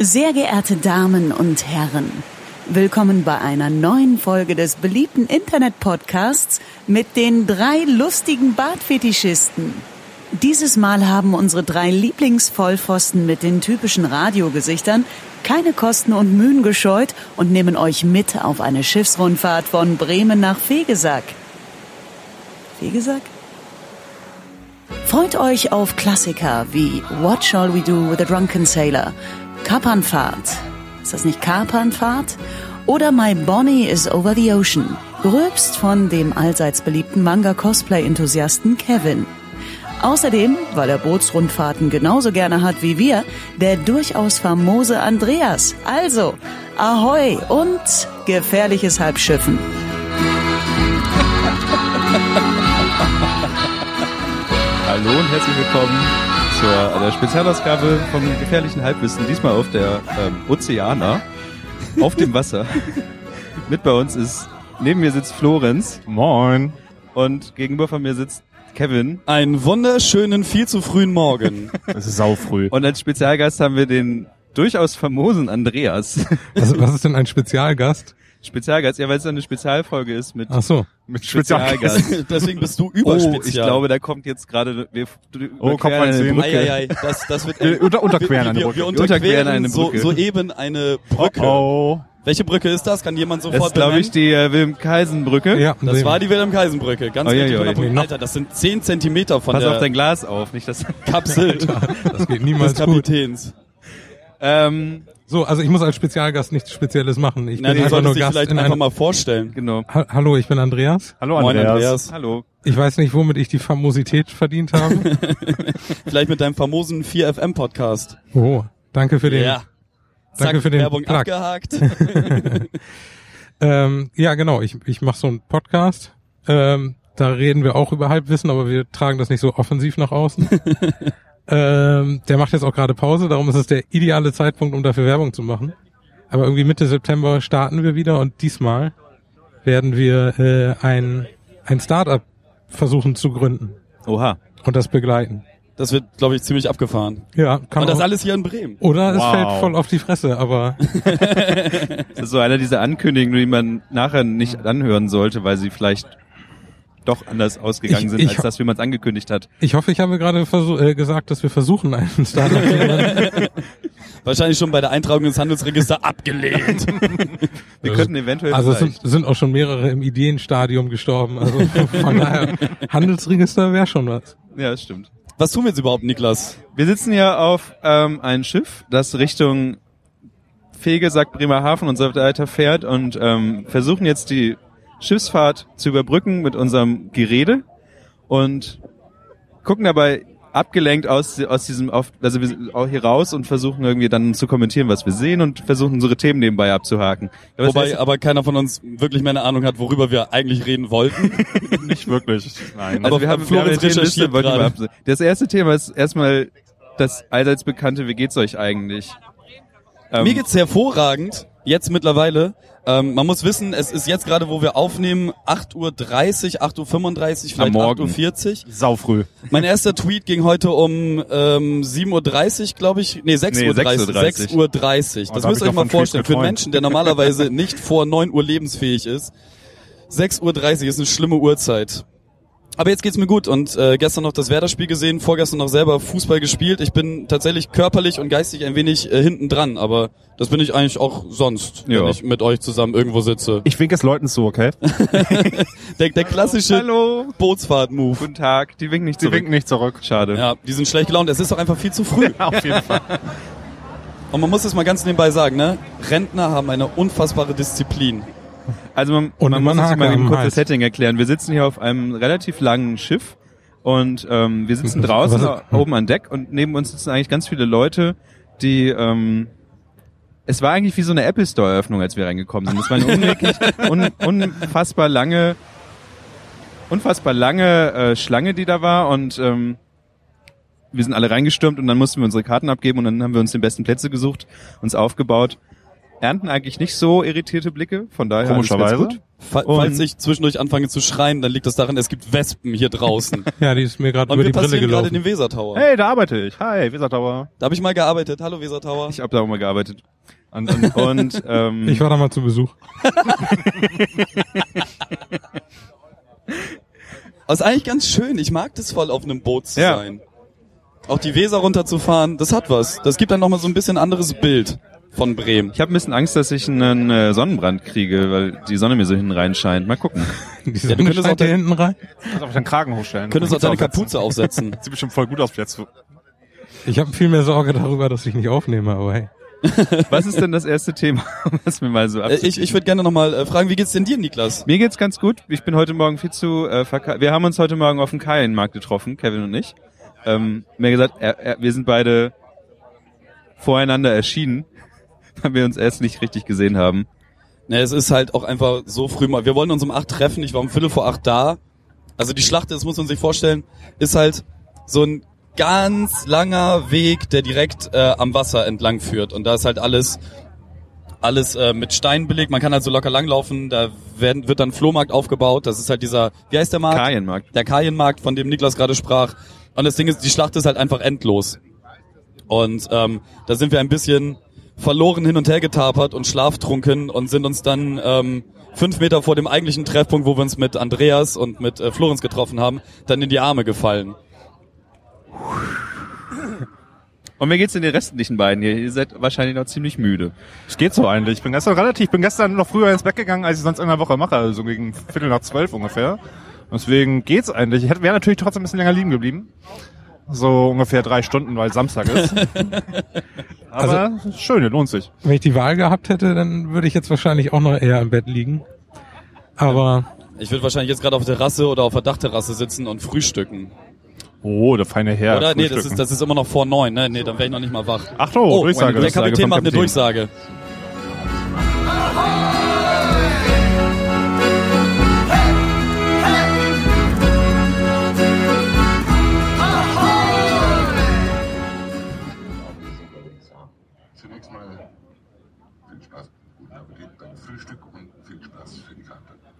Sehr geehrte Damen und Herren, willkommen bei einer neuen Folge des beliebten Internet-Podcasts mit den drei lustigen Bartfetischisten. Dieses Mal haben unsere drei Lieblingsvollpfosten mit den typischen Radiogesichtern keine Kosten und Mühen gescheut und nehmen euch mit auf eine Schiffsrundfahrt von Bremen nach Fegesack. Fegesack? Freut euch auf Klassiker wie What Shall We Do with a Drunken Sailor, Kapernfahrt, ist das nicht Kapernfahrt? Oder My Bonnie is Over the Ocean, gröbst von dem allseits beliebten Manga-Cosplay-Enthusiasten Kevin. Außerdem, weil er Bootsrundfahrten genauso gerne hat wie wir, der durchaus famose Andreas. Also, Ahoi und gefährliches Halbschiffen. Hallo und herzlich willkommen zur der Spezialausgabe vom gefährlichen Halbwissen, diesmal auf der ähm, Ozeaner, auf dem Wasser. Mit bei uns ist, neben mir sitzt Florenz. Moin. Und gegenüber von mir sitzt Kevin. Einen wunderschönen, viel zu frühen Morgen. Es ist saufrüh. Und als Spezialgast haben wir den durchaus famosen Andreas. Was, was ist denn ein Spezialgast? Spezialgast, ja, weil es eine Spezialfolge ist mit Ach so, mit Spezialgast. Deswegen bist du Oh, überspezial. ich glaube, da kommt jetzt gerade, wir wir Oh, kommt eine. Brücke. Eieiei, das, das wird Wir unter- unterqueren wir, eine Brücke. wir Wir unterqueren, eine so, Brücke. soeben eine Brücke. Oh. Welche Brücke ist das? Kann jemand Das sofort ist, glaube ich, die äh, Wilhelm-Kaisen-Brücke. Ja, Das sehen war die Wilhelm-Kaisen-Brücke. Ganz Oh, richtig, ja, 100 ja. Alter, das sind 10 Zentimeter von Pass der auf dein Glas auf, nicht das. Kapsel Das geht des niemals gut. Kapitäns. ähm, So, also ich muss als Spezialgast nichts Spezielles machen. Ich Nein, bin du einfach nur Gast vielleicht in einfach mal vorstellen. genau. Ha Hallo, ich bin Andreas. Hallo Moin, Andreas. Hallo. Ich weiß nicht, womit ich die Famosität verdient habe. Vielleicht mit deinem famosen 4FM-Podcast. Oh, danke für den... Ja. Danke Zack, für den Werbung Plug. abgehakt. Ähm, ja, genau, ich, ich mache so einen Podcast. Ähm, da reden wir auch über Halbwissen, aber wir tragen das nicht so offensiv nach außen. Ähm, der macht jetzt auch gerade Pause, darum ist es der ideale Zeitpunkt, um dafür Werbung zu machen. Aber irgendwie Mitte September starten wir wieder und diesmal werden wir äh, ein, ein Startup versuchen zu gründen Oha. und das begleiten. Das wird, glaube ich, ziemlich abgefahren. Ja, kann Und das auch, alles hier in Bremen. oder es Wow. fällt voll auf die Fresse, aber Das ist so einer dieser Ankündigungen, die man nachher nicht anhören sollte, weil sie vielleicht doch anders ausgegangen Ich- sind, ich als das, wie man es angekündigt hat. ich hoffe, ich habe gerade äh, gesagt, dass wir versuchen, ein Startup zu gründen. Wahrscheinlich schon bei der Eintragung ins Handelsregister abgelehnt. Wir könnten eventuell Also es sind, sind auch schon mehrere im Ideenstadium gestorben. Also von daher, Handelsregister wäre schon was. Ja, das stimmt. Was tun wir jetzt überhaupt, Niklas? Wir sitzen hier auf ähm, ein Schiff, das Richtung Fegesack, Bremerhaven und so weiter fährt und ähm, versuchen jetzt die Schiffsfahrt zu überbrücken mit unserem Gerede und gucken dabei abgelenkt aus, aus diesem, auf, also wir sind auch hier raus und versuchen irgendwie dann zu kommentieren, was wir sehen und versuchen unsere Themen nebenbei abzuhaken. Aber Wobei heißt- aber keiner von uns wirklich mehr eine Ahnung hat, worüber wir eigentlich reden wollten. Nicht wirklich. Nein. Also Aber wir haben, wir haben recherchiert absehen. Das erste Thema ist erstmal das allseits bekannte, wie geht's euch eigentlich? Ähm, Mir geht's hervorragend, jetzt mittlerweile. Ähm, man muss wissen, es ist jetzt gerade, wo wir aufnehmen, 8.30 Uhr, 8.35 Uhr, vielleicht Morgen. 8.40 Uhr. Saufrüh. Mein erster Tweet ging heute um ähm, 7.30 Uhr, glaube ich. Nee, 6.30 Nee, Uhr. 6.30 6.30 Uhr. Das Oh, da müsst ihr euch mal vorstellen. Für einen. Menschen, der normalerweise nicht vor 9 Uhr lebensfähig ist. 6.30 Uhr ist eine schlimme Uhrzeit. Aber jetzt geht's mir gut und äh, gestern noch das Werder-Spiel gesehen, vorgestern noch selber Fußball gespielt. Ich bin tatsächlich körperlich und geistig ein wenig äh, hinten dran, aber das bin ich eigentlich auch sonst, Ja. wenn ich mit euch zusammen irgendwo sitze. Ich winke es Leuten zu, okay? Der, der klassische Hallo, Bootsfahrt-Move. guten Tag. Die winken nicht Sie zurück. winken nicht zurück. Schade. Ja, die sind schlecht gelaunt. Es ist doch einfach viel zu früh. Auf jeden Fall. Und man muss es mal ganz nebenbei sagen, ne? Rentner haben eine unfassbare Disziplin. Also man, Und man muss ein sich mal Haken eben am kurz Hals. das Setting erklären. Wir sitzen hier auf einem relativ langen Schiff und ähm, wir sitzen draußen Was- oben an Deck und neben uns sitzen eigentlich ganz viele Leute, die ähm, es war eigentlich wie so eine Apple Store Eröffnung, als wir reingekommen sind. Es war eine unwirklich, un, unfassbar lange, unfassbar lange äh, Schlange, die da war und ähm, wir sind alle reingestürmt und dann mussten wir unsere Karten abgeben und dann haben wir uns die besten Plätze gesucht, uns aufgebaut ernten eigentlich nicht so irritierte Blicke, von daher Komischerweise. gut. Fa Und- falls ich zwischendurch anfange zu schreien, dann liegt das daran, es gibt Wespen hier draußen. Ja, die ist mir gerade über die Brille passieren gerade gelaufen. den Wesertower. Hey, da arbeite ich. Hi, Wesertower. Da habe ich mal gearbeitet. Hallo Wesertower. Ich habe da auch mal gearbeitet. Und, und, Und ähm, Ich war da mal zu Besuch. Das ist eigentlich ganz schön. Ich mag das voll, auf einem Boot zu Ja. sein. Auch die Weser runterzufahren, das hat was. Das gibt dann nochmal so ein bisschen anderes Bild von Bremen. ich habe ein bisschen Angst, dass ich einen äh, Sonnenbrand kriege, weil die Sonne mir so hinten rein scheint. Mal gucken. Die du Sonne könntest auch scheint hier den- hinten rein. kannst auf deinen Kragen hochstellen. Könntest auch deine. Kapuze aufsetzen. Sieht bestimmt voll gut aus jetzt. Ich habe viel mehr Sorge darüber, dass ich nicht aufnehme, aber hey. Was ist denn das erste Thema, was mir mal so Äh, abzieht? ich ich würde gerne nochmal äh, fragen, wie geht's denn dir, Niklas? Mir geht's ganz gut. Ich bin heute Morgen viel zu äh, verka Wir haben uns heute Morgen auf dem Kaienmarkt getroffen, Kevin und ich. Ähm, mir gesagt, er, er, wir sind beide voreinander erschienen, weil wir uns erst nicht richtig gesehen haben. Ne, es ist halt auch einfach so früh mal. Wir wollen uns um acht treffen, ich war um Viertel vor acht da. Also die Schlacht, das muss man sich vorstellen, ist halt so ein ganz langer Weg, der direkt äh, am Wasser entlang führt. Und da ist halt alles alles äh, mit Stein belegt. Man kann halt so locker langlaufen. Da werden, wird dann Flohmarkt aufgebaut. Das ist halt dieser, wie heißt der Markt? Kaienmarkt. der Kaienmarkt, von dem Niklas gerade sprach. Und das Ding ist, die Schlacht ist halt einfach endlos. Und ähm, da sind wir ein bisschen verloren hin und her getapert und schlaftrunken und sind uns dann ähm, fünf Meter vor dem eigentlichen Treffpunkt, wo wir uns mit Andreas und mit äh, Florenz getroffen haben, dann in die Arme gefallen. Und wie geht's denn den restlichen beiden hier? Ihr seid wahrscheinlich noch ziemlich müde. Es geht so eigentlich. Ich bin gestern relativ, ich bin gestern noch früher ins Bett gegangen, als ich sonst in der Woche mache, also gegen Viertel nach zwölf ungefähr. Deswegen geht's eigentlich. Ich hätte wäre natürlich trotzdem ein bisschen länger liegen geblieben. So ungefähr drei Stunden, weil Samstag ist. Aber schön, lohnt sich. Wenn ich die Wahl gehabt hätte, dann würde ich jetzt wahrscheinlich auch noch eher im Bett liegen. Aber Ich würde wahrscheinlich jetzt gerade auf der Terrasse oder auf der Dachterrasse sitzen und frühstücken. Oh, der feine Herr. oder? Nee, das ist, das ist immer noch vor neun, ne? Nee, dann wäre ich noch nicht mal wach. Ach so, Oh, Durchsage. der Durchsage Kapitän macht eine Kapitän. Durchsage.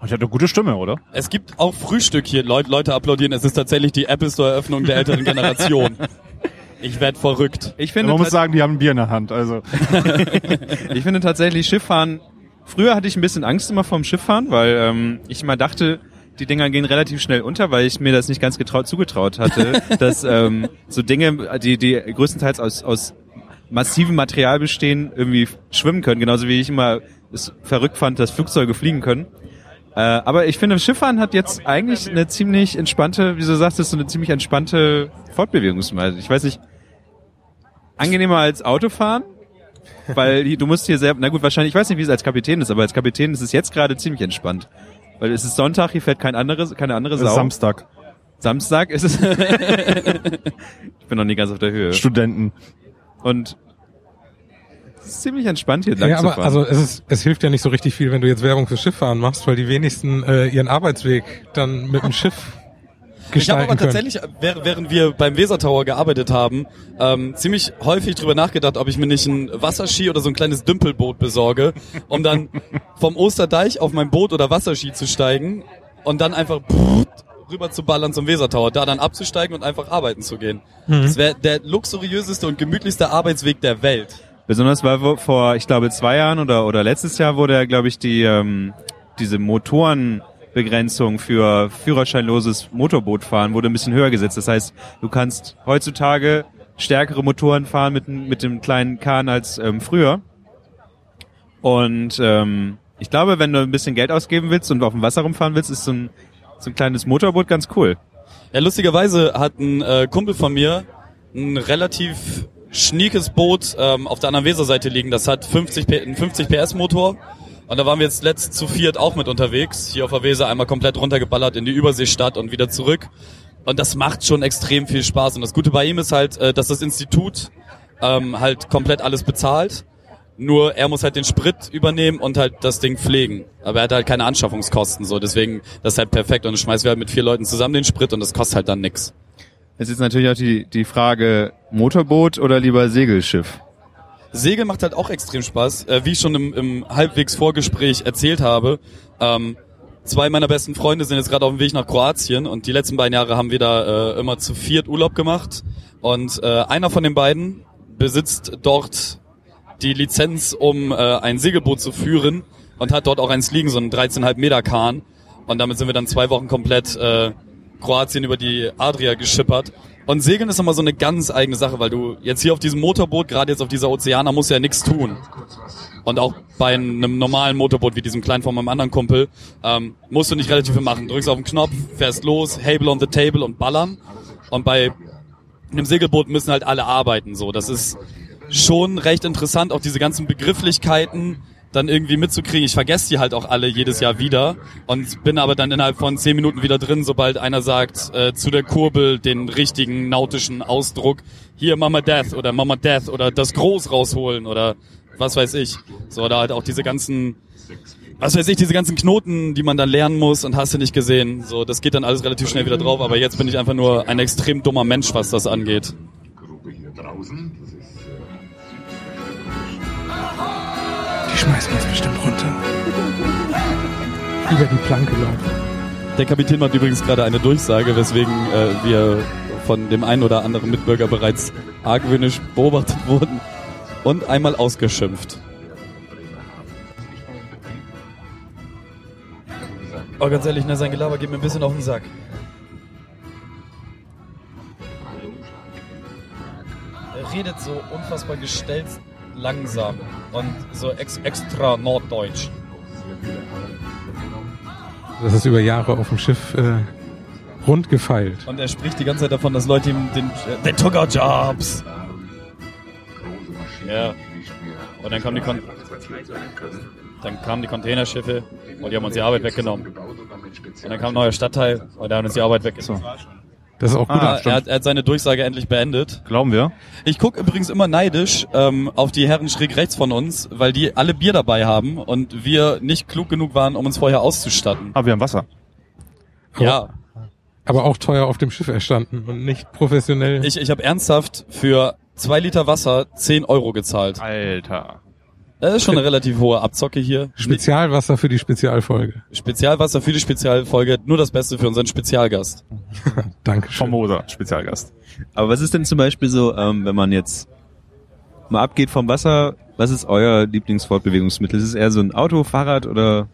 Ich hatte eine gute Stimme, oder? Es gibt auch Frühstück hier. Leute, Leute applaudieren. Es ist tatsächlich die Apple Store Eröffnung der älteren Generation. Ich werd verrückt. Ich finde, Man muss sagen, die haben ein Bier in der Hand. Also ich finde tatsächlich Schifffahren. Früher hatte ich ein bisschen Angst immer vom Schifffahren, weil ähm, ich immer dachte, die Dinger gehen relativ schnell unter, weil ich mir das nicht ganz getraut, zugetraut hatte, dass ähm, so Dinge, die, die größtenteils aus, aus massivem Material bestehen, irgendwie schwimmen können. Genauso wie ich immer es verrückt fand, dass Flugzeuge fliegen können. Äh, aber ich finde, Schifffahren hat jetzt eigentlich eine ziemlich entspannte, wie du sagst, ist so eine ziemlich entspannte Fortbewegungsweise. Ich weiß nicht, angenehmer als Autofahren, weil du musst hier sehr, na gut, wahrscheinlich, ich weiß nicht, wie es als Kapitän ist, aber als Kapitän ist es jetzt gerade ziemlich entspannt. Weil es ist Sonntag, hier fährt kein anderes, keine andere Sau. Samstag. Samstag ist es. ich bin noch nie ganz auf der Höhe. Studenten. Und ist ziemlich entspannt hier lang ja, zu aber fahren. also es ist, es hilft ja nicht so richtig viel, wenn du jetzt Werbung für Schifffahren machst, weil die wenigsten äh, ihren Arbeitsweg dann mit dem Schiff Ich habe aber tatsächlich, während während wir beim Weser Tower gearbeitet haben, ähm, ziemlich häufig drüber nachgedacht, ob ich mir nicht ein Wasserski oder so ein kleines Dümpelboot besorge, um dann vom Osterdeich auf mein Boot oder Wasserski zu steigen und dann einfach rüber zu ballern zum Weser Tower, da dann abzusteigen und einfach arbeiten zu gehen. Das wäre der luxuriöseste und gemütlichste Arbeitsweg der Welt. Besonders wo- vor, ich glaube, zwei Jahren oder, oder letztes Jahr wurde ja, glaube ich, die, ähm, diese Motorenbegrenzung für führerscheinloses Motorbootfahren wurde ein bisschen höher gesetzt. Das heißt, du kannst heutzutage stärkere Motoren fahren mit, mit dem kleinen Kahn als ähm, früher. Und ähm, ich glaube, wenn du ein bisschen Geld ausgeben willst und auf dem Wasser rumfahren willst, ist so ein, so ein kleines Motorboot ganz cool. Ja, lustigerweise hat ein äh, Kumpel von mir ein relativ schniekes Boot ähm, auf der anderen Weserseite liegen. Das hat 50 P einen 50 PS Motor. Und da waren wir jetzt letzt zu viert auch mit unterwegs. Hier auf der Weser einmal komplett runtergeballert in die Überseestadt und wieder zurück. Und das macht schon extrem viel Spaß. Und das Gute bei ihm ist halt, äh, dass das Institut ähm, halt komplett alles bezahlt. Nur er muss halt den Sprit übernehmen und halt das Ding pflegen. Aber er hat halt keine Anschaffungskosten so. Deswegen, das ist halt perfekt. Und dann schmeißen wir halt mit vier Leuten zusammen den Sprit und das kostet halt dann nix. Es ist natürlich auch die, die Frage, Motorboot oder lieber Segelschiff? Segeln macht halt auch extrem Spaß. Äh, wie ich schon im, im halbwegs Vorgespräch erzählt habe, ähm, zwei meiner besten Freunde sind jetzt gerade auf dem Weg nach Kroatien und die letzten beiden Jahre haben wir da äh, immer zu viert Urlaub gemacht. Und äh, einer von den beiden besitzt dort die Lizenz, um äh, ein Segelboot zu führen und hat dort auch eins liegen, so einen 13,5 Meter Kahn. Und damit sind wir dann zwei Wochen komplett äh, Kroatien über die Adria geschippert. Und Segeln ist nochmal so eine ganz eigene Sache, weil du jetzt hier auf diesem Motorboot, gerade jetzt auf dieser Ozeaner, musst ja nichts tun. Und auch bei einem normalen Motorboot wie diesem kleinen von meinem anderen Kumpel ähm, musst du nicht relativ viel machen. Drückst auf den Knopf, fährst los, Hable on the Table und ballern. Und bei einem Segelboot müssen halt alle arbeiten. So, das ist schon recht interessant, auch diese ganzen Begrifflichkeiten dann irgendwie mitzukriegen. Ich vergesse die halt auch alle jedes Jahr wieder und bin aber dann innerhalb von zehn Minuten wieder drin, sobald einer sagt äh, zu der Kurbel den richtigen nautischen Ausdruck. Hier Mama Death oder Mama Death oder das Groß rausholen oder was weiß ich. So, oder halt auch diese ganzen, was weiß ich, diese ganzen Knoten, die man dann lernen muss und hast du nicht gesehen. So, das geht dann alles relativ schnell wieder drauf, aber jetzt bin ich einfach nur ein extrem dummer Mensch, was das angeht. Gruppe hier draußen. Das ist Die schmeißen uns bestimmt runter. Über die Planke laufen. Der Kapitän macht übrigens gerade eine Durchsage, weswegen äh, wir von dem einen oder anderen Mitbürger bereits argwöhnisch beobachtet wurden und einmal ausgeschimpft. Oh, ganz ehrlich, ne, sein Gelaber geht mir ein bisschen auf den Sack. Er redet so unfassbar gestellt langsam und so ex extra norddeutsch. Das ist über Jahre auf dem Schiff äh, rund gefeilt. Und er spricht die ganze Zeit davon, dass Leute ihm den... They took our jobs! große Maschinen, Ja. Und dann kamen die, Kon dann kamen die Containerschiffe und die haben uns die Arbeit weggenommen. Und dann kam ein neuer Stadtteil und der hat uns die Arbeit weggenommen. Das ist auch gut. Ah, er, hat, er hat seine Durchsage endlich beendet. Glauben wir? Ich gucke übrigens immer neidisch ähm, auf die Herren schräg rechts von uns, weil die alle Bier dabei haben und wir nicht klug genug waren, um uns vorher auszustatten. Aber wir haben Wasser. Ja, aber auch teuer auf dem Schiff erstanden und nicht professionell. ich, ich habe ernsthaft für zwei Liter Wasser 10 Euro gezahlt. Alter. Das ist schon eine relativ hohe Abzocke hier. Spezialwasser für die Spezialfolge. Spezialwasser für die Spezialfolge, nur das Beste für unseren Spezialgast. Dankeschön. Vom Moser, Spezialgast. Aber was ist denn zum Beispiel so, ähm, wenn man jetzt mal abgeht vom Wasser, was ist euer Lieblingsfortbewegungsmittel? Ist es eher so ein Auto, Fahrrad oder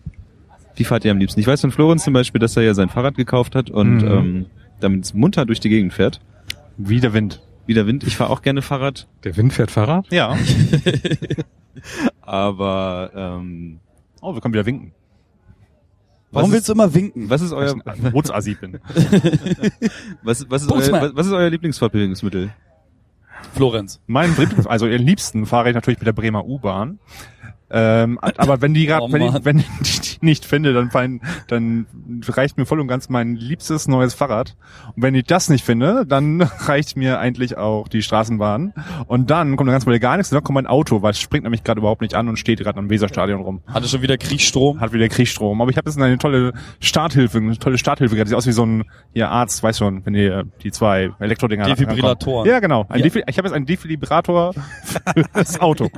wie fahrt ihr am liebsten? Ich weiß von Florenz zum Beispiel, dass er ja sein Fahrrad gekauft hat und Mhm. ähm, damit es munter durch die Gegend fährt. Wie der Wind. Wie der Wind. Ich fahre auch gerne Fahrrad, Der Wind fährt Fahrrad? Ja. aber ähm, Oh, wir können wieder winken. Warum Was willst du immer winken? was ist euer Bootsassi bin. was, was, ist euer, was, was ist euer Lieblingsfortbewegungsmittel? Florenz. Mein Lieblings- also am liebsten fahre ich natürlich mit der Bremer U-Bahn. Ähm, aber wenn die gerade, Oh wenn, ich, wenn ich die nicht finde, dann, fallen, dann reicht mir voll und ganz mein liebstes neues Fahrrad. Und wenn ich das nicht finde, dann reicht mir eigentlich auch die Straßenbahn. Und dann kommt dann ganz mal gar nichts. Und dann kommt mein Auto, weil es springt nämlich gerade überhaupt nicht an und steht gerade am Weserstadion rum. Hatte schon wieder Kriegsstrom. Hat wieder Kriegstrom. Aber ich habe jetzt eine tolle Starthilfe, eine tolle Starthilfe. Das sieht aus wie so ein hier Arzt, weiß schon, wenn ihr die zwei Elektrodinger Defibrillatoren. rankommt. Ja, genau. Ja. Ich habe jetzt einen Defibrillator für das Auto.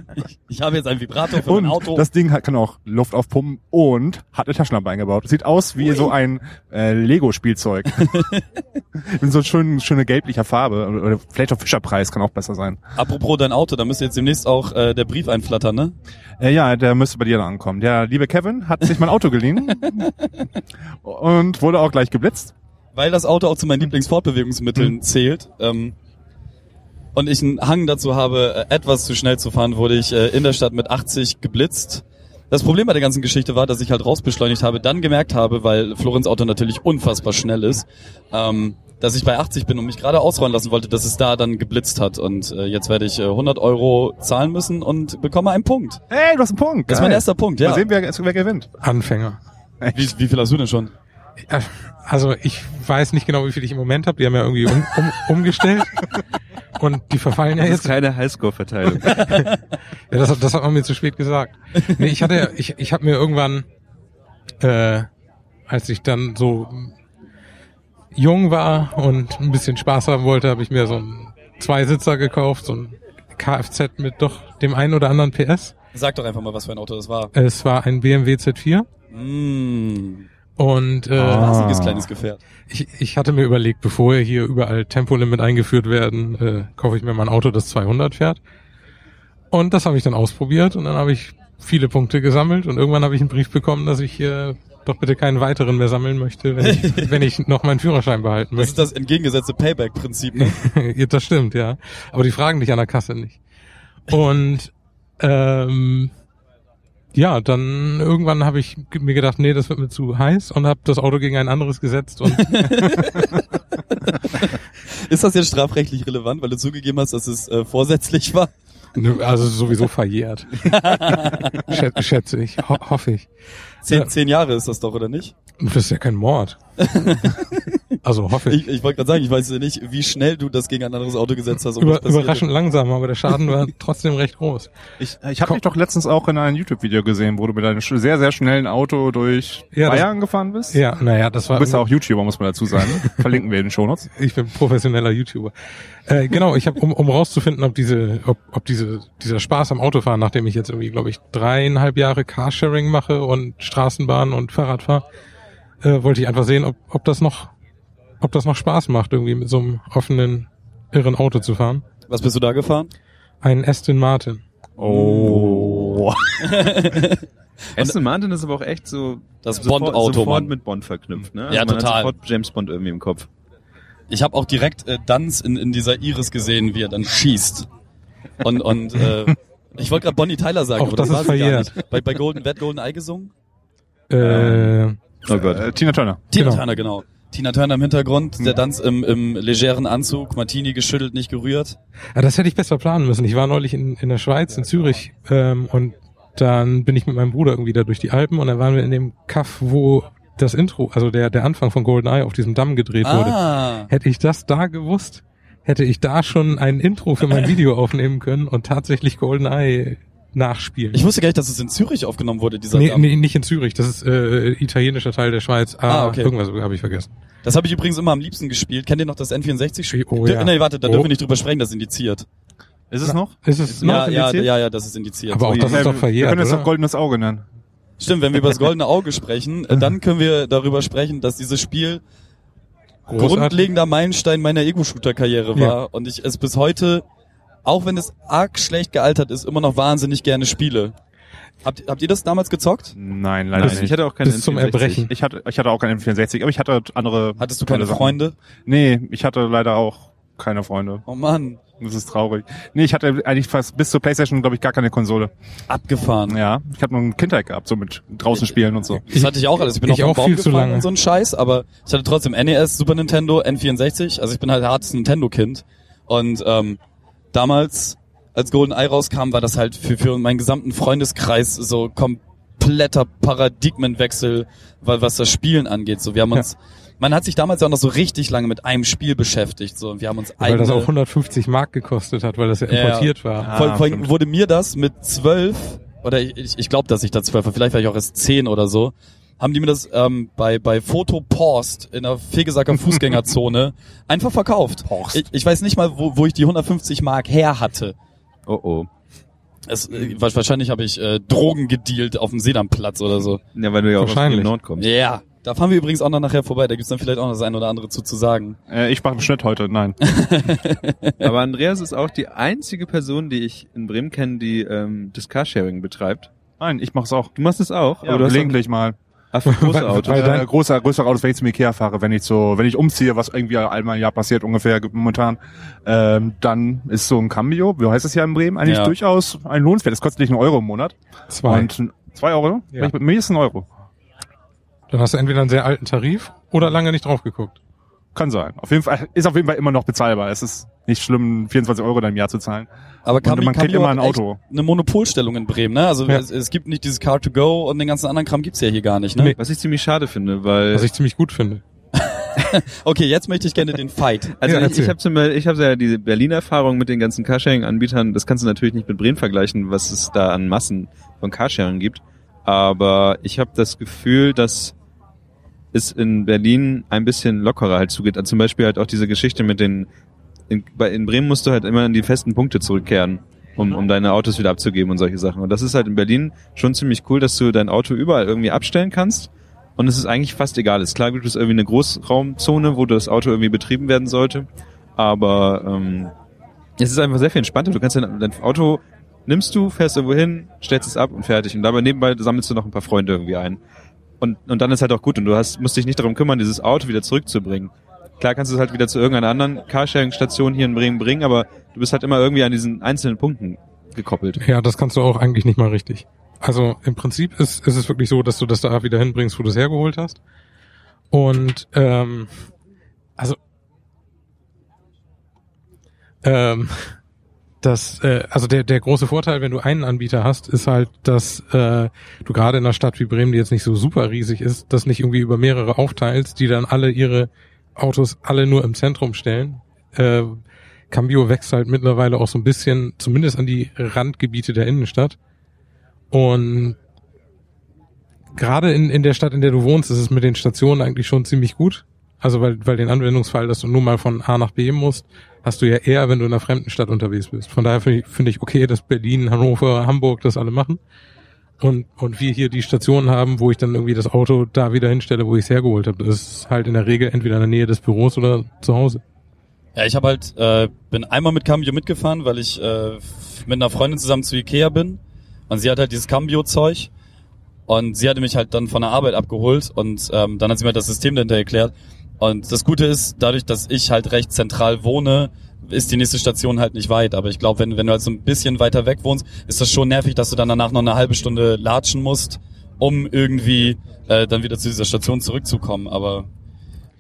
Ich habe jetzt einen Vibrator für Und Auto. das Ding hat, kann auch Luft aufpumpen und hat eine Taschenlampe eingebaut. Sieht aus wie so ein äh, Lego-Spielzeug. In so schön, schöne gelblicher Farbe. Oder oder vielleicht auch Fischerpreis kann auch besser sein. Apropos dein Auto, da müsste jetzt demnächst auch äh, der Brief einflattern, ne? Äh, ja, der müsste bei dir dann ankommen. Der liebe Kevin hat sich mein Auto geliehen und wurde auch gleich geblitzt. Weil das Auto auch zu meinen Lieblingsfortbewegungsmitteln zählt. Ähm, und ich einen Hang dazu habe, äh, etwas zu schnell zu fahren, wurde ich äh, in der Stadt mit 80 geblitzt. Das Problem bei der ganzen Geschichte war, dass ich halt rausbeschleunigt habe, dann gemerkt habe, weil Florenz Auto natürlich unfassbar schnell ist, ähm, dass ich bei 80 bin und mich gerade ausrollen lassen wollte, dass es da dann geblitzt hat. Und äh, jetzt werde ich äh, 100 Euro zahlen müssen und bekomme einen Punkt. Hey, du hast einen Punkt. Das ist mein erster Punkt, Mal ja. sehen, wer, wer gewinnt. Anfänger. Wie, wie viel hast du denn schon? Ja, Also ich weiß nicht genau, wie viel ich im Moment habe. Die haben ja irgendwie um, um, umgestellt. Und die verfallen ja Das ist jetzt. keine Highscore-Verteilung. Ja, das, das hat man mir zu spät gesagt. Nee, ich hatte, ich, ich habe mir irgendwann, äh, als ich dann so jung war und ein bisschen Spaß haben wollte, habe ich mir so einen Zweisitzer gekauft, so einen Kfz mit doch dem einen oder anderen PS. Sag doch einfach mal, was für ein Auto das war. Es war ein BMW Z4 Mm. Und äh, Ah. Riesiges kleines Gefährt. ich, ich hatte mir überlegt, bevor hier überall Tempolimit eingeführt werden, äh, kaufe ich mir mal ein Auto, das 200 fährt. Und das habe ich dann ausprobiert und dann habe ich viele Punkte gesammelt und irgendwann habe ich einen Brief bekommen, dass ich äh, doch bitte keinen weiteren mehr sammeln möchte, wenn ich, wenn ich noch meinen Führerschein behalten Das ist möchte. das entgegengesetzte Payback-Prinzip, ne? Ja, das stimmt, ja. Aber die fragen dich an der Kasse nicht. Und ähm, ja, dann irgendwann habe ich mir gedacht, nee, das wird mir zu heiß und habe das Auto gegen ein anderes gesetzt und Ist das jetzt strafrechtlich relevant, weil du zugegeben hast, dass es äh, vorsätzlich war? Also sowieso verjährt. Schätze, schätze ich, ho hoffe ich. Zehn, zehn Jahre ist das doch, oder nicht? Das ist ja kein Mord. Also hoffe ich. Ich, ich wollte gerade sagen, ich weiß ja nicht, wie schnell du das gegen ein anderes Auto gesetzt hast. Über, das überraschend langsam, aber der Schaden war trotzdem recht groß. Ich, ich habe dich doch letztens auch in einem YouTube-Video gesehen, wo du mit einem sehr, sehr schnellen Auto durch Ja, das- Bayern gefahren bist. Ja, naja, das war. Du bist ja auch YouTuber, muss man dazu sagen. Verlinken wir in den Shownotes. Ich bin professioneller YouTuber. Äh, genau, ich habe, um, um rauszufinden, ob diese, ob, ob diese, dieser Spaß am Autofahren, nachdem ich jetzt irgendwie, glaube ich, dreieinhalb Jahre Carsharing mache und Straßenbahn und Fahrrad fahre, äh, wollte ich einfach sehen, ob, ob das noch, ob das noch Spaß macht, irgendwie mit so einem offenen, irren Auto zu fahren. Was bist du da gefahren? Ein Aston Martin. Oh. Aston Martin ist aber auch echt so Das Bond-Auto, sofort mit Bond verknüpft, ne? Ja, man total. Hat sofort James Bond irgendwie im Kopf. Ich habe auch direkt äh, Danz in, in dieser Iris gesehen, wie er dann schießt. Und, und äh, ich wollte gerade Bonnie Tyler sagen, Auch aber das war ist sie gar verjährt. nicht. Bei, bei Golden, wer hat Golden Eye gesungen? Äh, Oh Gott. Äh, Tina Turner. Tina Genau. Turner, genau. Tina Turner im Hintergrund, der Danz im, im legeren Anzug, Martini geschüttelt, nicht gerührt. Ja, das hätte ich besser planen müssen. Ich war neulich in, in der Schweiz, in Zürich, ähm, und dann bin ich mit meinem Bruder irgendwie da durch die Alpen und dann waren wir in dem Kaff, wo das Intro, also der, der Anfang von GoldenEye auf diesem Damm gedreht wurde. Ah, Hätte ich das da gewusst, hätte ich da schon ein Intro für mein Video aufnehmen können und tatsächlich GoldenEye nachspielen. ich wusste gar nicht, dass es in Zürich aufgenommen wurde, dieser nee, Damm. nee, nicht in Zürich, das ist äh, italienischer Teil der Schweiz. Ah, Ah, okay. Irgendwas habe ich vergessen. Das habe ich übrigens immer am liebsten gespielt. Kennt ihr noch das N64-Spiel? Oh, ja. Nee, warte, da Oh. dürfen wir nicht drüber sprechen, das ist indiziert. Ist es noch? Ist es Ja, noch ja, indiziert? ja, ja, das ist indiziert. Aber auch das ist doch Wir verjährt, können es oder? doch goldenes Auge nennen. Stimmt, wenn wir über das goldene Auge sprechen, äh, dann können wir darüber sprechen, dass dieses Spiel Großartig. grundlegender Meilenstein meiner Ego-Shooter-Karriere Ja. war und ich es bis heute, auch wenn es arg schlecht gealtert ist, immer noch wahnsinnig gerne spiele. Habt, habt ihr das damals gezockt? Nein, leider Nein, ich nicht. hatte auch keine bis zum N64. Erbrechen. Ich hatte, ich hatte auch keinen N64, aber ich hatte andere. Hattest du keine. Freunde? Nee, ich hatte leider auch keine Freunde. Oh Mann, Das ist traurig. Nee, ich hatte eigentlich fast bis zur Playstation, glaube ich, gar keine Konsole. abgefahren. Ja, ich habe nur eine Kindheit gehabt, so mit draußen spielen und so. Das hatte ich auch alles. Ich bin Ich auf auch Baum viel zu lange. und so ein Scheiß, aber ich hatte trotzdem NES, Super Nintendo, N64. Also ich bin halt hartes Nintendo-Kind. Und ähm, damals, als GoldenEye rauskam, war das halt für, für meinen gesamten Freundeskreis so kompletter Paradigmenwechsel, weil was das Spielen angeht. So, wir haben uns, man hat sich damals ja auch noch so richtig lange mit einem Spiel beschäftigt. So, und wir haben uns Weil das auch 150 Mark gekostet hat, weil das ja Ja, ja. importiert war. Ah, vor, vor wurde mir das mit zwölf, oder ich, ich, ich glaube, dass ich da zwölf war, vielleicht war ich auch erst zehn oder so, haben die mir das ähm, bei, bei Foto Post in der Fegesacker Fußgängerzone einfach verkauft. Ich, ich weiß nicht mal, wo, wo ich die 150 Mark her hatte. Oh oh. Es, äh, wa- wahrscheinlich habe ich äh, Drogen gedealt auf dem Sedamplatz oder so. Ja, weil du ja auch aus Wahrscheinlich. dem Nord kommst. Ja, yeah. da fahren wir übrigens auch noch nachher vorbei. Da gibt's dann vielleicht auch noch das ein oder andere zu, zu sagen. Äh, ich mache einen Schnitt heute, nein. Aber Andreas ist auch die einzige Person, die ich in Bremen kenne, die ähm, das Carsharing betreibt. Nein, ich mach's auch. Du machst es auch, Ja, aber du gelegentlich mal. Ach, für große Weil- Autos. weil- Äh, dein- große, größere Autos, wenn ich zum Ikea fahre, wenn ich so, wenn ich umziehe, was irgendwie einmal im Jahr passiert ungefähr momentan, ähm, dann ist so ein Cambio, wie heißt es ja in Bremen, eigentlich Ja. durchaus ein Lohnenswert. Das kostet nicht einen Euro im Monat. Zwei. Und zwei Euro? Ja. Ich, mir ist ein Euro. Dann hast du entweder einen sehr alten Tarif oder lange nicht drauf geguckt. Kann sein. Auf jeden Fall, ist auf jeden Fall immer noch bezahlbar. Es ist nicht schlimm, 24 Euro dann im Jahr zu zahlen. Aber Und man kriegt immer ein Auto. Eine Monopolstellung in Bremen, ne? Also Ja. es, es gibt nicht dieses Car to go und den ganzen anderen Kram gibt's ja hier gar nicht, ne? Nee. Was ich ziemlich schade finde, weil Was ich ziemlich gut finde. Okay, jetzt möchte ich gerne den Fight. Also Ja, ich, ich habe ich habe ja diese Berliner Erfahrung mit den ganzen Carsharing-Anbietern. Das kannst du natürlich nicht mit Bremen vergleichen, was es da an Massen von Carsharing gibt. Aber ich habe das Gefühl, dass es in Berlin ein bisschen lockerer halt zugeht. Also zum Beispiel halt auch diese Geschichte mit den in, bei, in Bremen musst du halt immer an die festen Punkte zurückkehren. um, um deine Autos wieder abzugeben und solche Sachen. Und das ist halt in Berlin schon ziemlich cool, dass du dein Auto überall irgendwie abstellen kannst. Und es ist eigentlich fast egal. Es ist klar, gibt es irgendwie eine Großraumzone, wo das Auto irgendwie betrieben werden sollte. Aber ähm, es ist einfach sehr viel entspannter. Du kannst dein, dein Auto nimmst du, fährst irgendwo hin, stellst es ab und fertig. Und dabei nebenbei sammelst du noch ein paar Freunde irgendwie ein. Und, und dann ist halt auch gut. Und du hast, musst dich nicht darum kümmern, dieses Auto wieder zurückzubringen. Klar kannst du es halt wieder zu irgendeiner anderen Carsharing-Station hier in Bremen bringen, aber du bist halt immer irgendwie an diesen einzelnen Punkten gekoppelt. Ja, das kannst du auch eigentlich nicht mal richtig. Also im Prinzip ist, ist es wirklich so, dass du das da wieder hinbringst, wo du es hergeholt hast. Und ähm, also ähm, das, äh, also der, der große Vorteil, wenn du einen Anbieter hast, ist halt, dass äh, du gerade in einer Stadt wie Bremen, die jetzt nicht so super riesig ist, das nicht irgendwie über mehrere aufteilst, die dann alle ihre Autos alle nur im Zentrum stellen. Äh, Cambio wächst halt mittlerweile auch so ein bisschen, zumindest an die Randgebiete der Innenstadt. Und gerade in, in der Stadt, in der du wohnst, ist es mit den Stationen eigentlich schon ziemlich gut. Also weil, weil den Anwendungsfall, dass du nur mal von A nach B musst, hast du ja eher, wenn du in einer fremden Stadt unterwegs bist. Von daher finde ich, finde ich okay, dass Berlin, Hannover, Hamburg das alle machen. Und, und wir hier die Stationen haben, wo ich dann irgendwie das Auto da wieder hinstelle, wo ich es hergeholt habe. Das ist halt in der Regel entweder in der Nähe des Büros oder zu Hause. Ja, ich habe halt, äh, bin einmal mit Cambio mitgefahren, weil ich äh, mit einer Freundin zusammen zu Ikea bin. Und sie hat halt dieses Cambio-Zeug. Und sie hatte mich halt dann von der Arbeit abgeholt und ähm, dann hat sie mir das System dahinter erklärt. Und das Gute ist, dadurch, dass ich halt recht zentral wohne, ist die nächste Station halt nicht weit. Aber ich glaube, wenn, wenn du halt so ein bisschen weiter weg wohnst, ist das schon nervig, dass du dann danach noch eine halbe Stunde latschen musst, um irgendwie äh, dann wieder zu dieser Station zurückzukommen. Aber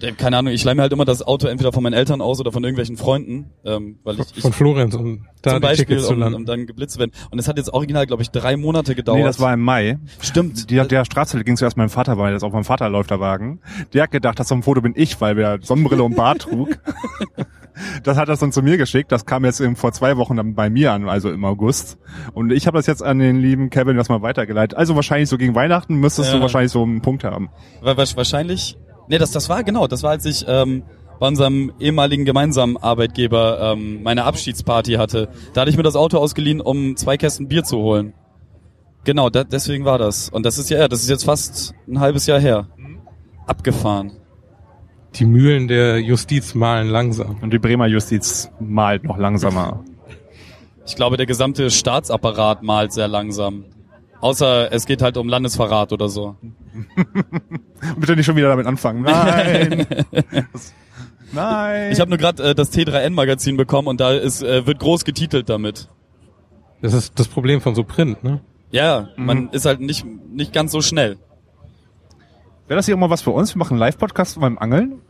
äh, keine Ahnung, ich leih mir halt immer das Auto entweder von meinen Eltern aus oder von irgendwelchen Freunden, ähm, weil ich, ich Von Florenz, um da zum Beispiel, um, um dann geblitzt zu werden. Und es hat jetzt original, glaube ich, drei Monate gedauert. Nee, das war im Mai. Stimmt. Die, der Straße ging zuerst meinem Vater, weil das auf meinem Vater läuft der Wagen. Der hat gedacht, das auf dem Foto bin ich, weil der Sonnenbrille und Bart trug. Das hat er dann zu mir geschickt. Das kam jetzt eben vor zwei Wochen dann bei mir an, also im August. Und ich habe das jetzt an den lieben Kevin das mal weitergeleitet. Also wahrscheinlich so gegen Weihnachten müsstest Ja. du wahrscheinlich so einen Punkt haben. Wa- wa- Wahrscheinlich. Nee, das, das war genau, das war, als ich ähm, bei unserem ehemaligen gemeinsamen Arbeitgeber ähm, meine Abschiedsparty hatte. Da hatte ich mir das Auto ausgeliehen, um zwei Kästen Bier zu holen. Genau, da, deswegen war das. Und das ist ja, das ist jetzt fast ein halbes Jahr her. Abgefahren. Die Mühlen der Justiz malen langsam. Und die Bremer Justiz malt noch langsamer. Ich glaube, der gesamte Staatsapparat malt sehr langsam. Außer es geht halt um Landesverrat oder so. Bitte nicht schon wieder damit anfangen. Nein. Nein. Ich habe nur gerade äh, das T3N-Magazin bekommen und da ist, äh, wird groß getitelt damit. Das ist das Problem von so Print, ne? Ja, man ist halt nicht, nicht ganz so schnell. Wäre das hier auch mal was für uns? Wir machen einen Live-Podcast beim Angeln.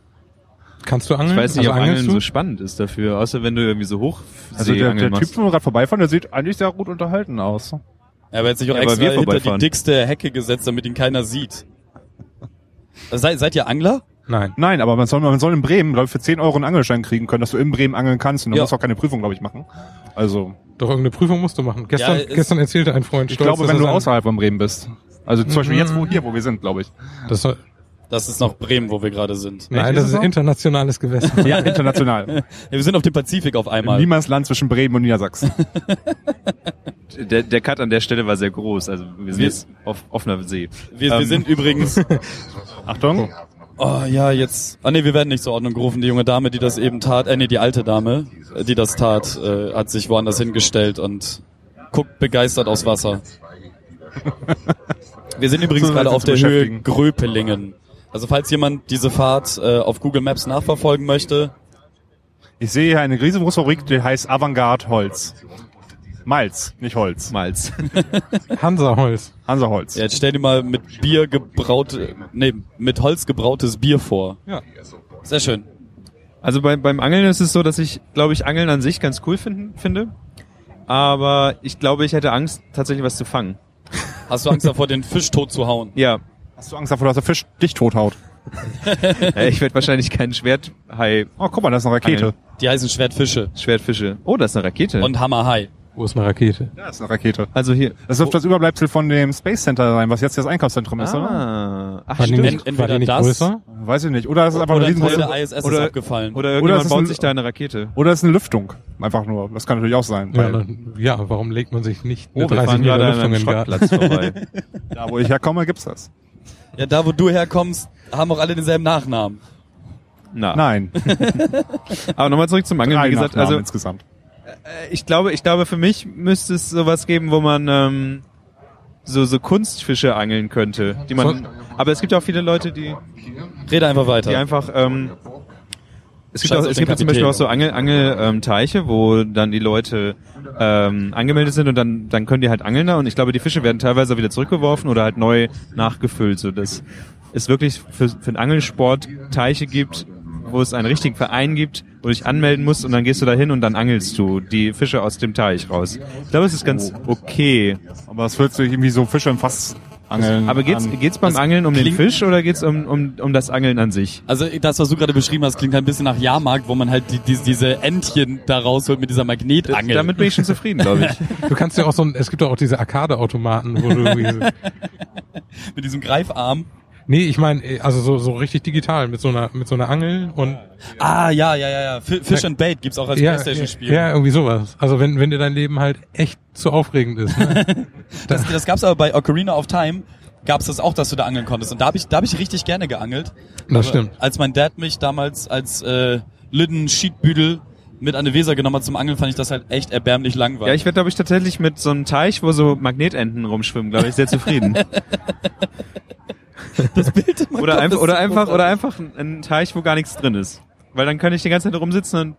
Kannst du angeln? Ich weiß nicht, also ob Angeln du? so spannend ist dafür, außer wenn du irgendwie so hoch Also der, der Typ, wo wir gerade vorbeifahren, der sieht eigentlich sehr gut unterhalten aus. Er hat sich auch Ja, extra wir hinter die dickste Hecke gesetzt, damit ihn keiner sieht. Seid, seid ihr Angler? Nein. Nein, aber man soll, man soll in Bremen, glaube ich, für 10 Euro einen Angelschein kriegen können, dass du in Bremen angeln kannst und du Ja. musst auch keine Prüfung, glaube ich, machen. Also, Doch irgendeine Prüfung musst du machen. Gestern, Ja, es- gestern erzählte ein Freund ich stolz, glaube, wenn du außerhalb von Bremen bist. Also zum Beispiel Mhm. jetzt, wo hier, wo wir sind, glaube ich. Das soll, Das ist noch Bremen, wo wir gerade sind. nein, ist das ist so? internationales Gewässer. Ja, international. Ja, wir sind auf dem Pazifik auf einmal. Niemandsland zwischen Bremen und Niedersachsen. Der, der Cut an der Stelle war sehr groß, also wir sind Wir- jetzt auf offener See. Wir, wir Ähm, sind übrigens. Achtung. Oh ja, jetzt. Ah nee, wir werden nicht zur Ordnung gerufen. Die junge Dame, die das eben tat, äh nee, die alte Dame, die das tat, äh, hat sich woanders hingestellt und guckt begeistert aufs Wasser. Wir sind übrigens So, gerade auf der Höhe. Gröpelingen. Also falls jemand diese Fahrt äh, auf Google Maps nachverfolgen möchte, Ich sehe hier eine riesengroße Rubrik, die heißt Avantgarde Holz. Malz, nicht Holz. Malz. Hansaholz. Hansa Holz. ja, jetzt stell dir mal mit Bier gebraut, nee, mit Holz gebrautes Bier vor. Ja. Sehr schön. Also bei, beim Angeln ist es so, dass ich, glaube ich, Angeln an sich ganz cool finden, finde. Aber ich glaube, ich hätte Angst, tatsächlich was zu fangen. Hast du Angst davor, den Fisch tot zu hauen? Ja, Hast du Angst davor, dass der Fisch dich tothaut? äh, ich werde wahrscheinlich keinen Schwerthai, Oh, guck mal, das ist eine Rakete. Die heißen Schwertfische Schwertfische. Oh, das ist eine Rakete. und Hammerhai. Wo ist eine Rakete? Ja, das ist eine Rakete. also hier. Das wird das Überbleibsel von dem Space Center sein, was jetzt das Einkaufszentrum ist, oder? Ah, ach War stimmt. nicht, war Entweder die nicht das- größer? weiß ich nicht. Oder es ist einfach Oder ein riesengroßer, der ISS ist oder- abgefallen. Oder Oder irgendjemand es ist baut ein- sich da eine Rakete. oder es ist eine Lüftung. Einfach nur. Das kann natürlich auch sein. Ja, Weil dann, ja, warum legt man sich nicht eine Oh, wir 30 fahren Meter Lüftung in den vorbei. da, wo ich herkomme, gibt's das. Ja, da wo du herkommst, haben auch alle denselben Nachnamen. Na. Nein. Aber nochmal zurück zum Angeln. Drei Wie gesagt, Nachnamen also insgesamt. ich glaube, ich glaube, für mich müsste es sowas geben, wo man ähm, so so Kunstfische angeln könnte, die man. Aber es gibt auch viele Leute, die Rede einfach weiter. die einfach. Ähm, es gibt, auch, es gibt ja zum. Beispiel auch so Angel, Angel ähm, Teiche, wo dann die Leute ähm, angemeldet sind und dann dann können die halt angeln da und ich glaube, die Fische werden teilweise wieder zurückgeworfen oder halt neu nachgefüllt, so dass es wirklich für, für den Angelsport Teiche gibt, wo es einen richtigen Verein gibt, wo du dich anmelden musst und dann gehst du da hin und dann angelst du die Fische aus dem Teich raus. Ich glaube, es ist ganz okay. Aber es fühlt sich irgendwie so Fische im Fass angeln. Aber geht's, an. geht's beim Angeln um den Fisch oder geht's um, um, um das Angeln an sich? Also das, was du gerade beschrieben hast, klingt halt ein bisschen nach Jahrmarkt, wo man halt die, die, diese Entchen da rausholt mit dieser Magnetangel. Damit bin ich schon zufrieden, glaube ich. Du kannst ja auch so ein, es gibt doch auch diese Arcade-Automaten, wo du irgendwie, mit diesem Greifarm. Nee, ich meine, also so, so richtig digital, mit so einer, mit so einer Angel und, Ah, ja, ja, ja, ja. Fi- Fish and Bait gibt's auch als ja, Playstation-Spiel. ja, irgendwie sowas. Also wenn, wenn dir dein Leben halt echt zu aufregend ist, ne? Das, das gab's aber bei Ocarina of Time, gab's das auch, dass du da angeln konntest. Und da habe ich, da hab ich richtig gerne geangelt. Das Aber stimmt. Als mein Dad mich damals als äh, Lüden Schiedbüdel mit an die Weser genommen hat zum Angeln, fand ich das halt echt erbärmlich Ja, langweilig. ich werde, glaube ich, tatsächlich mit so einem Teich, wo so Magnetenten rumschwimmen, glaube ich, sehr zufrieden. das Bild in oder Kopf einfach, ist oder so einfach, oder einfach ein, Teich, wo gar nichts drin ist. Weil dann kann ich die ganze Zeit rumsitzen und Ja, und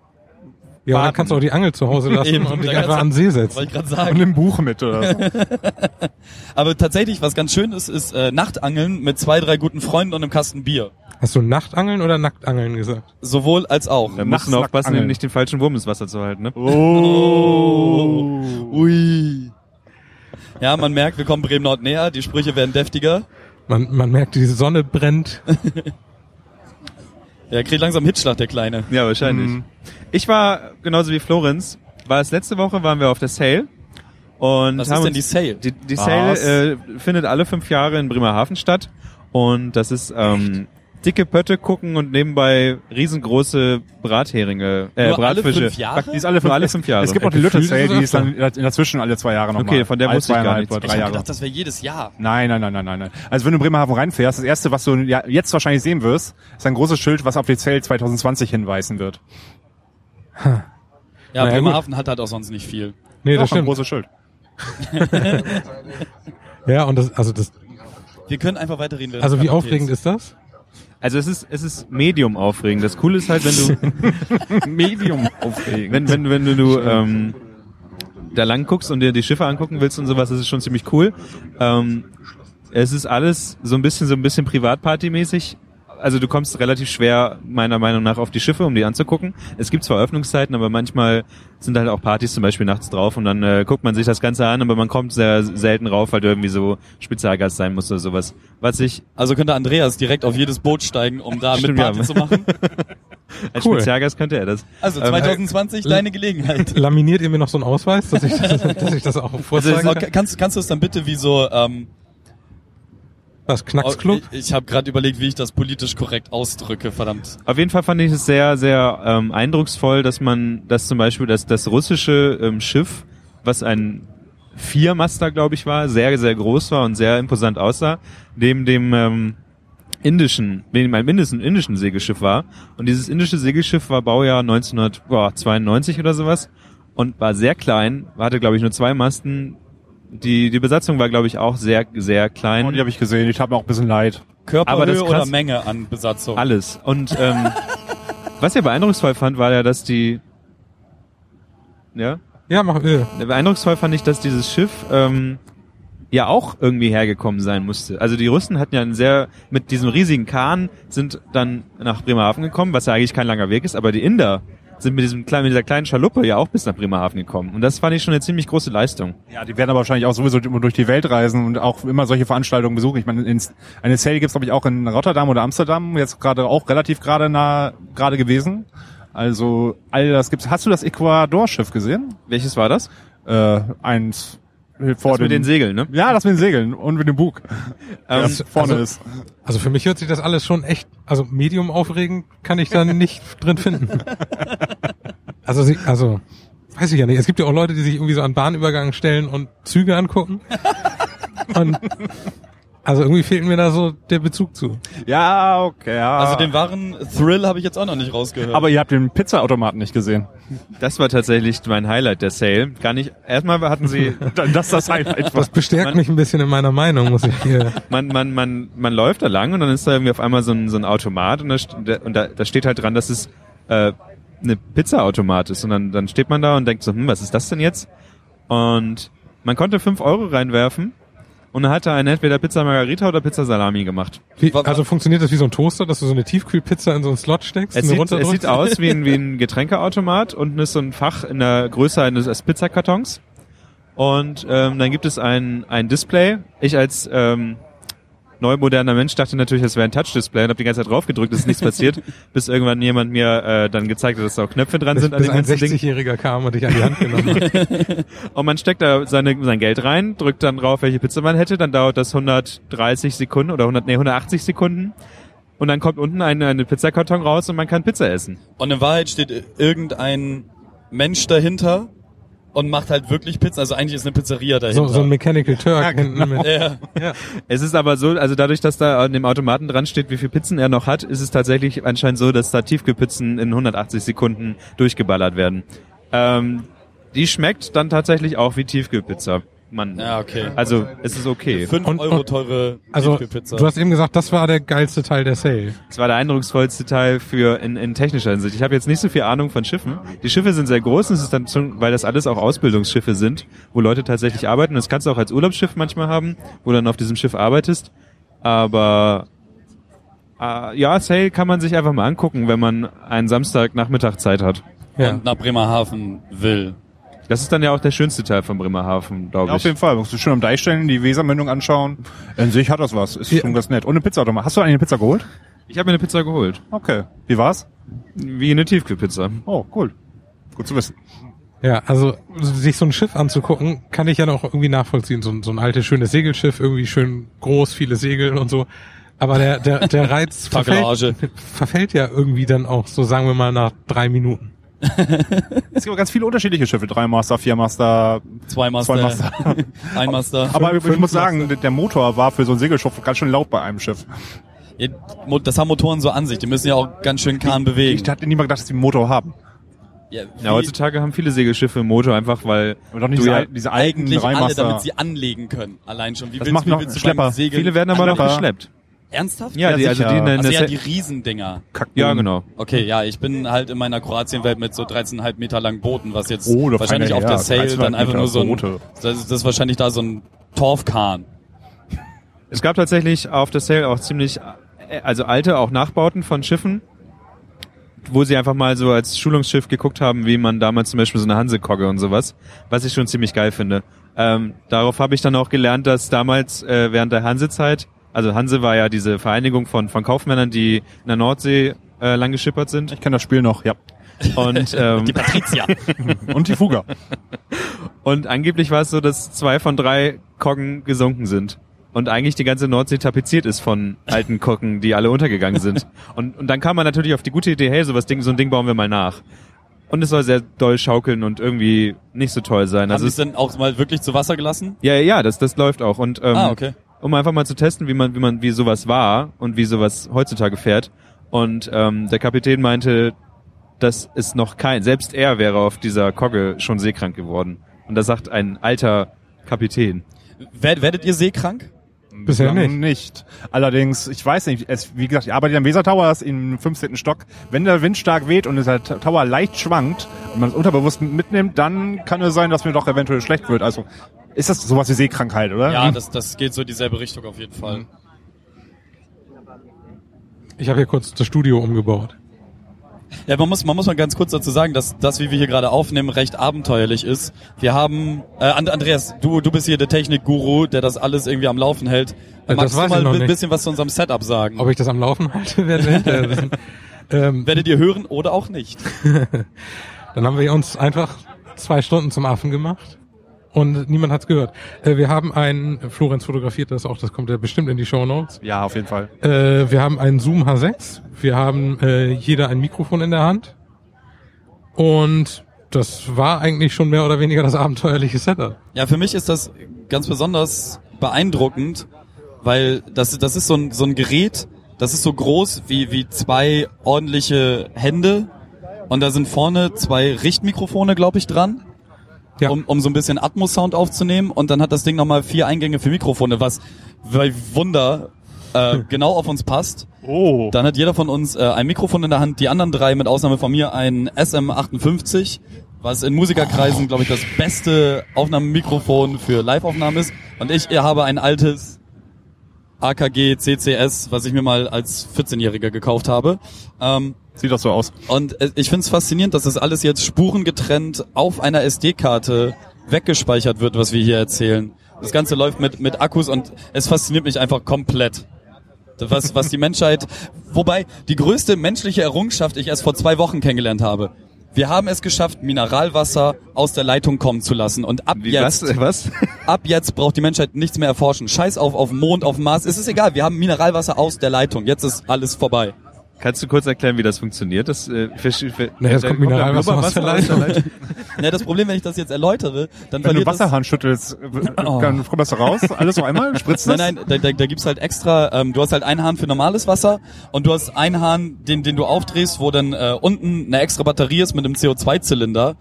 dann Baden. kannst du auch die Angel zu Hause lassen Eben, und dich einfach an den See Wollte setzen. ich gerade Und sagen. im Buch mit, oder? Aber tatsächlich, was ganz schön ist, ist äh, Nachtangeln mit zwei, drei guten Freunden und einem Kasten Bier. Hast du Nachtangeln oder Nacktangeln gesagt? Sowohl als auch. da musst du aufpassen, angeln. nicht den falschen Wurm ins Wasser zu halten, ne? Oh. Ui. Ja, man merkt, wir kommen Bremen Nord näher, die Sprüche werden deftiger. Man, man merkt, die Sonne brennt. Ja, kriegt langsam Hitschlag, der Kleine. Ja, wahrscheinlich. Mhm. Ich war, genauso wie Florenz, war es letzte Woche, waren wir auf der Sale. Und Was haben ist denn die Sale? Die, die Was? Sale äh, findet alle fünf Jahre in Bremerhaven statt. Und das ist ähm, dicke Pötte gucken und nebenbei riesengroße Bratheringe, äh, Nur alle Bratfische. fünf Jahre? Die ist alle, Nur alle fünf Jahre. Es gibt auch die Lütte Sale, die ist dann in dazwischen alle zwei Jahre nochmal. Okay, von der Alle wusste ich gar nichts. oder Ich drei hab Jahre. gedacht, das wäre jedes Jahr. Nein, nein, nein, nein, nein. Also wenn du in Bremerhaven reinfährst, das erste, was du jetzt wahrscheinlich sehen wirst, ist ein großes Schild, was auf die Sale 2020 hinweisen wird. Ja, Naja, Bremerhaven hat halt auch sonst nicht viel. Nee, das ein stimmt. großes Schild. Ja, und das, also das, Wir können einfach weiterreden. also wie aufregend ist das? Also es ist, es ist Medium aufregend. Das Coole ist halt, wenn du, Medium aufregend. wenn, wenn, wenn du, du ähm, da lang guckst und dir die Schiffe angucken willst und sowas, das ist schon ziemlich cool. Ähm, es ist alles so ein bisschen, so ein bisschen Privatparty-mäßig. Also du kommst relativ schwer, meiner Meinung nach, auf die Schiffe, um die anzugucken. Es gibt zwar Öffnungszeiten, aber manchmal sind halt auch Partys zum Beispiel nachts drauf und dann äh, guckt man sich das Ganze an, aber man kommt sehr selten rauf, weil du irgendwie so Spezialgast sein musst oder sowas. Was ich Also könnte Andreas direkt auf jedes Boot steigen, um da mit Party ja. zu machen. als Cool. Spezialgast könnte er das. Also Ähm, 2020 deine Gelegenheit. Laminiert ihr mir noch so einen Ausweis, dass ich das, dass ich das auch kann? ka- kannst, kannst du es dann bitte wie so, ähm, Das Knacksclub? ich, ich habe gerade überlegt, wie ich das politisch korrekt ausdrücke, verdammt. Auf jeden Fall fand ich es sehr, sehr ähm, eindrucksvoll, dass man, dass zum Beispiel das, das russische ähm, Schiff, was ein Viermaster, glaube ich, war, sehr, sehr groß war und sehr imposant aussah, neben dem ähm, indischen, neben einem indischen, indischen Segelschiff war. Und dieses indische Segelschiff war Baujahr 1992 oder sowas und war sehr klein, hatte, glaube ich, nur zwei Masten. Die, die Besatzung war, glaube ich, auch sehr, sehr klein. Oh, die habe ich gesehen, ich habe mir auch ein bisschen leid. Körperhöhe Aber das oder Menge an Besatzung? Alles. Und ähm, was ich beeindrucksvoll fand, war ja, dass die ja, Ja, mach, äh, beeindrucksvoll fand ich, dass dieses Schiff ähm, ja auch irgendwie hergekommen sein musste. Also die Russen hatten ja einen sehr mit diesem riesigen Kahn sind dann nach Bremerhaven gekommen, was ja eigentlich kein langer Weg ist, aber die Inder sind mit diesem kleinen mit dieser kleinen Schaluppe ja auch bis nach Bremerhaven gekommen und das fand ich schon eine ziemlich große Leistung. Ja, die werden aber wahrscheinlich auch sowieso immer durch die Welt reisen und auch immer solche Veranstaltungen besuchen. Ich meine, ins, eine Sale gibt's glaube ich auch in Rotterdam oder Amsterdam, jetzt gerade auch relativ gerade nah gerade gewesen. Also all das gibt's. Hast du das Ecuador-Schiff gesehen? Welches war das? Äh, eins vor Das dem, mit den Segeln, ne? Ja, das mit den Segeln und mit dem Bug, Ähm, das vorne also- ist. Also für mich hört sich das alles schon echt, also Medium aufregend kann ich da nicht drin finden. Also, sie, also, weiß ich ja nicht. Es gibt ja auch Leute, die sich irgendwie so an Bahnübergang stellen und Züge angucken. Und also irgendwie fehlt mir da so der Bezug zu. Ja, okay, ja. Also den wahren Thrill habe ich jetzt auch noch nicht rausgehört. aber ihr habt den Pizzaautomaten nicht gesehen. Das war tatsächlich mein Highlight der Sale. Gar nicht. Erstmal hatten sie, Dann- Das ist das Highlight. Das bestärkt mich ein bisschen in meiner Meinung, muss ich hier. man, man, man, man läuft da lang und dann ist da irgendwie auf einmal so ein, so ein Automat und da- und da, da steht halt dran, dass es äh, eine Pizzaautomat ist. Und dann, dann steht man da und denkt so, hm, was ist das denn jetzt? Und man konnte fünf Euro reinwerfen und dann hat er einen entweder Pizza Margarita oder Pizza Salami gemacht. Wie, also funktioniert das wie so ein Toaster, dass du so eine Tiefkühlpizza in so einen Slot steckst? Es und sieht, es sieht aus wie ein, wie ein Getränkeautomat. Unten ist so ein Fach in der Größe eines eines Pizzakartons. Und ähm, dann gibt es ein, ein Display. Ich als ähm, neumoderner Mensch dachte natürlich, das wäre ein Touch-Display und habe die ganze Zeit drauf gedrückt, es ist nichts passiert, bis irgendwann jemand mir äh, dann gezeigt hat, dass da auch Knöpfe dran bis, sind an bis dem ein ganzen Ding. 60-Jähriger kam und dich an die Hand genommen hat. Und man steckt da seine, sein Geld rein, drückt dann drauf, welche Pizza man hätte, dann dauert das 130 Sekunden oder 100, nee, 180 Sekunden. Und dann kommt unten eine, eine Pizzakarton raus und man kann Pizza essen. Und in Wahrheit steht irgendein Mensch dahinter und macht halt wirklich Pizza. Also eigentlich ist eine Pizzeria dahinter. So, so ein Mechanical Turk hinten mit. ja. Es ist aber so, also dadurch, dass da an dem Automaten dran steht, wie viel Pizzen er noch hat, ist es tatsächlich anscheinend so, dass da Tiefkühlpizzen in 180 Sekunden durchgeballert werden. Ähm, die schmeckt dann tatsächlich auch wie Tiefkühlpizza. Man, Ja, okay. Also es ist okay. Fünf Und- Euro und- teure Also, Tiefkühlpizza. du hast eben gesagt, das war der geilste Teil der Sale. Es war der eindrucksvollste Teil für in, in technischer Hinsicht. Ich habe jetzt nicht so viel Ahnung von Schiffen. Die Schiffe sind sehr groß, und es ist dann schon, weil das alles auch Ausbildungsschiffe sind, wo Leute tatsächlich arbeiten. Das kannst du auch als Urlaubsschiff manchmal haben, wo du dann auf diesem Schiff arbeitest. Aber äh, ja, Sail kann man sich einfach mal angucken, wenn man einen Samstagnachmittag Zeit hat. Ja. und nach Bremerhaven will. Das ist dann ja auch der schönste Teil von Bremerhaven, glaube Ja, auf ich. jeden Fall. Musst du schön am Deich stellen, die Wesermündung anschauen. In sich hat das was. Ist Ja. schon ganz nett. Und eine Pizzaautomat. Hast du eine Pizza geholt? Ich habe mir eine Pizza geholt. Okay. Wie war's? Wie eine Tiefkühlpizza. Oh, cool. Gut zu wissen. Ja, also sich so ein Schiff anzugucken, kann ich ja noch irgendwie nachvollziehen. So, ein- so ein altes, schönes Segelschiff, irgendwie schön groß, viele Segel und so. Aber der, der, der Reiz verfällt, verfällt ja irgendwie dann auch, so sagen wir mal, nach drei Minuten. Es gibt ganz viele unterschiedliche Schiffe. Drei Master, vier Master, Zwei Master, zwei Master. ein Master. Aber ich fünf muss sagen, der Motor war für so ein Segelschiff ganz schön laut bei einem Schiff. Das haben Motoren so an sich. Die müssen ja auch ganz schön Kahn bewegen. Ich hatte niemand gedacht, dass die einen Motor haben. Ja, Ja, heutzutage haben viele Segelschiffe einen Motor, einfach weil Aber doch nicht diese, ja, diese alten eigentlich alle, damit sie anlegen können. Allein schon. Wie Das willst, macht wie noch Schlepper. viele werden aber noch geschleppt. Ernsthaft? Ja, Ja, die, also die der, in Also ja, die Riesendinger. ja, genau. Okay, ja, ich bin halt in meiner Kroatienwelt mit so 13,5 Meter langen Booten, was jetzt Oh, wahrscheinlich auf der Sail 13,5 dann einfach Meter nur so ein, Boote. das ist, das ist wahrscheinlich da so ein Torfkahn. Es gab tatsächlich auf der Sale auch ziemlich, äh, also alte auch Nachbauten von Schiffen, wo sie einfach mal so als Schulungsschiff geguckt haben, wie man damals zum Beispiel so eine Hansekogge und sowas, was ich schon ziemlich geil finde. Ähm, darauf habe ich dann auch gelernt, dass damals äh, während der Hansezeit, also Hanse war ja diese Vereinigung von, von Kaufmännern, die in der Nordsee äh, lang geschippert sind. Ich kenne das Spiel noch, ja. Und, ähm, Die Patricia. Und die Fuga. Und angeblich war es so, dass zwei von drei Koggen gesunken sind. Und eigentlich die ganze Nordsee tapeziert ist von alten Koggen, die alle untergegangen sind. Und, und dann kam man natürlich auf die gute Idee, hey, sowas Ding, so ein Ding bauen wir mal nach. Und es soll sehr doll schaukeln und irgendwie nicht so toll sein. Haben Also es, denn auch mal wirklich zu Wasser gelassen? ja, ja, ja, das, das läuft auch. Und ähm, Ah, okay. Um einfach mal zu testen, wie man, wie man, wie sowas war und wie sowas heutzutage fährt. Und ähm, der Kapitän meinte, dass es noch kein, selbst er wäre auf dieser Kogge schon seekrank geworden. Und das sagt ein alter Kapitän. Wer, werdet ihr seekrank? Bisher Bislang nicht. nicht. Allerdings, ich weiß nicht, es, wie gesagt, ich arbeite am Weser Tower, das ist im 15. Stock. Wenn der Wind stark weht und der Tower leicht schwankt und man es unterbewusst mitnimmt, dann kann es sein, dass mir doch eventuell schlecht wird. Also ist das sowas wie Seekrankheit, oder? Ja, das, das geht so in dieselbe Richtung auf jeden Fall. Ich habe hier kurz das Studio umgebaut. Ja, man muss, man muss mal ganz kurz dazu sagen, dass das, wie wir hier gerade aufnehmen, recht abenteuerlich ist. Wir haben, äh, And- Andreas, du, du bist hier der Technikguru, der das alles irgendwie am Laufen hält. das Magst weiß du mal ein nicht. bisschen was zu unserem Setup sagen? Ob ich das am Laufen halte, wissen. ähm, Werdet ihr hören oder auch nicht? dann haben wir uns einfach zwei Stunden zum Affen gemacht. Und niemand hat's gehört. Äh, wir haben einen, Florenz fotografiert das auch, das kommt ja bestimmt in die Show Notes. Ja, auf jeden Fall. Äh, wir haben einen Zoom H6, wir haben äh, jeder ein Mikrofon in der Hand und das war eigentlich schon mehr oder weniger das abenteuerliche Setup. Ja, für mich ist das ganz besonders beeindruckend, weil das, das ist so ein, so ein Gerät, das ist so groß wie, wie zwei ordentliche Hände und da sind vorne zwei Richtmikrofone, glaube ich, dran. Ja. Um, um so ein bisschen Atmos-Sound aufzunehmen und dann hat das Ding nochmal vier Eingänge für Mikrofone, was bei Wunder äh, genau auf uns passt. Oh. Dann hat jeder von uns äh, ein Mikrofon in der Hand, die anderen drei mit Ausnahme von mir ein SM58, was in Musikerkreisen, glaube ich, das beste Aufnahmemikrofon für Live-Aufnahmen ist. Und ich habe ein altes AKG CCS, was ich mir mal als 14-Jähriger gekauft habe. Ähm, Sieht doch so aus. und äh, ich finde es faszinierend, dass das alles jetzt spurengetrennt auf einer SD-Karte weggespeichert wird, was wir hier erzählen. Das Ganze läuft mit, mit Akkus und es fasziniert mich einfach komplett. Was, was die Menschheit, wobei die größte menschliche Errungenschaft ich erst vor zwei Wochen kennengelernt habe. Wir haben es geschafft, Mineralwasser aus der Leitung kommen zu lassen. Und ab Wie, jetzt, was? was? ab jetzt braucht die Menschheit nichts mehr erforschen. Scheiß auf, auf Mond, auf Mars. Es ist egal. Wir haben Mineralwasser aus der Leitung. Jetzt ist alles vorbei. Kannst du kurz erklären, wie das funktioniert? Das, äh, für, für, Naja, es da kommt Mineralwasser aus der Blubberwasser Ja, das Problem, wenn ich das jetzt erläutere, dann Wenn du verliert das... Wasserhahn schüttelst, Oh. dann kommt das raus, alles auf einmal, spritzt das? Nein, nein, da, da, da gibt's halt extra, ähm, du hast halt einen Hahn für normales Wasser und du hast einen Hahn, den, den du aufdrehst, wo dann äh, unten eine extra Batterie ist mit einem CO2-Zylinder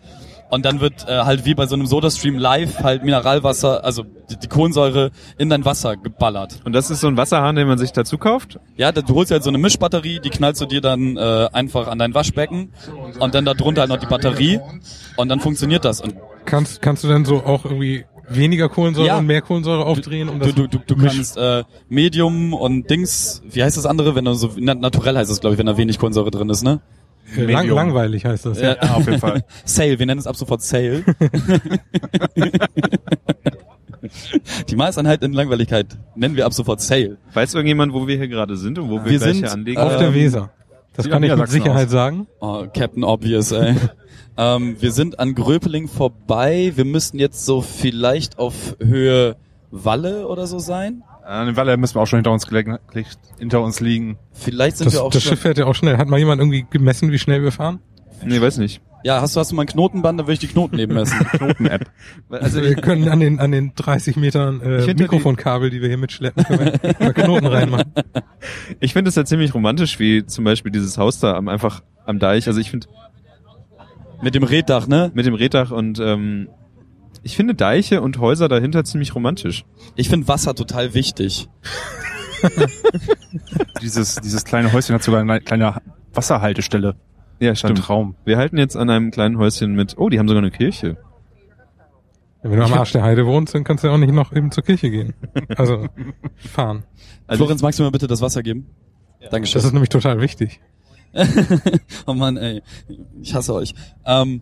und dann wird äh, halt wie bei so einem SodaStream Live halt Mineralwasser, also die, die Kohlensäure in dein Wasser geballert. Und das ist so ein Wasserhahn, den man sich dazu kauft? Ja, da- du holst halt so eine Mischbatterie, die knallst du dir dann äh, einfach an dein Waschbecken und dann da drunter halt noch die Batterie und dann funktioniert das. Und Kannst, kannst du denn so auch irgendwie weniger Kohlensäure Ja. und mehr Kohlensäure aufdrehen? Um Du, das du, du, du kannst äh, Medium und Dings, wie heißt das andere, wenn du so na, naturell heißt es, glaube ich, wenn da wenig Kohlensäure drin ist, ne? Lang, langweilig heißt das. Ja. Ja, auf jeden Fall. Sale, wir nennen es ab sofort Sale. Die Maßeinheit in Langweiligkeit nennen wir ab sofort Sale. Weiß irgendjemand, wo wir hier gerade sind und wo wir, Wir gleich sind, hier anlegen? Auf Ähm, der Weser. Das sieht kann ich mit Sicherheit aus. sagen. Oh, Captain Obvious, ey. ähm, wir sind an Gröpeling vorbei. Wir müssten jetzt so vielleicht auf Höhe Walle oder so sein. An den Walle müssen wir auch schon hinter uns gelegen, hinter uns liegen. Vielleicht sind Das, wir auch das. Schiff fährt ja auch schnell. Hat mal jemand irgendwie gemessen, wie schnell wir fahren? nee, weiß nicht. Ja, hast du, hast du mal ein Knotenband, dann würde ich die Knoten nehmen messen. Knoten-App. Also wir ich, können an den, an den 30 Metern äh, Mikrofonkabel, die wir hier mitschleppen, können Knoten reinmachen. ich finde es ja ziemlich romantisch, wie zum Beispiel dieses Haus da am, einfach am Deich. Also ich finde Mit dem Reddach, ne? mit dem Reddach und ähm, ich finde Deiche und Häuser dahinter ziemlich romantisch. Ich finde Wasser total wichtig. Dieses, dieses kleine Häuschen hat sogar eine kleine Wasserhaltestelle. Ja, Ein stimmt. Traum. Wir halten jetzt an einem kleinen Häuschen mit. Oh, die haben sogar eine Kirche. Wenn du am Arsch der Heide wohnst, dann kannst du ja auch nicht noch eben zur Kirche gehen. Also fahren. Also Florenz, magst du mir bitte das Wasser geben? Dankeschön. Das ist nämlich total wichtig. oh Mann, ey. Ich hasse euch. Ähm,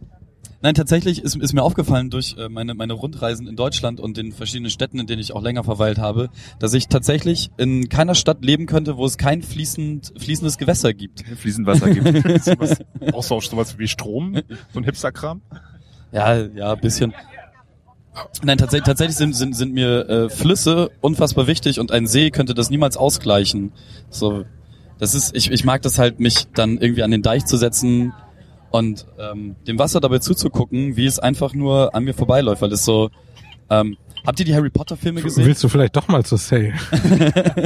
nein, tatsächlich ist, ist mir aufgefallen durch äh, meine, meine Rundreisen in Deutschland und den verschiedenen Städten, in denen ich auch länger verweilt habe, dass ich tatsächlich in keiner Stadt leben könnte, wo es kein fließend, fließendes Gewässer gibt. fließend Wasser gibt. Sowas, brauchst du auch sowas wie Strom? So ein Hipsterkram? Ja, ja, ein bisschen. Nein, tatsächlich, tatsächlich sind, sind, sind mir äh, Flüsse unfassbar wichtig und ein See könnte das niemals ausgleichen. So, das ist, ich, ich mag das halt, mich dann irgendwie an den Deich zu setzen und ähm, dem Wasser dabei zuzugucken, wie es einfach nur an mir vorbeiläuft, weil es so. Ähm, habt ihr die Harry Potter Filme gesehen? Willst du vielleicht doch mal zur Sale?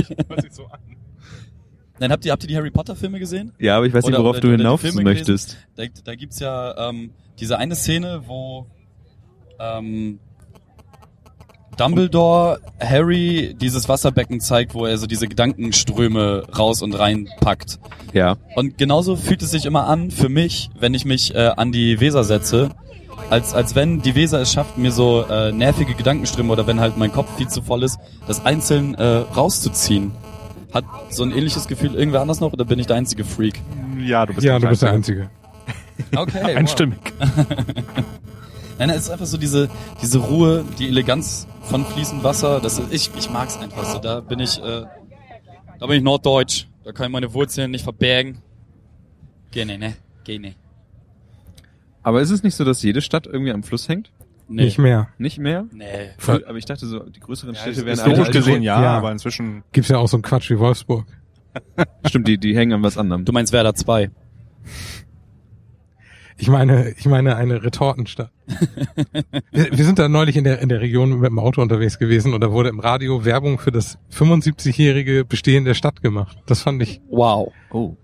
Nein, habt ihr habt ihr die Harry Potter Filme gesehen? Ja, aber ich weiß nicht, Oder- worauf oder- du hinauf möchtest. Da, da gibt's ja ähm, diese eine Szene, wo ähm, Dumbledore Harry dieses Wasserbecken zeigt, wo er so diese Gedankenströme raus und rein packt. Ja. Und genauso fühlt es sich immer an für mich, wenn ich mich äh, an die Weser setze, als, als wenn die Weser es schafft, mir so äh, nervige Gedankenströme oder wenn halt mein Kopf viel zu voll ist, das einzeln äh, rauszuziehen. Hat so ein ähnliches Gefühl irgendwer anders noch oder bin ich der einzige Freak? Ja, du bist Ja, der du bist der Einzige. Einzige. Okay. Einstimmig. Nein, es ist einfach so diese, diese Ruhe, die Eleganz von fließend Wasser. Das ist, ich, ich mag's einfach so. Da bin ich, äh, da bin ich norddeutsch. Da kann ich meine Wurzeln nicht verbergen. Geh ne, ne? Geh ne. Aber ist es nicht so, dass jede Stadt irgendwie am Fluss hängt? Nee. Nicht mehr. Nicht mehr? Nee. Frü- Aber ich dachte so, die größeren Städte wären Historisch alle- gesehen ja, Ja. aber inzwischen Gibt's ja auch so einen Quatsch wie Wolfsburg. Stimmt, die, die hängen an was anderem. Du meinst Werder 2. Ich meine, ich meine eine Retortenstadt. wir, wir sind da neulich in der, in der Region mit dem Auto unterwegs gewesen und da wurde im Radio Werbung für das 75-jährige Bestehen der Stadt gemacht. Das fand ich, Wow. Oh,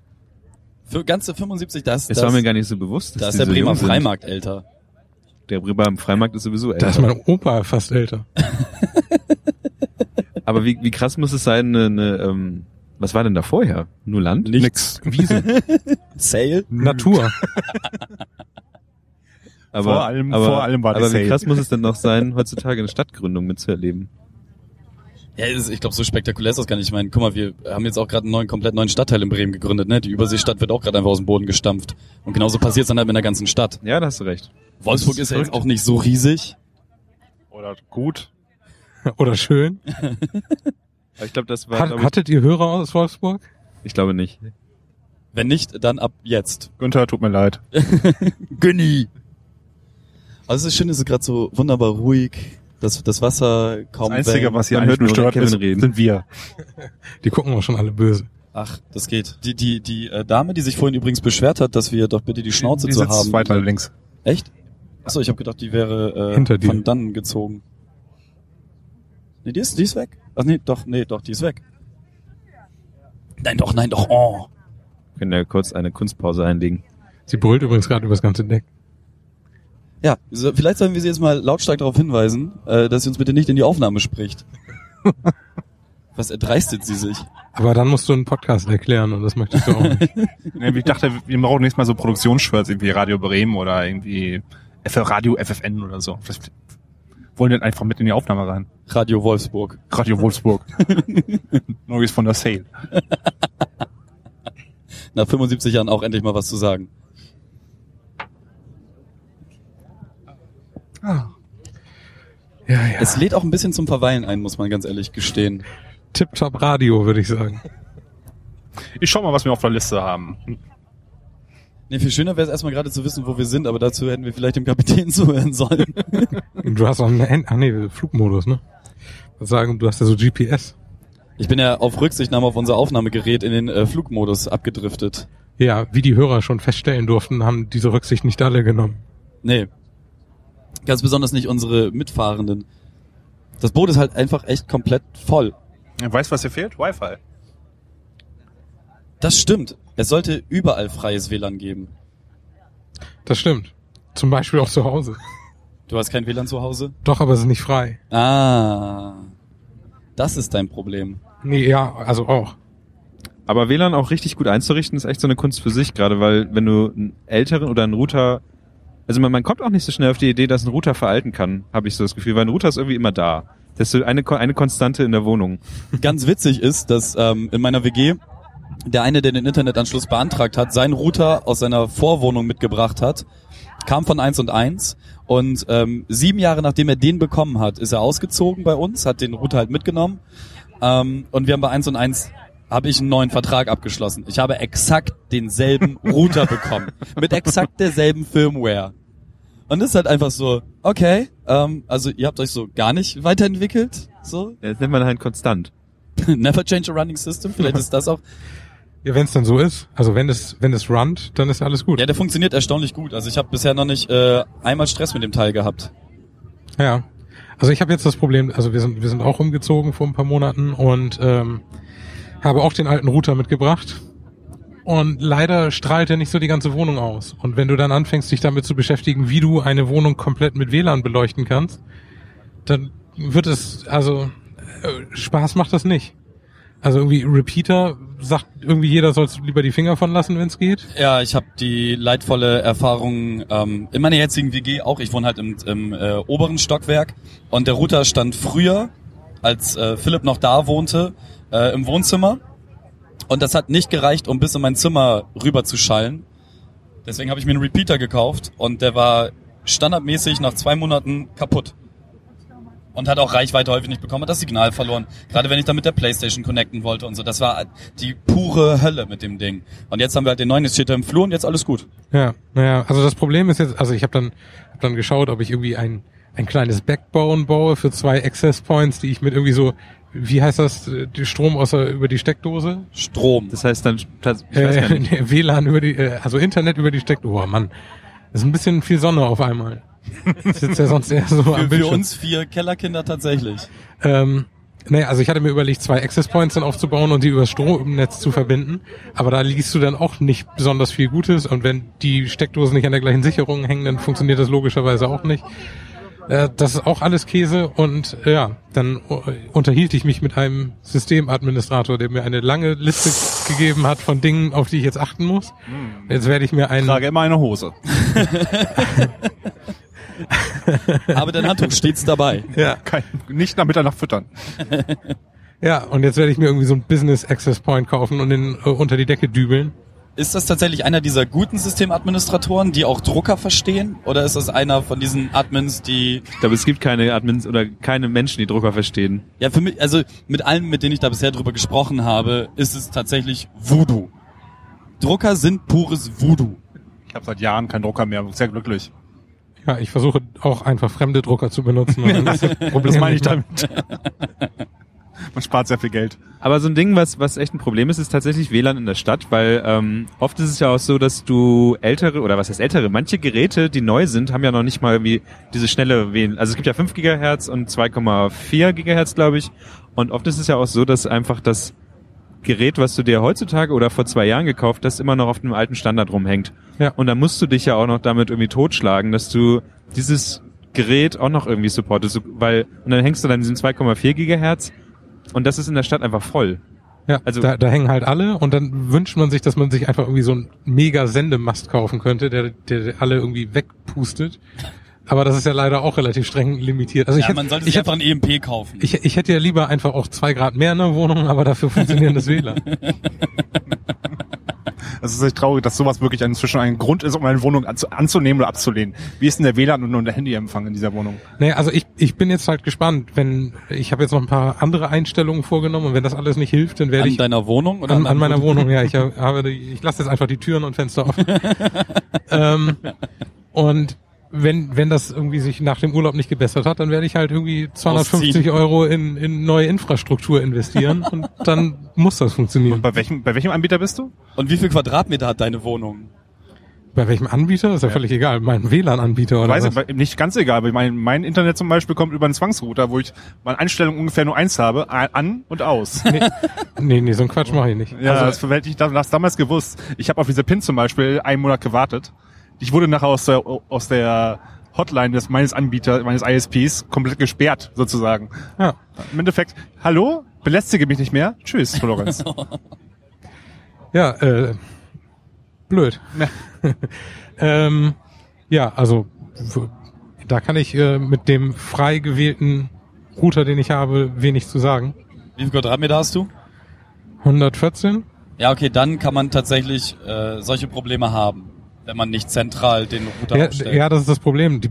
Für ganze 75, das, es das, war mir gar nicht so bewusst. da ist der Bremer jung sind. Freimarkt älter. Der Bremer Freimarkt ist sowieso älter. da ist mein Opa fast älter. Aber wie, wie krass muss es sein, eine, eine ähm, was war denn da vorher? Nur Land? nix. Wiese, Sale? Natur. Aber, Vor allem- aber, vor allem war die Aber wie Sale. krass muss es denn noch sein, heutzutage eine Stadtgründung mitzuerleben? Ja, ist- ich glaube, so spektakulär ist das gar nicht. Ich meine, guck mal, wir haben jetzt auch gerade einen neuen, komplett neuen Stadtteil in Bremen gegründet. Ne? Die Überseestadt wird auch gerade einfach aus dem Boden gestampft. Und genauso passiert es dann halt mit der ganzen Stadt. Ja, da hast du recht. Wolfsburg ist ja jetzt auch nicht so riesig. Oder gut. Oder schön. Aber ich glaube, das war, Hat, glaub ich, hattet ihr Hörer aus Wolfsburg? ich glaube nicht. Wenn nicht, dann ab jetzt. Günther, tut mir leid. Günni! Also es ist schön, es ist gerade so wunderbar ruhig. Das, das Wasser kaum Das Einzige, was hier eigentlich hört nur nur stört, Kevin ist, reden. sind wir. Die gucken auch schon alle böse. Ach, das geht. Die, die, die äh, Dame, die sich vorhin übrigens beschwert hat, dass wir doch bitte die Schnauze die zu sitzt haben. weiter links. Echt? Achso, ich habe gedacht, die wäre äh, Hinter dir. von dann gezogen. Nee, die ist, die ist weg. Ach nee, doch, nee, doch, die ist weg. Nein, doch, nein, doch. Oh. Wir können ja kurz eine Kunstpause einlegen. Sie brüllt übrigens gerade übers ganze Deck. Ja, so, vielleicht sollen wir sie jetzt mal lautstark darauf hinweisen, äh, dass sie uns bitte nicht in die Aufnahme spricht. Was erdreistet sie sich? Aber dann musst du einen Podcast erklären und das möchtest du auch nicht. Nee, Ich dachte, wir brauchen nächstes Mal so Produktionsshirts, irgendwie Radio Bremen oder irgendwie F Radio FFN oder so. Vielleicht wollen denn einfach mit in die Aufnahme rein. Radio Wolfsburg. Radio Wolfsburg. Neues von der Sale. Nach 75 Jahren auch endlich mal was zu sagen. Ja, ja. Es lädt auch ein bisschen zum Verweilen ein, muss man ganz ehrlich gestehen. Tip-Top Radio, würde ich sagen. Ich schau mal, was wir auf der Liste haben. Nee, viel schöner wäre es erstmal gerade zu wissen, wo wir sind, aber dazu hätten wir vielleicht dem Kapitän zuhören sollen. Du hast auch einen Ach nee, Flugmodus, ne? Was sagen, du hast ja so GPS. Ich bin ja auf Rücksichtnahme auf unser Aufnahmegerät in den äh, Flugmodus abgedriftet. Ja, wie die Hörer schon feststellen durften, haben diese Rücksicht nicht alle genommen. Nee. Ganz besonders nicht unsere Mitfahrenden. Das Boot ist halt einfach echt komplett voll. Weißt du, was hier fehlt? Wi-Fi. Das stimmt. Es sollte überall freies WLAN geben. Das stimmt. Zum Beispiel auch zu Hause. Du hast kein WLAN zu Hause? Doch, aber es ist nicht frei. Ah. Das ist dein Problem. Nee, ja, also auch. Aber WLAN auch richtig gut einzurichten, ist echt so eine Kunst für sich, gerade weil wenn du einen älteren oder einen Router, also man, man kommt auch nicht so schnell auf die Idee, dass ein Router veralten kann, habe ich so das Gefühl, weil ein Router ist irgendwie immer da. Das ist so eine, eine Konstante in der Wohnung. Ganz witzig ist, dass ähm, in meiner WG der eine, der den Internetanschluss beantragt hat, seinen Router aus seiner Vorwohnung mitgebracht hat, kam von 1 und 1 und ähm, sieben Jahre nachdem er den bekommen hat, ist er ausgezogen bei uns, hat den Router halt mitgenommen ähm, und wir haben bei 1 und 1 habe ich einen neuen Vertrag abgeschlossen. Ich habe exakt denselben Router bekommen. Mit exakt derselben Firmware. Und das ist halt einfach so, okay, ähm, also ihr habt euch so gar nicht weiterentwickelt, so. Das nennt man halt konstant. Never change a running system, vielleicht ist das auch. Ja, wenn es dann so ist, also wenn es wenn es runnt, dann ist alles gut. Ja, der funktioniert erstaunlich gut. Also ich habe bisher noch nicht äh, einmal Stress mit dem Teil gehabt. Ja. Also ich habe jetzt das Problem, also wir sind wir sind auch umgezogen vor ein paar Monaten und ähm, habe auch den alten Router mitgebracht. Und leider strahlt er nicht so die ganze Wohnung aus. Und wenn du dann anfängst, dich damit zu beschäftigen, wie du eine Wohnung komplett mit WLAN beleuchten kannst, dann wird es, also äh, Spaß macht das nicht. Also irgendwie Repeater sagt irgendwie jeder soll lieber die Finger von lassen, wenn es geht. Ja, ich habe die leidvolle Erfahrung ähm, in meiner jetzigen WG auch. Ich wohne halt im, im äh, oberen Stockwerk und der Router stand früher, als äh, Philipp noch da wohnte, äh, im Wohnzimmer. Und das hat nicht gereicht, um bis in mein Zimmer rüber zu schallen. Deswegen habe ich mir einen Repeater gekauft und der war standardmäßig nach zwei Monaten kaputt. Und hat auch Reichweite häufig nicht bekommen, hat das Signal verloren. Gerade wenn ich dann mit der Playstation connecten wollte und so. Das war die pure Hölle mit dem Ding. Und jetzt haben wir halt den neuen, jetzt steht er im Flur und jetzt alles gut. Ja, naja, also das Problem ist jetzt, also ich habe dann hab dann geschaut, ob ich irgendwie ein ein kleines Backbone baue für zwei Access Points, die ich mit irgendwie so, wie heißt das, die Strom aus der, über die Steckdose? Strom. Das heißt dann, das- ich weiß gar Äh, WLAN über die, äh, also Internet über die Steckdose. Oh Mann, das ist ein bisschen viel Sonne auf einmal. Sitzt ja sonst eher so am Für, für Bildschirm. uns vier Kellerkinder tatsächlich. Ähm, naja, also ich hatte mir überlegt, zwei Access Points dann aufzubauen und die über das Stromnetz zu verbinden. Aber da liest du dann auch nicht besonders viel Gutes. Und wenn die Steckdosen nicht an der gleichen Sicherung hängen, dann funktioniert das logischerweise auch nicht. Äh, das ist auch alles Käse. Und äh, ja, dann äh, unterhielt ich mich mit einem Systemadministrator, der mir eine lange Liste gegeben hat von Dingen, auf die ich jetzt achten muss. Jetzt werde ich mir einen... Trage immer eine Hose. Aber dein Handtuch stets dabei. Ja, Kein, nicht nach Mitternacht füttern. ja, und jetzt werde ich mir irgendwie so ein Business Access Point kaufen und den äh, unter die Decke dübeln. Ist das tatsächlich einer dieser guten Systemadministratoren, die auch Drucker verstehen? Oder ist das einer von diesen Admins, die, Ich glaube, es gibt keine Admins oder keine Menschen, die Drucker verstehen. ja, für mich, also mit allen, mit denen ich da bisher drüber gesprochen habe, ist es tatsächlich Voodoo. Drucker sind pures Voodoo. Ich habe seit Jahren keinen Drucker mehr. Sehr glücklich. Ja, ich versuche auch einfach fremde Drucker zu benutzen. Das, Problem Das meine ich damit. Man spart sehr viel Geld. Aber so ein Ding, was, was echt ein Problem ist, ist tatsächlich WLAN in der Stadt, weil ähm, oft ist es ja auch so, dass du ältere, oder was heißt ältere, manche Geräte, die neu sind, haben ja noch nicht mal wie diese schnelle WLAN. Also es gibt ja 5 Gigahertz und 2,4 Gigahertz, glaube ich. Und oft ist es ja auch so, dass einfach das Gerät, was du dir heutzutage oder vor zwei Jahren gekauft hast, immer noch auf dem alten Standard rumhängt. Ja. Und da musst du dich ja auch noch damit irgendwie totschlagen, dass du dieses Gerät auch noch irgendwie supportest, weil, und dann hängst du dann diesen 2,4 Gigahertz und das ist in der Stadt einfach voll. Ja, Also- also da, da hängen halt alle und dann wünscht man sich, dass man sich einfach irgendwie so einen mega Sendemast kaufen könnte, der, der alle irgendwie wegpustet. Aber das ist ja leider auch relativ streng limitiert. Also ich ja, hätte, man sollte ich, sich einfach hätte, ein EMP kaufen. ich, ich hätte ja lieber einfach auch zwei Grad mehr in der Wohnung, aber dafür funktionierendes WLAN. Es ist echt traurig, dass sowas wirklich inzwischen ein Grund ist, um eine Wohnung anzu anzunehmen oder abzulehnen. Wie ist denn der WLAN und der Handyempfang in dieser Wohnung? Nee, also ich, ich bin jetzt halt gespannt, wenn ich habe jetzt noch ein paar andere Einstellungen vorgenommen und wenn das alles nicht hilft, dann werde an ich deiner Wohnung oder an, an meiner Wohnung? Wohnung, ja. Ich hab- habe, ich lasse jetzt einfach die Türen und Fenster offen. ähm, und wenn, wenn das irgendwie sich nach dem Urlaub nicht gebessert hat, dann werde ich halt irgendwie 250 Ausziehen. Euro in, in neue Infrastruktur investieren und dann muss das funktionieren. Bei welchem, bei welchem Anbieter bist du? Und wie viel Quadratmeter hat deine Wohnung? Bei welchem Anbieter? Ist ja, völlig egal. Mein WLAN-Anbieter oder Weiß was? ich, nicht ganz egal, aber mein, mein Internet zum Beispiel kommt über einen Zwangsrouter, wo ich meine Einstellung ungefähr nur eins habe, an und aus. Nee, nee, so einen Quatsch mache ich nicht. Ja, das also, verwälte ich das damals gewusst. Ich habe auf diese PIN zum Beispiel einen Monat gewartet. Ich wurde nachher aus der, aus der Hotline des meines Anbieters, meines ISPs komplett gesperrt, sozusagen. ja. Im Endeffekt, hallo, belästige mich nicht mehr. Tschüss, Florenz. Ja, äh, blöd. ähm, ja, also da kann ich äh, mit dem frei gewählten Router, den ich habe, wenig zu sagen. Wie viel Quadratmeter hast du? 114? Ja, okay, dann kann man tatsächlich äh, solche Probleme haben, wenn man nicht zentral den Router Ja, aufstellt. ja, das ist das Problem. Die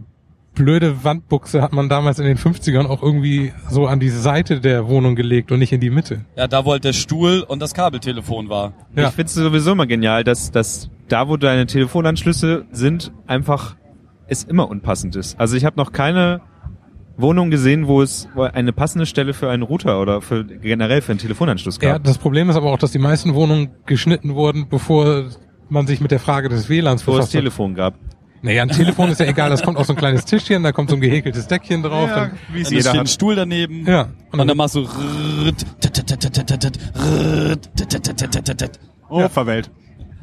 blöde Wandbuchse hat man damals in den 50ern auch irgendwie so an die Seite der Wohnung gelegt und nicht in die Mitte. ja, da wo halt der Stuhl und das Kabeltelefon war. Ja. Ich finde es sowieso immer genial, dass, dass da, wo deine Telefonanschlüsse sind, einfach es immer unpassend ist. Also ich habe noch keine Wohnung gesehen, wo es eine passende Stelle für einen Router oder für generell für einen Telefonanschluss Ja, gab. das Problem ist aber auch, dass die meisten Wohnungen geschnitten wurden, bevor man sich mit der Frage des WLANs wo es befasst. Telefon gab. Naja, ein Telefon ist ja egal, das kommt auf so ein kleines Tischchen, da kommt so ein gehäkeltes Deckchen drauf. ja, dann, wie Dann jeder hier ein hat. Stuhl daneben. ja. Und dann machst du. Oh, verwählt.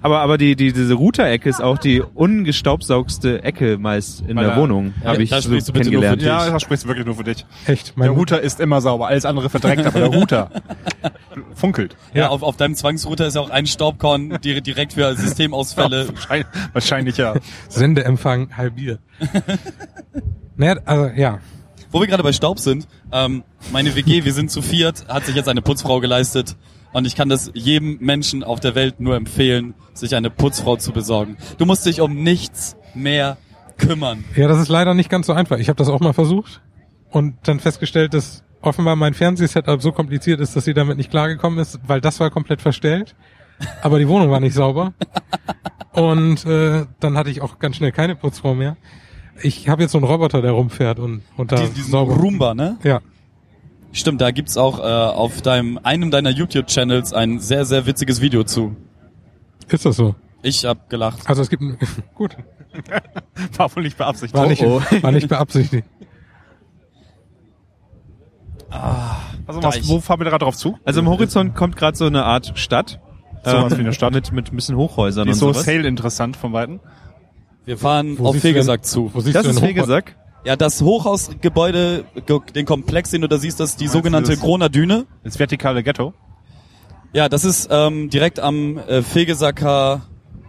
Aber, aber die, die, diese Router-Ecke ist auch die ungestaubsaugste Ecke meist in Weil der da- Wohnung, Ja, habe ich da so sprichst du bitte nur für kennengelernt. dich. Ja, das sprichst du wirklich nur für dich. Echt, mein Der Router ist immer sauber, alles andere verdreckt, aber der Router funkelt. Ja, Ja. auf, auf deinem Zwangsrouter ist ja auch ein Staubkorn di- direkt für Systemausfälle. Wahrscheinlich, wahrscheinlich ja. Sendeempfang halbiert. naja, also ja. Wo wir gerade bei Staub sind, ähm, meine WG, wir sind zu viert, hat sich jetzt eine Putzfrau geleistet. Und ich kann das jedem Menschen auf der Welt nur empfehlen, sich eine Putzfrau zu besorgen. Du musst dich um nichts mehr kümmern. Ja, das ist leider nicht ganz so einfach. Ich habe das auch mal versucht und dann festgestellt, dass offenbar mein Fernsehsetup so kompliziert ist, dass sie damit nicht klargekommen ist, weil das war komplett verstellt, aber die Wohnung war nicht sauber. Und äh, dann hatte ich auch ganz schnell keine Putzfrau mehr. Ich habe jetzt so einen Roboter, der rumfährt und, und da Diesen, diesen sauber. Roomba, ne? Ja. Stimmt, da gibt's auch äh, auf deinem einem deiner YouTube-Channels ein sehr, sehr witziges Video zu. Ist das so? Ich hab gelacht. Also es gibt gut. War wohl nicht beabsichtigt. War nicht, oh. war nicht beabsichtigt. Also, Da was, wo fahren wir da gerade drauf zu? Also im Horizont kommt gerade so eine Art Stadt. Sowas wie eine Stadt. Mit, mit ein bisschen Hochhäusern Die und ist so sowas. Sale interessant von Weitem. Wir fahren Wo auf denn- Fegesack zu. Wo siehst Das du ist? Fegesack. Ja, das Hochhausgebäude, ge- den Komplex, den du da siehst, das ist die sogenannte Kroner Düne. Das vertikale Ghetto. Ja, das ist ähm, direkt am äh, Fegesacker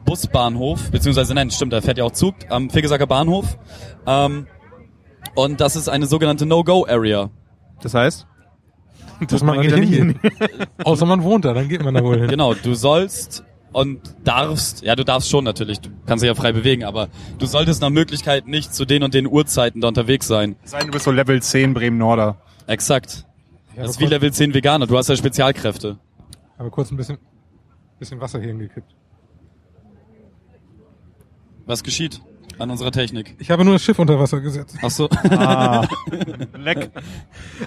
Busbahnhof, beziehungsweise nein, stimmt, da fährt ja auch Zug, am Fegesacker Bahnhof. Ähm, und das ist eine sogenannte No-Go-Area. Das heißt? Dass man da geht nicht da hingehen. Außer man wohnt da, dann geht man da wohl hin. Genau, du sollst und darfst, ja, du darfst schon natürlich, du kannst dich ja frei bewegen, aber du solltest nach Möglichkeit nicht zu den und den Uhrzeiten da unterwegs sein. Sein, du bist so Level 10 Bremen-Norder. Exakt. Ja, Das ist wie Level 10 Veganer, du hast ja Spezialkräfte. Aber kurz ein bisschen, bisschen Wasser hier hingekippt. Was geschieht an unserer Technik? Ich habe nur das Schiff unter Wasser gesetzt. Ach so. Ah, leck.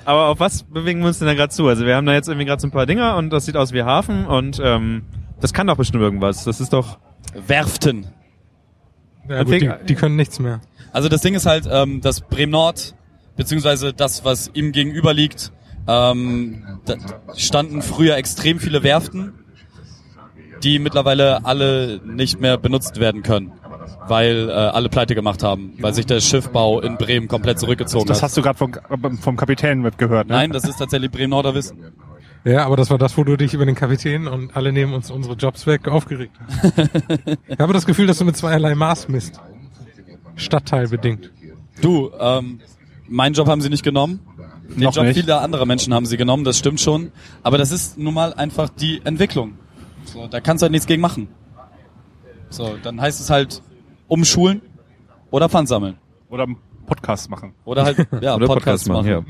Aber auf was bewegen wir uns denn da gerade zu? Also wir haben da jetzt irgendwie gerade so ein paar Dinger und das sieht aus wie Hafen und ähm, das kann doch bestimmt irgendwas. Das ist doch. Werften. Ja, gut, die, die können nichts mehr. Also das Ding ist halt, ähm, das Bremen Nord, beziehungsweise das, was ihm gegenüber liegt, ähm, da standen früher extrem viele Werften, die mittlerweile alle nicht mehr benutzt werden können, weil äh, alle pleite gemacht haben, weil sich der Schiffbau in Bremen komplett zurückgezogen Das hat. hast du gerade vom, vom Kapitän mitgehört, ne? Nein, das ist tatsächlich Bremen Norder Wissen. Ja, aber das war das, wo du dich über den Kapitän und alle nehmen uns unsere Jobs weg aufgeregt hast. ich habe das Gefühl, dass du mit zweierlei Maß misst. Stadtteilbedingt. Du, ähm, meinen Job haben sie nicht genommen. Den Noch Job nicht. vieler anderer Menschen haben sie genommen, das stimmt schon. Aber das ist nun mal einfach die Entwicklung. So, da kannst du halt nichts gegen machen. So, dann heißt es halt umschulen oder Pfand sammeln. Oder einen Podcast machen. Oder halt, ja, Oder Podcasts machen. ja.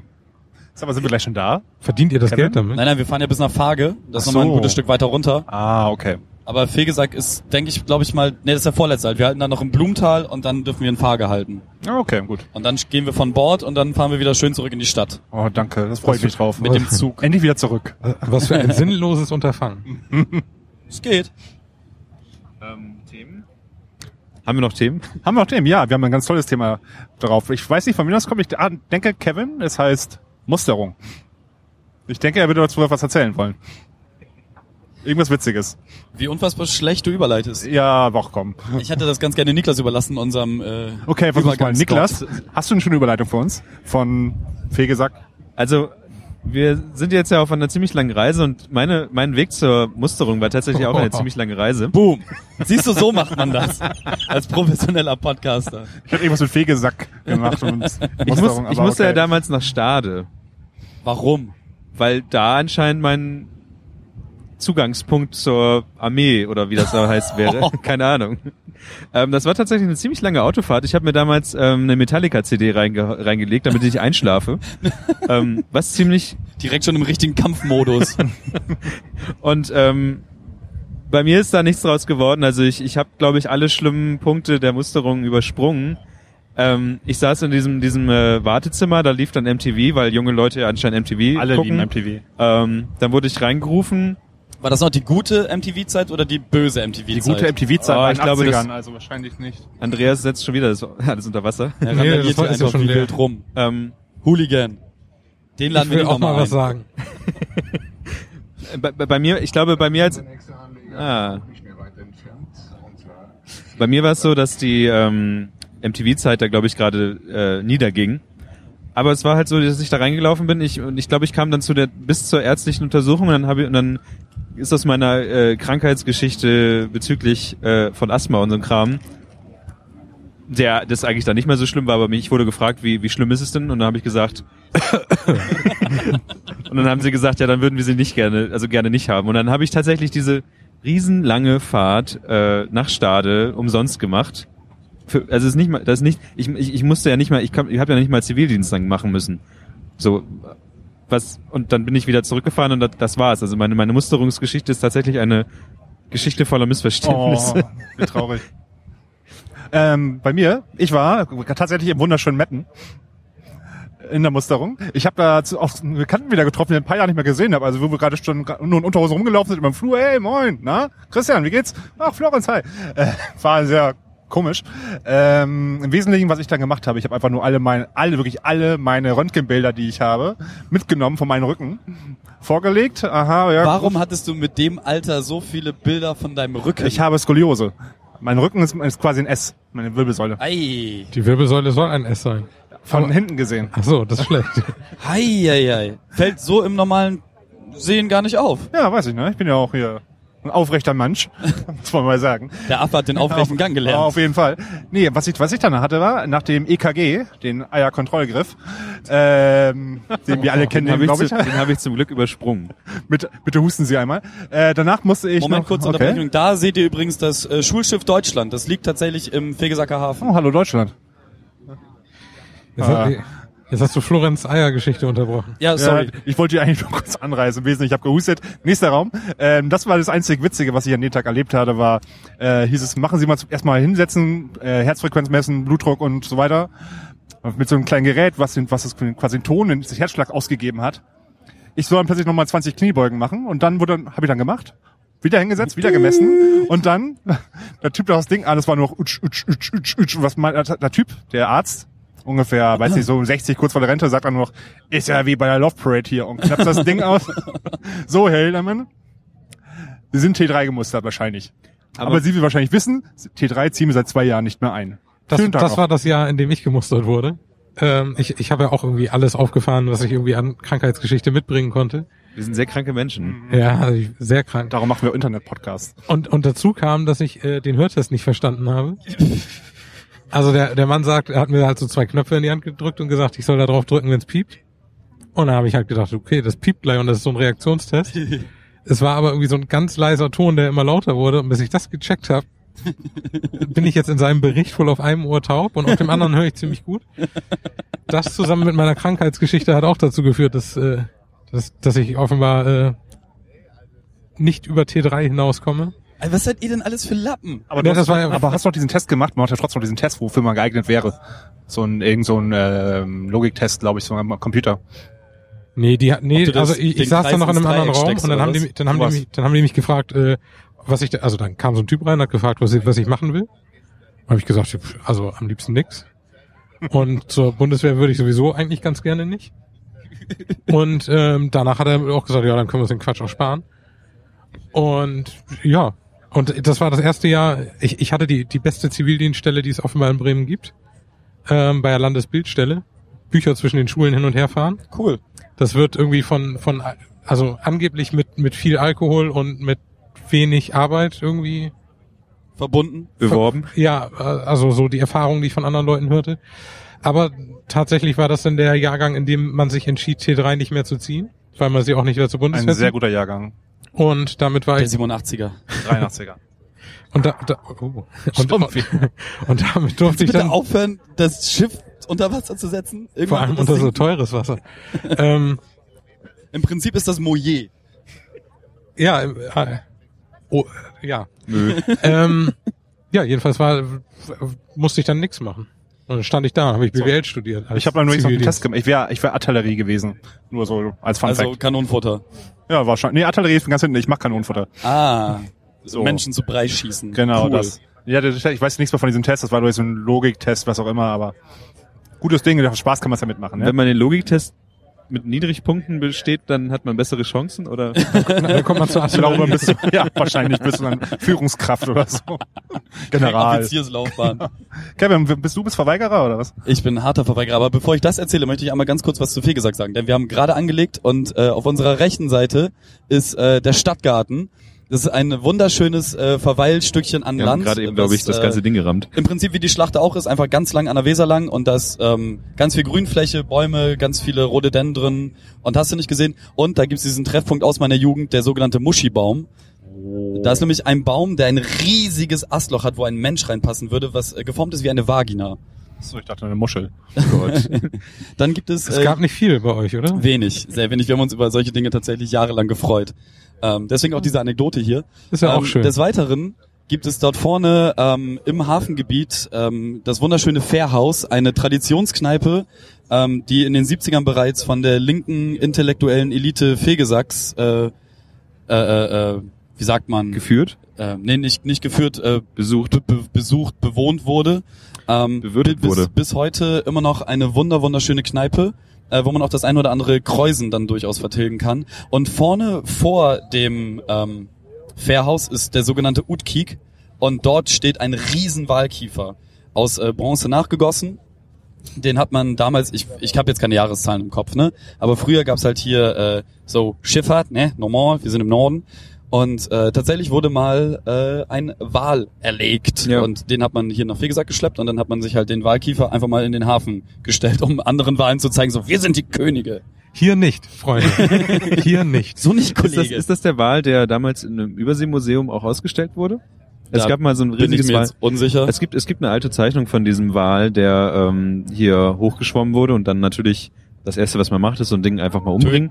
Sag mal, sind wir gleich schon da? Verdient ihr das Kevin? Geld damit? Nein, nein, wir fahren ja bis nach Fage. Das ist Ach nochmal ein so. gutes Stück weiter runter. Ah, okay. Aber Fegesack ist, denke ich, glaube ich mal, nee, das ist der vorletzte halt. Wir halten dann noch im Blumental und dann dürfen wir in Fage halten. Ah, okay, gut. Und dann gehen wir von Bord und dann fahren wir wieder schön zurück in die Stadt. Oh, danke. Das freue ich mich drauf. Mit dem Zug. Endlich wieder zurück. Was für ein sinnloses Unterfangen. Es geht. Haben wir noch Themen? Haben wir noch Themen? Ja, wir haben ein ganz tolles Thema drauf. Ich weiß nicht, von wem das kommt. Ich ah, denke, Kevin, es heißt Musterung. Ich denke, er würde dazu was erzählen wollen. Irgendwas Witziges. Wie unfassbar schlecht du überleitest. Ja, doch, komm. Ich hätte das ganz gerne Niklas überlassen, unserem äh, Okay, versuch's mal. Niklas, hast du eine schöne Überleitung für uns? Von Fegesack? Also wir sind jetzt ja auf einer ziemlich langen Reise und meine, mein Weg zur Musterung war tatsächlich auch eine ziemlich lange Reise. Boom. Siehst du, so macht man das. Als professioneller Podcaster. Ich hatte irgendwas mit Fegesack gemacht. Und Ich, muss, Musterung, ich musste ja okay. damals nach Stade, Warum? weil da anscheinend mein Zugangspunkt zur Armee oder wie das da heißt wäre. Keine Ahnung. Ähm, das war tatsächlich eine ziemlich lange Autofahrt. Ich habe mir damals ähm, eine Metallica-CD reinge reingelegt, damit ich einschlafe. ähm, was ziemlich Direkt schon im richtigen Kampfmodus. Und ähm, bei mir ist da nichts draus geworden. Also ich, ich habe, glaube ich, alle schlimmen Punkte der Musterung übersprungen. Ähm, ich saß in diesem, diesem äh, Wartezimmer, da lief dann MTV, weil junge Leute ja anscheinend MTV Alle gucken. lieben MTV. Ähm, dann wurde ich reingerufen. War das noch die gute MTV-Zeit oder die böse MTV-Zeit? Die gute MTV-Zeit Oh, war in ich glaube, 80ern, das- also wahrscheinlich nicht. Andreas setzt schon wieder das, alles unter Wasser. Er Nee, das ist ja einfach schon wie leer. wild rum. Ähm, Hooligan. Den laden Ich wir will nicht auch mal nochmal was ein. sagen. bei, bei bei mir, ich glaube, bei mir als wir Ah. nicht mehr weit entfernt. Und zwar Bei mir war es so, dass die ähm, MTV-Zeit da, glaube ich, gerade äh, niederging. Aber es war halt so, dass ich da reingelaufen bin. Ich, und ich glaube, ich kam dann zu der bis zur ärztlichen Untersuchung und dann habe ich und dann ist aus meiner äh, Krankheitsgeschichte bezüglich äh, von Asthma und so Kram, der das eigentlich dann nicht mehr so schlimm war, aber mich wurde gefragt, wie, wie schlimm ist es denn? Und dann habe ich gesagt, und dann haben sie gesagt, ja, dann würden wir sie nicht gerne, also gerne nicht haben. Und dann habe ich tatsächlich diese riesenlange Fahrt äh, nach Stade umsonst gemacht. Für, also ist nicht mal, das ist nicht, ich, ich, ich musste ja nicht mal, ich, kann- ich habe ja nicht mal Zivildienst dann machen müssen. So was und dann bin ich wieder zurückgefahren und das, das war's. Also meine meine Musterungsgeschichte ist tatsächlich eine Geschichte voller Oh, Missverständnisse. wie traurig. Ähm, bei mir, ich war tatsächlich im wunderschönen Metten in der Musterung. Ich habe da auch einen Bekannten wieder getroffen, den ich ein paar Jahre nicht mehr gesehen habe. Also wo wir gerade schon nur in Unterhose rumgelaufen sind über den Flur. Hey, moin, na? Christian, wie geht's? Ach, Florenz, hi. Äh, war sehr komisch. Ähm, Im Wesentlichen, was ich dann gemacht habe, ich habe einfach nur alle meine, alle, wirklich alle meine Röntgenbilder, die ich habe, mitgenommen von meinem Rücken, vorgelegt. Aha, ja. Warum hattest du mit dem Alter so viele Bilder von deinem Rücken? Ich habe Skoliose. Mein Rücken ist, ist quasi ein S, meine Wirbelsäule. Ei, Die Wirbelsäule soll ein S sein. Von hinten gesehen. Ach so, das ist schlecht. ei, ei, ei. Fällt so im normalen Sehen gar nicht auf. Ja, weiß ich, ne? Ich bin ja auch hier ein aufrechter Mensch, muss man mal sagen. Der Affe hat den aufrechten Gang Ja, gelernt. auf jeden Fall. Nee, was ich, was ich dann hatte, war, nach dem EKG, den Eierkontrollgriff, ähm, den wir alle kennen, Den habe ich, glaube zu- ich. den hab ich zum Glück übersprungen. Bitte, bitte husten Sie einmal. Äh, danach musste ich Moment, noch, kurze okay. Unterbrechung. Da seht ihr übrigens das äh, Schulschiff Deutschland. Das liegt tatsächlich im Fegesacker Hafen. Oh, hallo Deutschland. Jetzt, Ah. Hat, jetzt hast du Florenz Eiergeschichte unterbrochen. Ja, sorry. Ja, ich wollte die eigentlich nur kurz anreisen. Im Wesentlichen, ich habe gehustet. Nächster Raum. Ähm, das war das einzig Witzige, was ich an dem Tag erlebt hatte, war, äh, hieß es, machen Sie mal erstmal hinsetzen, äh, Herzfrequenz messen, Blutdruck und so weiter. Mit so einem kleinen Gerät, was, den, was das quasi den Ton, den Herzschlag ausgegeben hat. Ich soll dann plötzlich nochmal 20 Kniebeugen machen und dann wurde, habe ich dann gemacht. Wieder hingesetzt, wieder gemessen und dann, der Typ da das Ding an, das war nur noch utsch, utsch, utsch, utsch, utsch, was mein, der, der Typ, der Arzt, ungefähr, weiß nicht, so 60, kurz vor der Rente, sagt dann nur noch, ist ja wie bei der Love Parade hier und knappt das Ding aus. so, Herr Hildermann. Sie sind T3 gemustert wahrscheinlich. Aber, Aber- Sie will wahrscheinlich wissen, T3 ziehen wir seit zwei Jahren nicht mehr ein. Das, das war das Jahr, in dem ich gemustert wurde. Ähm, ich ich habe ja auch irgendwie alles aufgefahren, was ich irgendwie an Krankheitsgeschichte mitbringen konnte. Wir sind sehr kranke Menschen. Ja, also sehr krank. Darum machen wir Internet-Podcasts. Und, und dazu kam, dass ich äh, den Hörtest nicht verstanden habe. Also der, der Mann sagt, er hat mir halt so zwei Knöpfe in die Hand gedrückt und gesagt, ich soll da drauf drücken, wenn es piept. Und dann habe ich halt gedacht, okay, das piept gleich und das ist so ein Reaktionstest. es war aber irgendwie so ein ganz leiser Ton, der immer lauter wurde. Und bis ich das gecheckt habe, bin ich jetzt in seinem Bericht wohl auf einem Ohr taub und auf dem anderen höre ich ziemlich gut. Das zusammen mit meiner Krankheitsgeschichte hat auch dazu geführt, dass, äh, dass, dass ich offenbar äh, nicht über T3 hinauskomme. Ey, Was seid ihr denn alles für Lappen? Aber, Ja, du hast, das war ja- aber hast du noch diesen Test gemacht? Man hat ja trotzdem noch diesen Test, wofür man geeignet wäre. So ein, irgend so ein ähm, Logiktest, glaube ich, so am Computer. Nee, die hat, nee, also ich, ich saß Kreis dann noch in einem anderen Raum und dann haben, die, dann haben die mich, dann haben die mich gefragt, äh, was ich, da, also dann kam so ein Typ rein, hat gefragt, was ich, was ich machen will. Habe ich gesagt, also am liebsten nix. Und zur Bundeswehr würde ich sowieso eigentlich ganz gerne nicht. Und ähm, danach hat er auch gesagt, ja, dann können wir uns den Quatsch auch sparen. Und ja, und das war das erste Jahr, ich, ich hatte die, die beste Zivildienststelle, die es offenbar in Bremen gibt, ähm, bei der Landesbildstelle. Bücher zwischen den Schulen hin und her fahren. Cool. Das wird irgendwie von, von, also angeblich mit, mit viel Alkohol und mit wenig Arbeit irgendwie, Verbunden. Beworben. ja, äh, also so die Erfahrung, die ich von anderen Leuten hörte. Aber tatsächlich war das dann der Jahrgang, in dem man sich entschied, T3 nicht mehr zu ziehen, weil man sie auch nicht wieder zur Ein Bundeswehr sehr zieht. guter Jahrgang. Und damit war Der ich, 87er. 83er. und da, da oh, und, und, und damit durfte ich dann, aufhören, das Schiff unter Wasser zu setzen? vor Irgendwann allem wird das unter so teures Wasser. ähm, Im Prinzip ist das Moyer. ja, äh, oh, ja, Nö. ähm, ja, jedenfalls war, musste ich dann nichts machen. Und dann stand ich da, habe ich BWL studiert. als Ich habe noch nicht so einen. Test gemacht. Ich wäre ich wär Artillerie gewesen. Nur so als Fun Also Fact. Kanonenfutter. Ja, wahrscheinlich. Nee, Artillerie ist ganz hinten. Ich mach Kanonenfutter. Ah. So. Menschen zu Brei schießen. Genau cool. das. Ja, das, ich weiß nichts mehr von diesem Test. Das war nur so ein Logiktest, was auch immer. Aber gutes Ding. Spaß kann man ja mitmachen. Ne? Wenn man den Logiktest mit Niedrigpunkten besteht, dann hat man bessere Chancen oder? Dann kommt man glaube, Artillerie. bist du, ja, wahrscheinlich bist du dann Führungskraft oder so. General. Offizierslaufbahn. Kevin, bist du bist Verweigerer oder was? Ich bin ein harter Verweigerer, aber bevor ich das erzähle, möchte ich einmal ganz kurz was zu Fegesack sagen. Denn wir haben gerade angelegt und äh, auf unserer rechten Seite ist äh, der Stadtgarten. Das ist ein wunderschönes äh, Verweilstückchen an Wir Land. gerade eben, glaube ich, was, das äh, ganze Ding gerammt. Im Prinzip wie die Schlachte auch ist, einfach ganz lang an der Weser lang und das ähm, ganz viel Grünfläche, Bäume, ganz viele Rhododendren und hast du nicht gesehen. Und da gibt's diesen Treffpunkt aus meiner Jugend, der sogenannte Muschibaum. Da ist nämlich ein Baum, der ein riesiges Astloch hat, wo ein Mensch reinpassen würde, was äh, geformt ist wie eine Vagina. So, ich dachte eine Muschel. Dann gibt es, Es äh, gab nicht viel bei euch, oder? wenig, sehr wenig. Wir haben uns über solche Dinge tatsächlich jahrelang gefreut. Ähm, deswegen auch diese Anekdote hier. Ist ja auch ähm, schön. Des Weiteren gibt es dort vorne ähm, im Hafengebiet ähm, das wunderschöne Fairhaus, eine Traditionskneipe, ähm, die in den 70ern bereits von der linken intellektuellen Elite Fegesacks, äh, äh, äh, äh, wie sagt man, Geführt? äh, nee, nicht, nicht geführt, äh, besucht, be, besucht, bewohnt wurde. Ähm, Bewirtet bis, wurde. Bis heute immer noch eine wunder, wunderschöne Kneipe, äh, wo man auch das ein oder andere Kreuzen dann durchaus vertilgen kann. Und vorne vor dem ähm, Fairhaus ist der sogenannte Utkik und dort steht ein riesen Walkiefer aus äh, Bronze nachgegossen. Den hat man damals, ich, ich habe jetzt keine Jahreszahlen im Kopf, ne? Aber früher gab's halt hier äh, so Schifffahrt, ne? Normal, wir sind im Norden. Und äh, tatsächlich wurde mal äh, ein Wal erlegt Ja. und den hat man hier nach Fegesack geschleppt und dann hat man sich halt den Walkiefer einfach mal in den Hafen gestellt, um anderen Walen zu zeigen, so wir sind die Könige. Hier nicht, Freunde. Hier nicht. So nicht, Ist das, Kollege. ist das der Wal, der damals in einem Überseemuseum auch ausgestellt wurde? Es Da gab mal so ein Bin ich riesiges mir Wal. jetzt unsicher. Es gibt, es gibt eine alte Zeichnung von diesem Wal, der ähm, hier hochgeschwommen wurde und dann natürlich das erste, was man macht, ist so ein Ding einfach mal umbringen.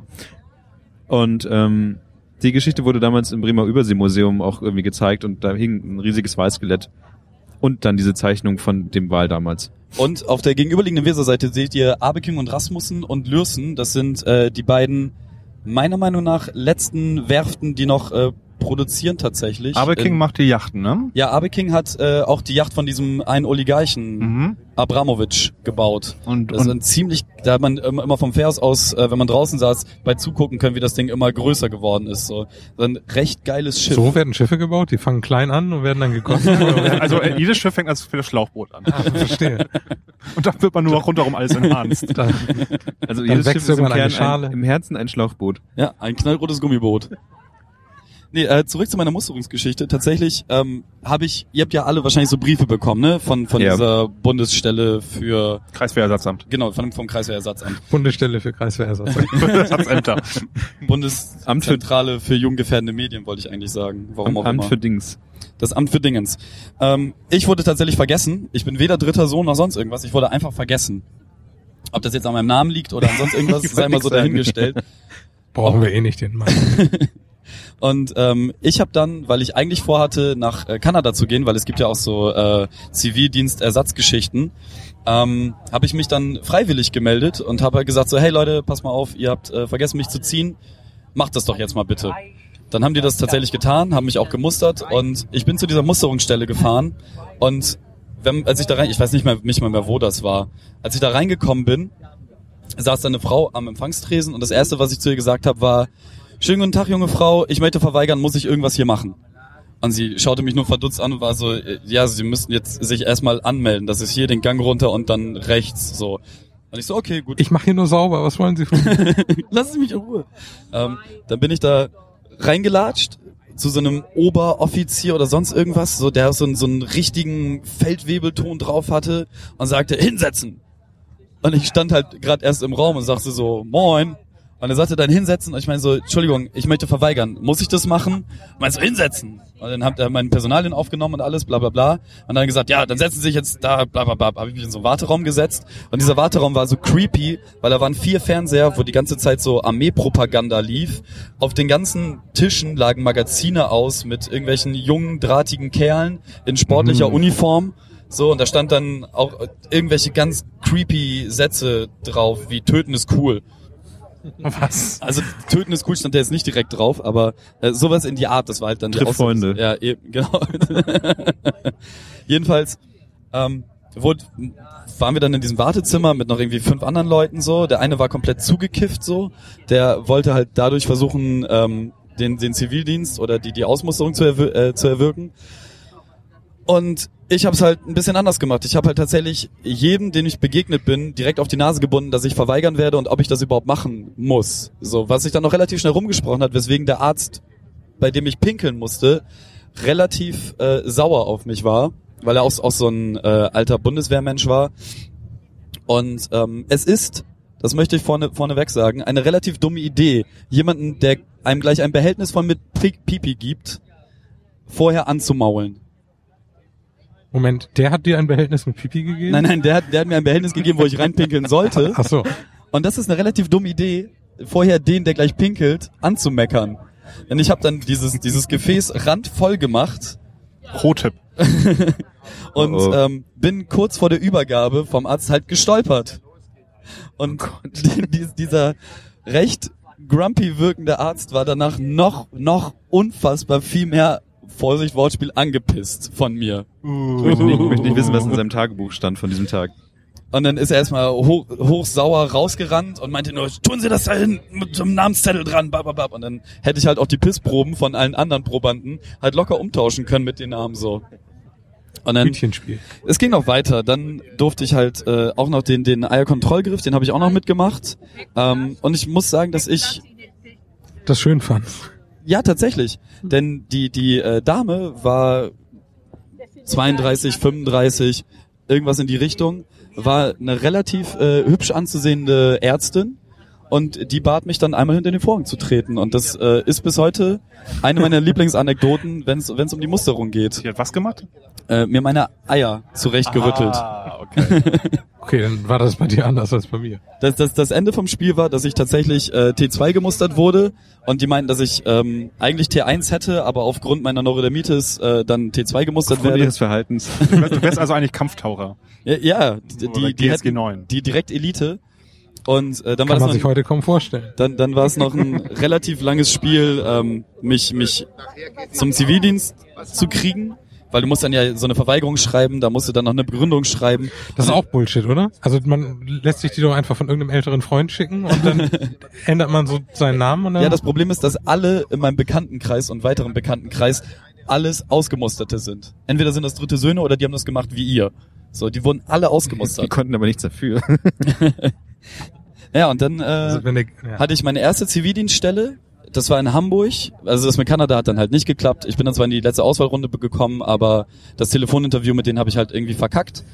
Und ähm, die Geschichte wurde damals im Bremer Überseemuseum auch irgendwie gezeigt und da hing ein riesiges Walskelett und dann diese Zeichnung von dem Wal damals. Und auf der gegenüberliegenden Weserseite seht ihr Abeking und Rasmussen und Lürsen. Das sind äh, die beiden, meiner Meinung nach, letzten Werften, die noch äh, produzieren tatsächlich. Aber King In- macht die Yachten, ne? Ja, Abeking hat äh, auch die Yacht von diesem einen Oligarchen Mhm. Abramovic gebaut. Und, Das ist ein ziemlich, da hat man immer immer vom Vers aus, äh, wenn man draußen saß, bei zugucken können, wie das Ding immer größer geworden ist. So, so ein recht geiles Schiff. So werden Schiffe gebaut, die fangen klein an und werden dann gegossen. Oder? also äh, jedes Schiff fängt als für das Schlauchboot an. Ah, verstehe. Und dann wird man nur noch rundherum alles enhanced. Also jedes Schiff ist im, Kern Schale. ein, im Herzen ein Schlauchboot. Ja, ein knallrotes Gummiboot. Nee, äh, zurück zu meiner Musterungsgeschichte. Tatsächlich ähm, habe ich, ihr habt ja alle wahrscheinlich so Briefe bekommen, ne? Von von Ja. dieser Bundesstelle für Kreiswehrersatzamt. genau, von, vom Kreiswehrersatzamt. Bundesstelle für Kreiswehrersatz. Ersatzámter. Bundeszentrale für junggefährdende Medien, wollte ich eigentlich sagen. Warum auch Amt immer. für Dings. das Amt für Dingens. Ähm, ich wurde tatsächlich vergessen. Ich bin weder dritter Sohn noch sonst irgendwas. Ich wurde einfach vergessen. Ob das jetzt an meinem Namen liegt oder an sonst irgendwas, Ich sei wollte mal so nix sagen. dahingestellt. Brauchen wir eh nicht den Mann. Und ähm, ich habe dann, weil ich eigentlich vorhatte, nach äh, Kanada zu gehen, weil es gibt ja auch so äh, Zivildienstersatzgeschichten, ähm, habe ich mich dann freiwillig gemeldet und habe halt gesagt so, hey Leute, pass mal auf, ihr habt äh, vergessen mich zu ziehen, macht das doch jetzt mal bitte. Dann haben die das tatsächlich getan, haben mich auch gemustert und ich bin zu dieser Musterungsstelle gefahren und wenn, als ich da rein, ich weiß nicht mehr, nicht mal mehr, wo das war, als ich da reingekommen bin, saß da eine Frau am Empfangstresen und das erste, was ich zu ihr gesagt habe, war, schönen guten Tag, junge Frau, ich möchte verweigern, muss ich irgendwas hier machen? Und sie schaute mich nur verdutzt an und war so, äh, ja, sie müssten jetzt sich erstmal anmelden, das ist hier den Gang runter und dann rechts, so. Und ich so, okay, gut. Ich mache hier nur sauber, was wollen Sie von mir? Lassen Sie mich in Ruhe. Ähm, dann bin ich da reingelatscht zu so einem Oberoffizier oder sonst irgendwas, so der so einen, so einen richtigen Feldwebelton drauf hatte und sagte, hinsetzen. Und ich stand halt gerade erst im Raum und sagte so, moin. Und er sagte dann hinsetzen und ich meine so, Entschuldigung, ich möchte verweigern. Muss ich das machen? Meinte so, hinsetzen. Und dann hat er meinen Personalien aufgenommen und alles, bla bla bla. Und dann gesagt, ja, dann setzen Sie sich jetzt da, bla bla bla. Habe ich mich in so einen Warteraum gesetzt. Und dieser Warteraum war so creepy, weil da waren vier Fernseher, wo die ganze Zeit so Armeepropaganda lief. Auf den ganzen Tischen lagen Magazine aus mit irgendwelchen jungen, drahtigen Kerlen in sportlicher Uniform. So, und da stand dann auch irgendwelche ganz creepy Sätze drauf, wie töten ist cool. Was? Also töten ist cool stand da jetzt nicht direkt drauf, aber äh, sowas in die Art, das war halt dann die Triff Aussage- Freunde. Ja, eben, genau. Jedenfalls ähm, wurde, waren wir dann in diesem Wartezimmer mit noch irgendwie fünf anderen Leuten so. Der eine war komplett zugekifft so. Der wollte halt dadurch versuchen, ähm, den, den Zivildienst oder die, die Ausmusterung zu, erwir äh, zu erwirken. Und ich habe es halt ein bisschen anders gemacht. Ich habe halt tatsächlich jedem, den ich begegnet bin, direkt auf die Nase gebunden, dass ich verweigern werde und ob ich das überhaupt machen muss. So, was sich dann noch relativ schnell rumgesprochen hat, weswegen der Arzt, bei dem ich pinkeln musste, relativ äh, sauer auf mich war, weil er auch, auch so ein äh, alter Bundeswehrmensch war. Und ähm, es ist, das möchte ich vorne vorneweg sagen, eine relativ dumme Idee, jemanden, der einem gleich ein Behältnis von mit Pi- Pipi gibt, vorher anzumaulen. Moment, der hat dir ein Behältnis mit Pipi gegeben? Nein, nein, der hat, der hat mir ein Behältnis gegeben, wo ich reinpinkeln sollte. Ach so. Und das ist eine relativ dumme Idee, vorher den, der gleich pinkelt, anzumeckern. Denn ich habe dann dieses, dieses Gefäß randvoll gemacht Pro-Tipp. und Oh, oh. Ähm, bin kurz vor der Übergabe vom Arzt halt gestolpert. Und die, dieser recht grumpy wirkende Arzt war danach noch, noch unfassbar viel mehr, Vorsicht, Wortspiel, angepisst von mir. Ich möchte nicht, möchte nicht wissen, was in seinem Tagebuch stand von diesem Tag. Und dann ist er erstmal hoch, hochsauer rausgerannt und meinte nur, tun Sie das da hin mit so einem Namenszettel dran, bababab. Und dann hätte ich halt auch die Pissproben von allen anderen Probanden halt locker umtauschen können mit den Namen so. Und dann, Hütchenspiel. es ging noch weiter. Dann durfte ich halt äh, auch noch den, den Eierkontrollgriff, den habe ich auch noch mitgemacht. Ähm, und ich muss sagen, dass ich Das schön fand. Ja, tatsächlich. Denn die, die äh, Dame war 32, 35, irgendwas in die Richtung, war eine relativ äh, hübsch anzusehende Ärztin und die bat mich dann einmal hinter den Vorhang zu treten. Und das äh, ist bis heute eine meiner Lieblingsanekdoten, wenn es um die Musterung geht. Die hat was gemacht? Äh, mir meine Eier zurechtgerüttelt. Ah, okay. Okay, dann war das bei dir anders als bei mir. Das, das, das Ende vom Spiel war, dass ich tatsächlich äh, T2 gemustert wurde und die meinten, dass ich ähm, eigentlich T1 hätte, aber aufgrund meiner Neurodermitis äh, dann T2 gemustert Aufgrund werde. ihres Verhaltens. Du wärst, du wärst also eigentlich Kampftaucher. Ja, ja die, die, die, hätten, 9. die direkt Elite. Und äh, dann war Kann man das sich noch, heute kaum vorstellen. dann, dann war es noch ein relativ langes Spiel, ähm, mich, mich zum Zivildienst zu kriegen, weil du musst dann ja so eine Verweigerung schreiben, da musst du dann noch eine Begründung schreiben. Das ist auch Bullshit, oder? Also man lässt sich die doch einfach von irgendeinem älteren Freund schicken und dann ändert man so seinen Namen und dann Ja, das Problem ist, dass alle in meinem Bekanntenkreis und weiteren Bekanntenkreis alles Ausgemusterte sind. Entweder sind das dritte Söhne oder die haben das gemacht wie ihr. So, die wurden alle Die ausgemustert. konnten aber nichts dafür. Ja, und dann äh, also der, ja. hatte ich meine erste Zivildienststelle. Das war in Hamburg. Also das mit Kanada hat dann halt nicht geklappt. Ich bin dann zwar in die letzte Auswahlrunde gekommen, aber das Telefoninterview mit denen habe ich halt irgendwie verkackt.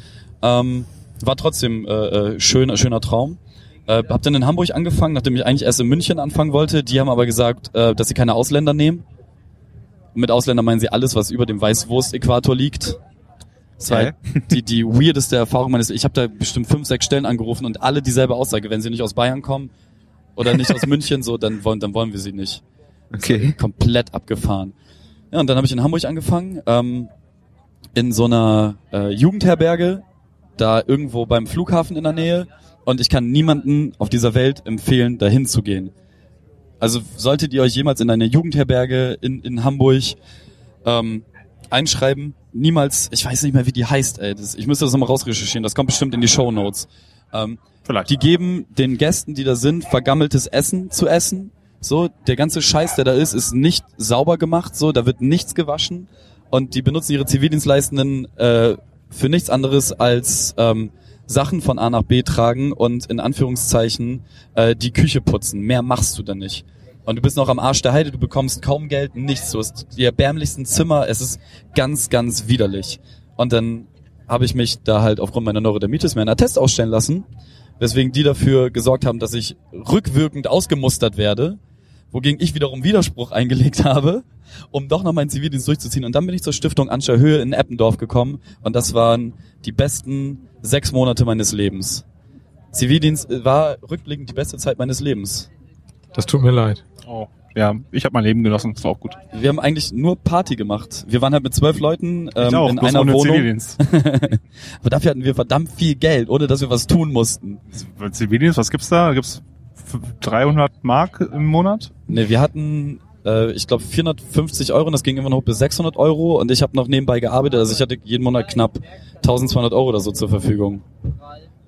Ähm, war trotzdem äh, äh, schöner, schöner Traum. Äh, hab dann in Hamburg angefangen, nachdem ich eigentlich erst in München anfangen wollte. Die haben aber gesagt, äh, dass sie keine Ausländer nehmen. Mit Ausländer meinen sie alles, was über dem Weißwurst-Äquator liegt. Das war die, die weirdeste Erfahrung meines Ich habe da bestimmt fünf, sechs Stellen angerufen und alle dieselbe Aussage. Wenn sie nicht aus Bayern kommen oder nicht aus München, so, dann wollen, dann wollen wir sie nicht. Okay. Komplett abgefahren. Ja, und dann habe ich in Hamburg angefangen, ähm, in so einer äh, Jugendherberge, da irgendwo beim Flughafen in der Nähe. Und ich kann niemanden auf dieser Welt empfehlen, dahin zu gehen. Also solltet ihr euch jemals in eine Jugendherberge in, in Hamburg ähm, einschreiben, niemals, ich weiß nicht mehr, wie die heißt, ey. Das, ich müsste das nochmal rausrecherchieren, das kommt bestimmt in die Show Notes. Ähm, Vielleicht. die geben den Gästen, die da sind, vergammeltes Essen zu essen. So, der ganze Scheiß, der da ist, ist nicht sauber gemacht. So, da wird nichts gewaschen und die benutzen ihre Zivildienstleistenden äh, für nichts anderes als ähm, Sachen von A nach B tragen und in Anführungszeichen äh, die Küche putzen. Mehr machst du da nicht. Und du bist noch am Arsch der Heide, du bekommst kaum Geld, nichts. Du hast die erbärmlichsten Zimmer, es ist ganz, ganz widerlich. Und dann habe ich mich da halt aufgrund meiner Neurodermitis mir einen Attest ausstellen lassen, weswegen die dafür gesorgt haben, dass ich rückwirkend ausgemustert werde, wogegen ich wiederum Widerspruch eingelegt habe, um doch noch meinen Zivildienst durchzuziehen. Und dann bin ich zur Stiftung Anscher Höhe in Eppendorf gekommen und das waren die besten sechs Monate meines Lebens. Zivildienst äh, war rückblickend die beste Zeit meines Lebens. Das tut mir leid. Oh. Ja, ich habe mein Leben genossen, das war auch gut. Wir haben eigentlich nur Party gemacht. Wir waren halt mit zwölf Leuten ähm, auch, in einer Wohnung. Zivildienst. Aber dafür hatten wir verdammt viel Geld, ohne dass wir was tun mussten. Zivildienst, was gibt's da? Gibt's f- 300 Mark im Monat? Ne, wir hatten, äh, ich glaube, 450 Euro und das ging immer noch bis 600 Euro und ich habe noch nebenbei gearbeitet, also ich hatte jeden Monat knapp 1200 Euro oder so zur Verfügung.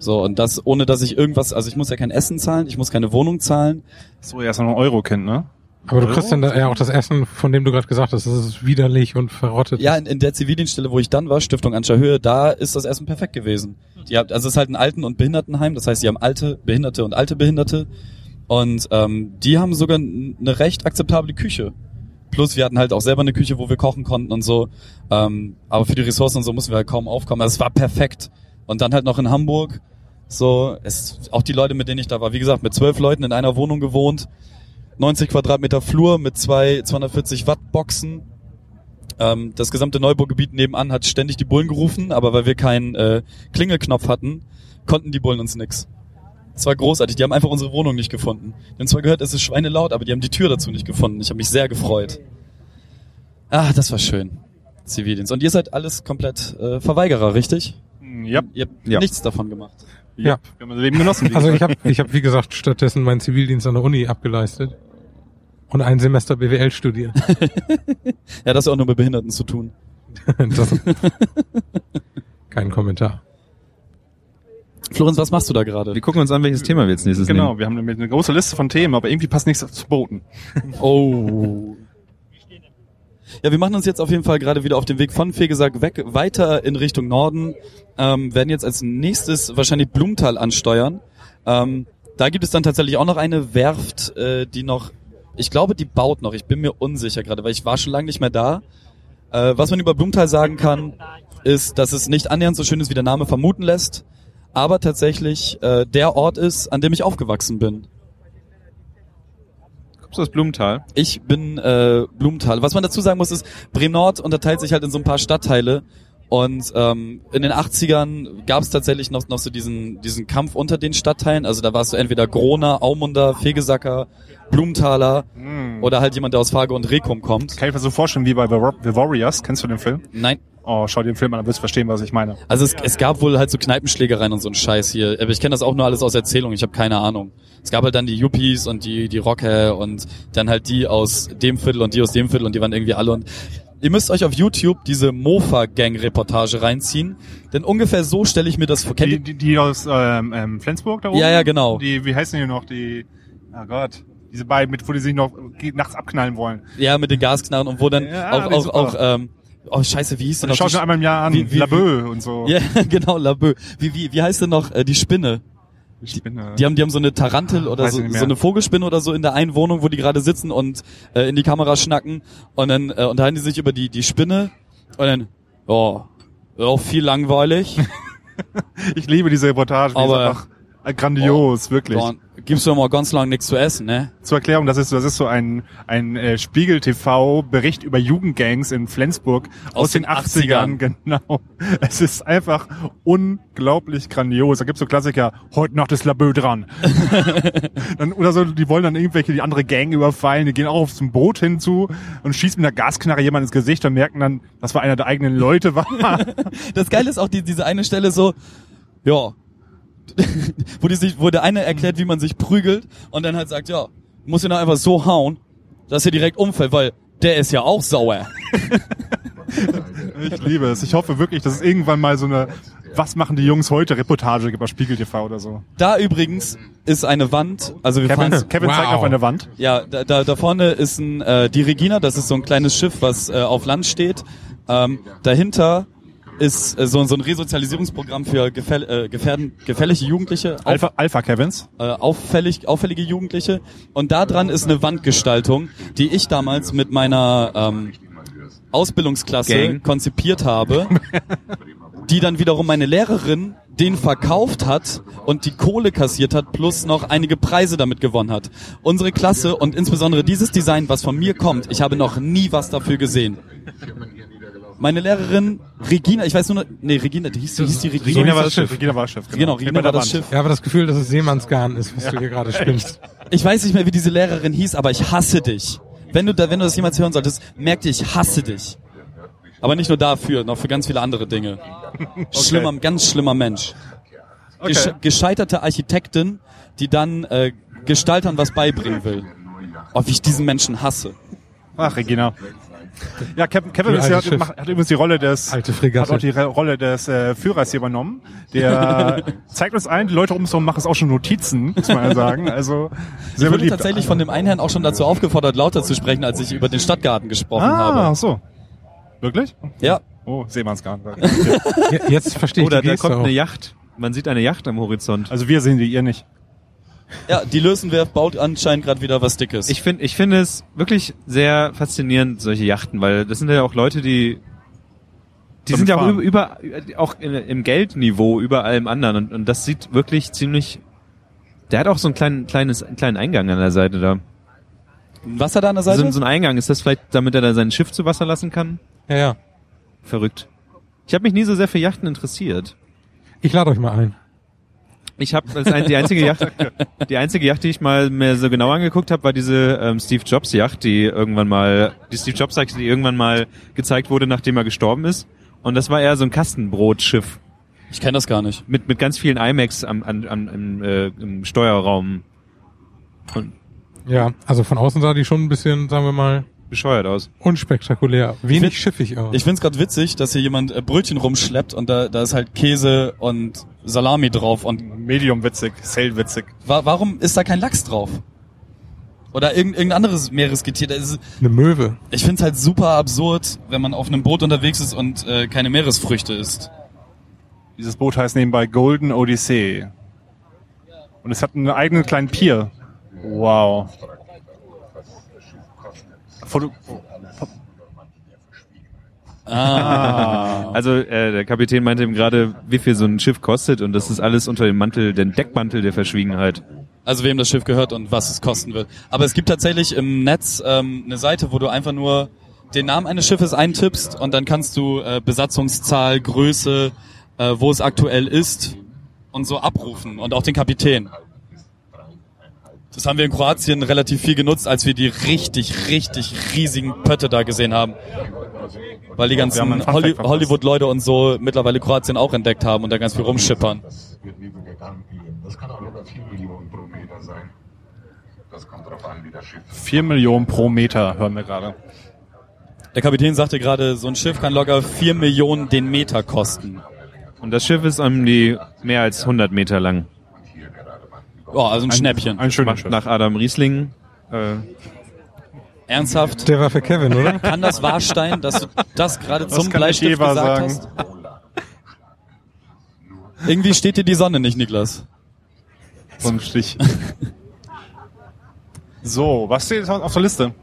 So, und das ohne, dass ich irgendwas, also ich muss ja kein Essen zahlen, ich muss keine Wohnung zahlen. So, erst noch ein Euro kennt, ne? Aber du kriegst dann da ja auch das Essen, von dem du gerade gesagt hast, das ist widerlich und verrottet. Ja, in, in der Zivildienststelle, wo ich dann war, Stiftung Anscher Höhe, da ist das Essen perfekt gewesen. Die habt, also es ist halt ein Alten- und Behindertenheim, das heißt, die haben alte Behinderte und alte Behinderte. Und ähm, die haben sogar eine recht akzeptable Küche. Plus wir hatten halt auch selber eine Küche, wo wir kochen konnten und so. Ähm, aber für die Ressourcen und so mussten wir halt kaum aufkommen. Also es war perfekt. Und dann halt noch in Hamburg. So, es auch die Leute, mit denen ich da war, wie gesagt, mit zwölf Leuten in einer Wohnung gewohnt. 90 Quadratmeter Flur mit zwei 240 Watt Boxen. Ähm, das gesamte Neubaugebiet nebenan hat ständig die Bullen gerufen, aber weil wir keinen äh, Klingelknopf hatten, konnten die Bullen uns nix. Das war großartig. Die haben einfach unsere Wohnung nicht gefunden. Die haben zwar gehört, es ist schweinelaut, aber die haben die Tür dazu nicht gefunden. Ich habe mich sehr gefreut. Ah, das war schön. Zivildienst. Und ihr seid alles komplett äh, Verweigerer, richtig? Ja, Ihr habt Ja. nichts davon gemacht. Ja. Ja. Wir haben unser Leben genossen. Also ich habe, ich hab, wie gesagt, stattdessen meinen Zivildienst an der Uni abgeleistet und ein Semester BWL studiert. Ja, das ist auch nur mit Behinderten zu tun. das, kein Kommentar. Florenz, was machst du da gerade? Wir gucken uns an, welches Thema wir jetzt nächstes Genau, nehmen. wir haben nämlich eine große Liste von Themen, aber irgendwie passt nichts zu Booten. Oh. Ja, wir machen uns jetzt auf jeden Fall gerade wieder auf den Weg von Fegesack weg, weiter in Richtung Norden, ähm, werden jetzt als nächstes wahrscheinlich Blumenthal ansteuern. Ähm, da gibt es dann tatsächlich auch noch eine Werft, äh, die noch, ich glaube, die baut noch, ich bin mir unsicher gerade, weil ich war schon lange nicht mehr da. Äh, was man über Blumenthal sagen kann, ist, dass es nicht annähernd so schön ist, wie der Name vermuten lässt, aber tatsächlich äh, der Ort ist, an dem ich aufgewachsen bin. Kommst du aus Blumenthal? Ich bin äh, Blumenthal. Was man dazu sagen muss, ist, Bremen Nord unterteilt sich halt in so ein paar Stadtteile. Und ähm, in den 80ern gab es tatsächlich noch, noch so diesen, diesen Kampf unter den Stadtteilen. Also da warst du entweder Groner, Aumunder, Fegesacker, Blumenthaler oder halt jemand, der aus Fargo und Rekum kommt. Kann ich mir so vorstellen wie bei The Wa- The Warriors. Kennst du den Film? Nein. Oh, schau dir den Film an, dann wirst du verstehen, was ich meine. Also es, es gab wohl halt so Kneipenschlägereien und so ein Scheiß hier. Aber ich kenne das auch nur alles aus Erzählung. Ich habe keine Ahnung. Es gab halt dann die Yuppies und die die Rocker und dann halt die aus dem Viertel und die aus dem Viertel und die waren irgendwie alle und ihr müsst euch auf YouTube diese Mofa Gang Reportage reinziehen, denn ungefähr so stelle ich mir das vor. Kennt Die, die, die aus ähm, ähm, Flensburg da oben? Ja, ja, genau. Die, wie heißen die noch? Die, oh Gott, diese beiden, mit, wo die sich noch nachts abknallen wollen. Ja, mit den Gasknarren und wo dann Ja, auch auch super. auch ähm, oh Scheiße, wie hieß denn Das noch schaut die schon einmal im Jahr an. Wie- wie- Labö und so. Ja, genau, Labö. Wie wie wie heißt denn noch äh, die Spinne? Äh, Die haben, die haben so eine Tarantel oder Weiß so, so eine Vogelspinne oder so in der einen Wohnung, wo die gerade sitzen und äh, in die Kamera schnacken und dann äh, unterhalten die sich über die die Spinne und dann oh, oh viel langweilig. ich liebe diese Reportage. Die Aber- ist einfach grandios, wirklich. Dann gibt's doch mal ganz lang nichts zu essen, ne? Zur Erklärung, das ist, das ist so ein, ein äh, Spiegel-TV-Bericht über Jugendgangs in Flensburg aus, Aus den den 80ern. Genau. Es ist einfach unglaublich grandios. Da gibt's so Klassiker, heute Nacht ist Labö dran. dann, oder so, die wollen dann irgendwelche, die andere Gang überfallen, die gehen auch auf zum Boot hinzu und schießen mit einer Gasknarre jemand ins Gesicht und merken dann, das war einer der eigenen Leute war. Das Geile ist auch die, diese eine Stelle so, ja, wo die sich, wo der eine erklärt, wie man sich prügelt und dann halt sagt, ja, muss ihn einfach so hauen, dass er direkt umfällt, weil der ist ja auch sauer. Ich liebe es. Ich hoffe wirklich, dass es irgendwann mal so eine Was machen die Jungs heute Reportage gibt bei Spiegel TV oder so. Da übrigens ist eine Wand, also wir Kevin, fahren Kevin zeigt Wow. auf eine Wand. Ja, da, da, da vorne ist ein, äh, die Regina, das ist so ein kleines Schiff, was äh, auf Land steht. Ähm, dahinter ist äh, so, so ein Resozialisierungsprogramm für gefäll, äh, gefährden, gefährliche Jugendliche, Alpha, Alpha Kevins. äh, auffällig, auffällige Jugendliche. Und da dran ist eine Wandgestaltung, die ich damals mit meiner ähm, Ausbildungsklasse Gang. konzipiert habe, die dann wiederum meine Lehrerin den verkauft hat und die Kohle kassiert hat, plus noch einige Preise damit gewonnen hat. Unsere Klasse und insbesondere dieses Design, was von mir kommt, ich habe noch nie was dafür gesehen. Meine Lehrerin Regina, ich weiß nur noch, nee, Regina, die hieß, die hieß die Regina. Regina war das Schiff. Regina war das Schiff. Genau, Steht Regina war das. Schiff. Ich habe das Gefühl, dass es Seemannsgarn ist, was du hier gerade spinnst. Ich weiß nicht mehr, wie diese Lehrerin hieß, aber ich hasse dich. Wenn du da, wenn du das jemals hören solltest, merk dir, ich hasse dich. Aber nicht nur dafür, noch für ganz viele andere Dinge. Schlimmer, ganz schlimmer Mensch. Okay. gescheiterte Architektin, die dann äh, Gestaltern was beibringen will. Oh, wie ich diesen Menschen hasse. Ach, Regina. Ja, Kevin, Kevin ist macht, hat übrigens die Rolle des, Alte Fregatte. hat auch die Rolle des äh, Führers hier übernommen. Der zeigt uns ein, die Leute um uns herum machen es auch schon Notizen, muss man ja sagen. Also sehr Ich wurde beliebt. tatsächlich von dem einen Herrn auch schon dazu aufgefordert, lauter zu sprechen, als ich über den Stadtgarten gesprochen Ah, ach habe. so. Wirklich? Ja, Oh, Seemannsgarn. Je- Jetzt verstehe ich Oder die da kommt auch. eine Yacht. Man sieht eine Yacht am Horizont. Also wir sehen die, ihr nicht. Ja, die Lösenwerft baut anscheinend gerade wieder was Dickes. Ich finde ich finde es wirklich sehr faszinierend, solche Yachten, weil das sind ja auch Leute, die die sind ja auch Fahren. über, über auch in, im Geldniveau über allem anderen und, und das sieht wirklich ziemlich der hat auch so einen kleinen kleines einen kleinen Eingang an der Seite da. Was hat er an der So, Seite? ein- so ein Eingang, ist das vielleicht damit er da sein Schiff zu Wasser lassen kann? Ja, ja. Verrückt. Ich habe mich nie so sehr für Yachten interessiert. Ich lade euch mal ein. Ich habe das ein, die einzige Yacht, die einzige Yacht, die ich mal mir so genau angeguckt habe, war diese ähm, Steve Jobs Yacht, die irgendwann mal, die Steve Jobs Yacht, die irgendwann mal gezeigt wurde, nachdem er gestorben ist. Und das war eher so ein Kastenbrotschiff Ich kenne das gar nicht. mit mit ganz vielen IMAX am, an, an, im, äh, im Steuerraum. Und Ja, also von außen sah die schon ein bisschen, sagen wir mal, bescheuert aus. unspektakulär. Wenig find- schiffig aus. Ich find's grad witzig, dass hier jemand äh, Brötchen rumschleppt und da, da ist halt Käse und Salami drauf. Und Medium witzig, Sail witzig. wa warum ist da kein Lachs drauf? Oder irgend, irgendein anderes Meeresgetier. Das ist, Eine Möwe. ich find's halt super absurd, wenn man auf einem Boot unterwegs ist und äh, keine Meeresfrüchte isst. Dieses Boot heißt nebenbei Golden Odyssey. Und es hat einen eigenen kleinen Pier. Wow. Foto Ah. Also äh, der Kapitän meinte ihm gerade, wie viel so ein Schiff kostet und das ist alles unter dem Mantel, den Deckmantel der Verschwiegenheit. Also wem das Schiff gehört und was es kosten wird. Aber es gibt tatsächlich im Netz ähm, eine Seite, wo du einfach nur den Namen eines Schiffes eintippst und dann kannst du äh, Besatzungszahl, Größe, äh, wo es aktuell ist und so abrufen und auch den Kapitän. Das haben wir in Kroatien relativ viel genutzt, als wir die richtig, richtig riesigen Pötte da gesehen haben. Weil die ganzen Holly. Hollywood-Leute und so mittlerweile Kroatien auch entdeckt haben und da ganz viel rumschippern. Das wird gehen. Kann auch über 4 Millionen pro Meter sein. Das kommt drauf an, wie das Schiff 4 Millionen pro Meter, hören wir gerade. Der Kapitän sagte gerade, so ein Schiff kann locker 4 Millionen den Meter kosten. Und das Schiff ist um die mehr als 100 Meter lang. Ja, also ein, Schnäppchen. Ein schönes nach Adam Riesling. Äh, Ernsthaft? Der war für Kevin, oder? Kann das wahr sein, dass du das gerade zum Bleistift gesagt sagen. hast? Irgendwie steht dir die Sonne nicht, Niklas. So ein Stich. so, was steht jetzt auf der Liste?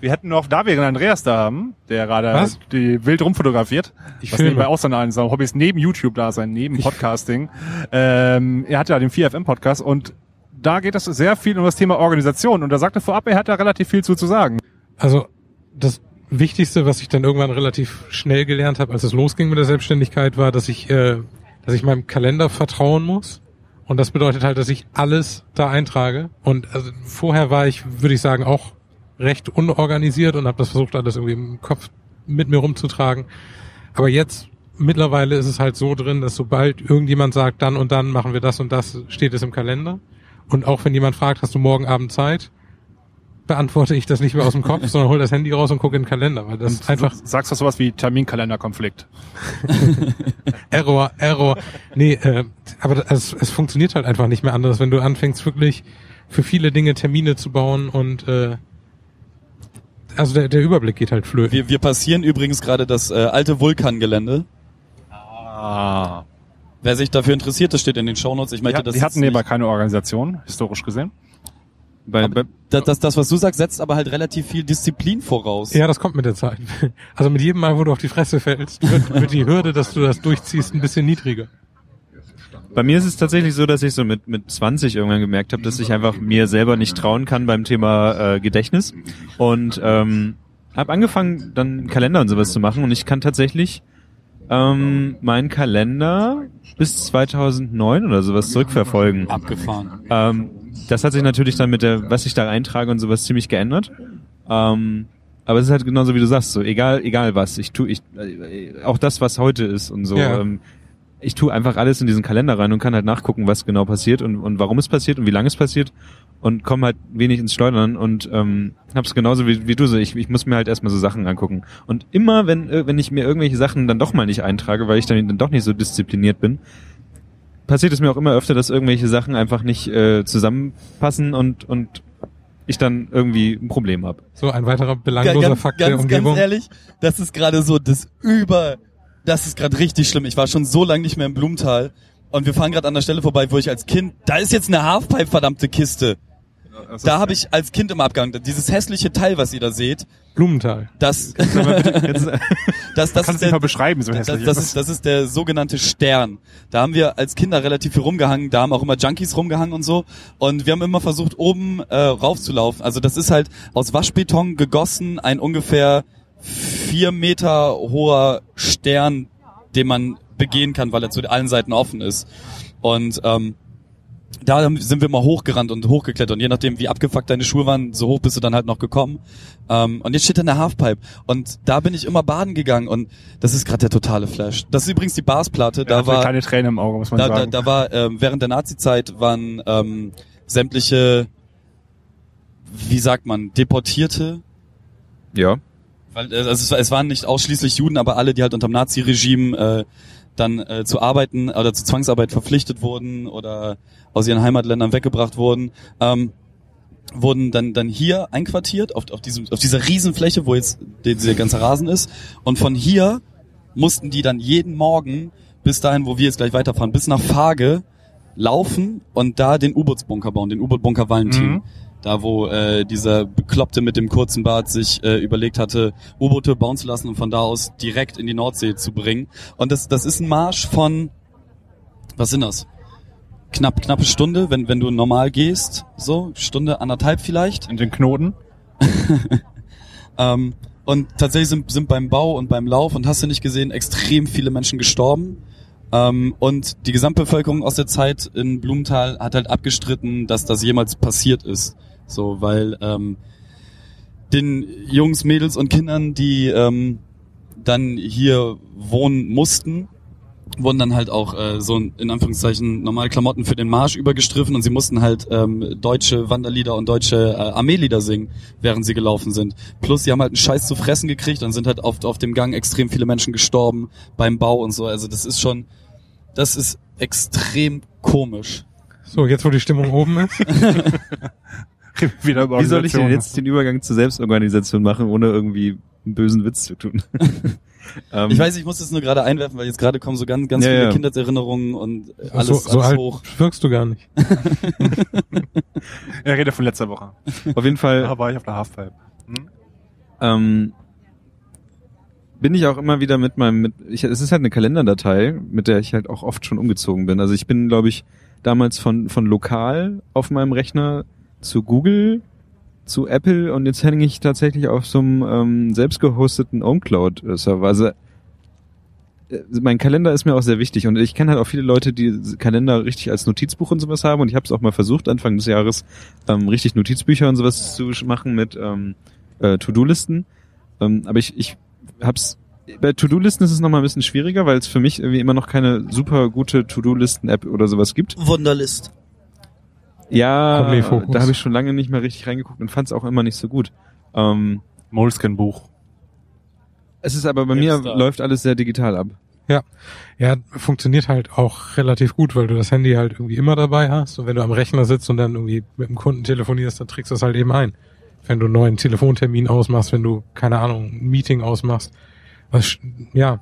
Wir hätten noch, da wir einen Andreas da haben, der gerade Was? die wild rumfotografiert. Ich was nebenbei auch seine seine Hobbys neben YouTube da sein, neben Podcasting. Ähm, er hat ja den 4FM Podcast und da geht es sehr viel um das Thema Organisation und er sagte vorab, er hat da relativ viel zu, zu sagen. Also das Wichtigste, was ich dann irgendwann relativ schnell gelernt habe, als es losging mit der Selbstständigkeit, war, dass ich, äh, dass ich meinem Kalender vertrauen muss. Und das bedeutet halt, dass ich alles da eintrage. Und also vorher war ich, würde ich sagen, auch recht unorganisiert und habe das versucht, alles irgendwie im Kopf mit mir rumzutragen. Aber jetzt mittlerweile ist es halt so drin, dass sobald irgendjemand sagt, dann und dann machen wir das und das, steht es im Kalender. Und auch wenn jemand fragt, hast du morgen Abend Zeit, beantworte ich das nicht mehr aus dem Kopf, sondern hol das Handy raus und gucke in den Kalender, weil das einfach Sagst du sowas wie Terminkalenderkonflikt? Error, Error. Nee, äh, aber es, es funktioniert halt einfach nicht mehr anders, wenn du anfängst wirklich für viele Dinge Termine zu bauen und äh, also der, der Überblick geht halt flöten. Wir, wir passieren übrigens gerade das äh, alte Vulkangelände. Ah. Wer sich dafür interessiert, das steht in den Shownotes. Ich Die, möchte hat, das die hatten nicht- keine Organisation, historisch gesehen. bei, bei, das, das, das, was du sagst, setzt aber halt relativ viel Disziplin voraus. Ja, das kommt mit der Zeit. Also mit jedem Mal, wo du auf die Fresse fällst, wird, wird die Hürde, dass du das durchziehst, ein bisschen niedriger. Bei mir ist es tatsächlich so, dass ich so mit, mit 20 irgendwann gemerkt habe, dass ich einfach mir selber nicht trauen kann beim Thema äh, Gedächtnis. Und ähm, habe angefangen, dann einen Kalender und sowas zu machen. Und ich kann tatsächlich ähm, meinen Kalender bis 2009 oder sowas zurückverfolgen. Abgefahren. Ähm, das hat sich natürlich dann mit der, was ich da eintrage und sowas ziemlich geändert. Ähm, aber es ist halt genauso wie du sagst, so egal, egal was. Ich tu, ich äh, auch das, was heute ist und so. Ja. Ähm, ich tue einfach alles in diesen Kalender rein und kann halt nachgucken, was genau passiert und, und warum es passiert und wie lange es passiert und komme halt wenig ins Schleudern und ähm, hab's genauso wie, wie du so. Ich, ich muss mir halt erstmal so Sachen angucken. Und immer, wenn, äh, wenn ich mir irgendwelche Sachen dann doch mal nicht eintrage, weil ich dann, dann doch nicht so diszipliniert bin, passiert es mir auch immer öfter, dass irgendwelche Sachen einfach nicht äh, zusammenpassen und, und ich dann irgendwie ein Problem habe. So ein weiterer belangloser ganz, Fakt der ganz, Umgebung. ganz ehrlich, das ist gerade so das über, das ist gerade richtig schlimm. Ich war schon so lange nicht mehr im Blumenthal und wir fahren gerade an der Stelle vorbei, wo ich als Kind, da ist jetzt eine Halfpipe verdammte Kiste. Da habe ich als Kind im Abgang dieses hässliche Teil, was ihr da seht, Blumenthal. das, das, das Kannst ist du mal beschreiben, so das, hässlich das, ist ist, das ist der sogenannte Stern. Da haben wir als Kinder relativ viel rumgehangen, da haben auch immer Junkies rumgehangen und so. Und wir haben immer versucht, oben äh, raufzulaufen. Also das ist halt aus Waschbeton gegossen, ein ungefähr vier Meter hoher Stern, den man begehen kann, weil er zu allen Seiten offen ist. Und ähm, da sind wir mal hochgerannt und hochgeklettert und je nachdem wie abgefuckt deine Schuhe waren, so hoch bist du dann halt noch gekommen. Ähm, und jetzt steht da eine Halfpipe und da bin ich immer baden gegangen und das ist gerade der totale Flash. Das ist übrigens die Barsplatte, da Da war keine Träne im Auge, muss man da, da, sagen. da war ähm, während der Nazi-Zeit waren ähm, sämtliche, wie sagt man, Deportierte, Ja. Weil äh, also es, es waren nicht ausschließlich Juden, aber alle, die halt unterm Nazi-Regime äh, dann äh, zu arbeiten oder zu Zwangsarbeit verpflichtet wurden oder aus ihren Heimatländern weggebracht wurden, ähm, wurden dann dann hier einquartiert auf, auf diesem auf dieser Riesenfläche, wo jetzt die- dieser ganze Rasen ist und von hier mussten die dann jeden Morgen bis dahin, wo wir jetzt gleich weiterfahren, bis nach Fage laufen und da den U-Bootsbunker bauen, den U-Boot-Bunker Valentin. Mhm. Da, wo äh, dieser Bekloppte mit dem kurzen Bart sich äh, überlegt hatte, U-Boote bauen zu lassen und von da aus direkt in die Nordsee zu bringen. Und das, das ist ein Marsch von, was sind das? Knapp, knappe Stunde, wenn, wenn du normal gehst, so, Stunde, anderthalb vielleicht. In den Knoten. Ähm, und tatsächlich sind, sind beim Bau und beim Lauf, und hast du nicht gesehen, extrem viele Menschen gestorben. Ähm, und die Gesamtbevölkerung aus der Zeit in Blumenthal hat halt abgestritten, dass das jemals passiert ist. So, weil ähm, den Jungs, Mädels und Kindern, die ähm, dann hier wohnen mussten, wurden dann halt auch äh, so in Anführungszeichen normale Klamotten für den Marsch übergestriffen und sie mussten halt ähm, deutsche Wanderlieder und deutsche äh, Armeelieder singen, während sie gelaufen sind. Plus sie haben halt einen Scheiß zu fressen gekriegt und sind halt auf, auf dem Gang extrem viele Menschen gestorben beim Bau und so. Also das ist schon, das ist extrem komisch. So, jetzt wo die Stimmung oben ist. Wieder über Wie soll ich denn jetzt den Übergang zur Selbstorganisation machen, ohne irgendwie einen bösen Witz zu tun? ähm, Ich weiß, ich muss das nur gerade einwerfen, weil jetzt gerade kommen so ganz, ganz Ja, viele ja. Kindheitserinnerungen und alles, so so alles alt hoch. wirkst du gar nicht. Er redet von letzter Woche. auf jeden Fall Da war ich auf der Halfpipe. Hm? ähm, bin ich auch immer wieder mit meinem, mit, ich, es ist halt eine Kalenderdatei, mit der ich halt auch oft schon umgezogen bin. Also ich bin, glaube ich, damals von, von lokal auf meinem Rechner zu Google, zu Apple und jetzt hänge ich tatsächlich auf so einem ähm, selbst gehosteten OwnCloud-Server. Also äh, mein Kalender ist mir auch sehr wichtig und ich kenne halt auch viele Leute, die Kalender richtig als Notizbuch und sowas haben und ich habe es auch mal versucht, Anfang des Jahres ähm, richtig Notizbücher und sowas zu machen mit ähm, äh, To-Do-Listen. Ähm, aber ich, ich hab's bei To-Do-Listen ist es nochmal ein bisschen schwieriger, weil es für mich irgendwie immer noch keine super gute To-Do-Listen-App oder sowas gibt. Wunderlist. Ja, da habe ich schon lange nicht mehr richtig reingeguckt und fand es auch immer nicht so gut. Ähm, Moleskin-Buch. es ist aber bei Jetzt mir läuft alles sehr digital ab. Ja, funktioniert halt auch relativ gut, weil du das Handy halt irgendwie immer dabei hast und wenn du am Rechner sitzt und dann irgendwie mit dem Kunden telefonierst, dann trägst du das halt eben ein. Wenn du einen neuen Telefontermin ausmachst, wenn du, keine Ahnung, ein Meeting ausmachst. Was, ja,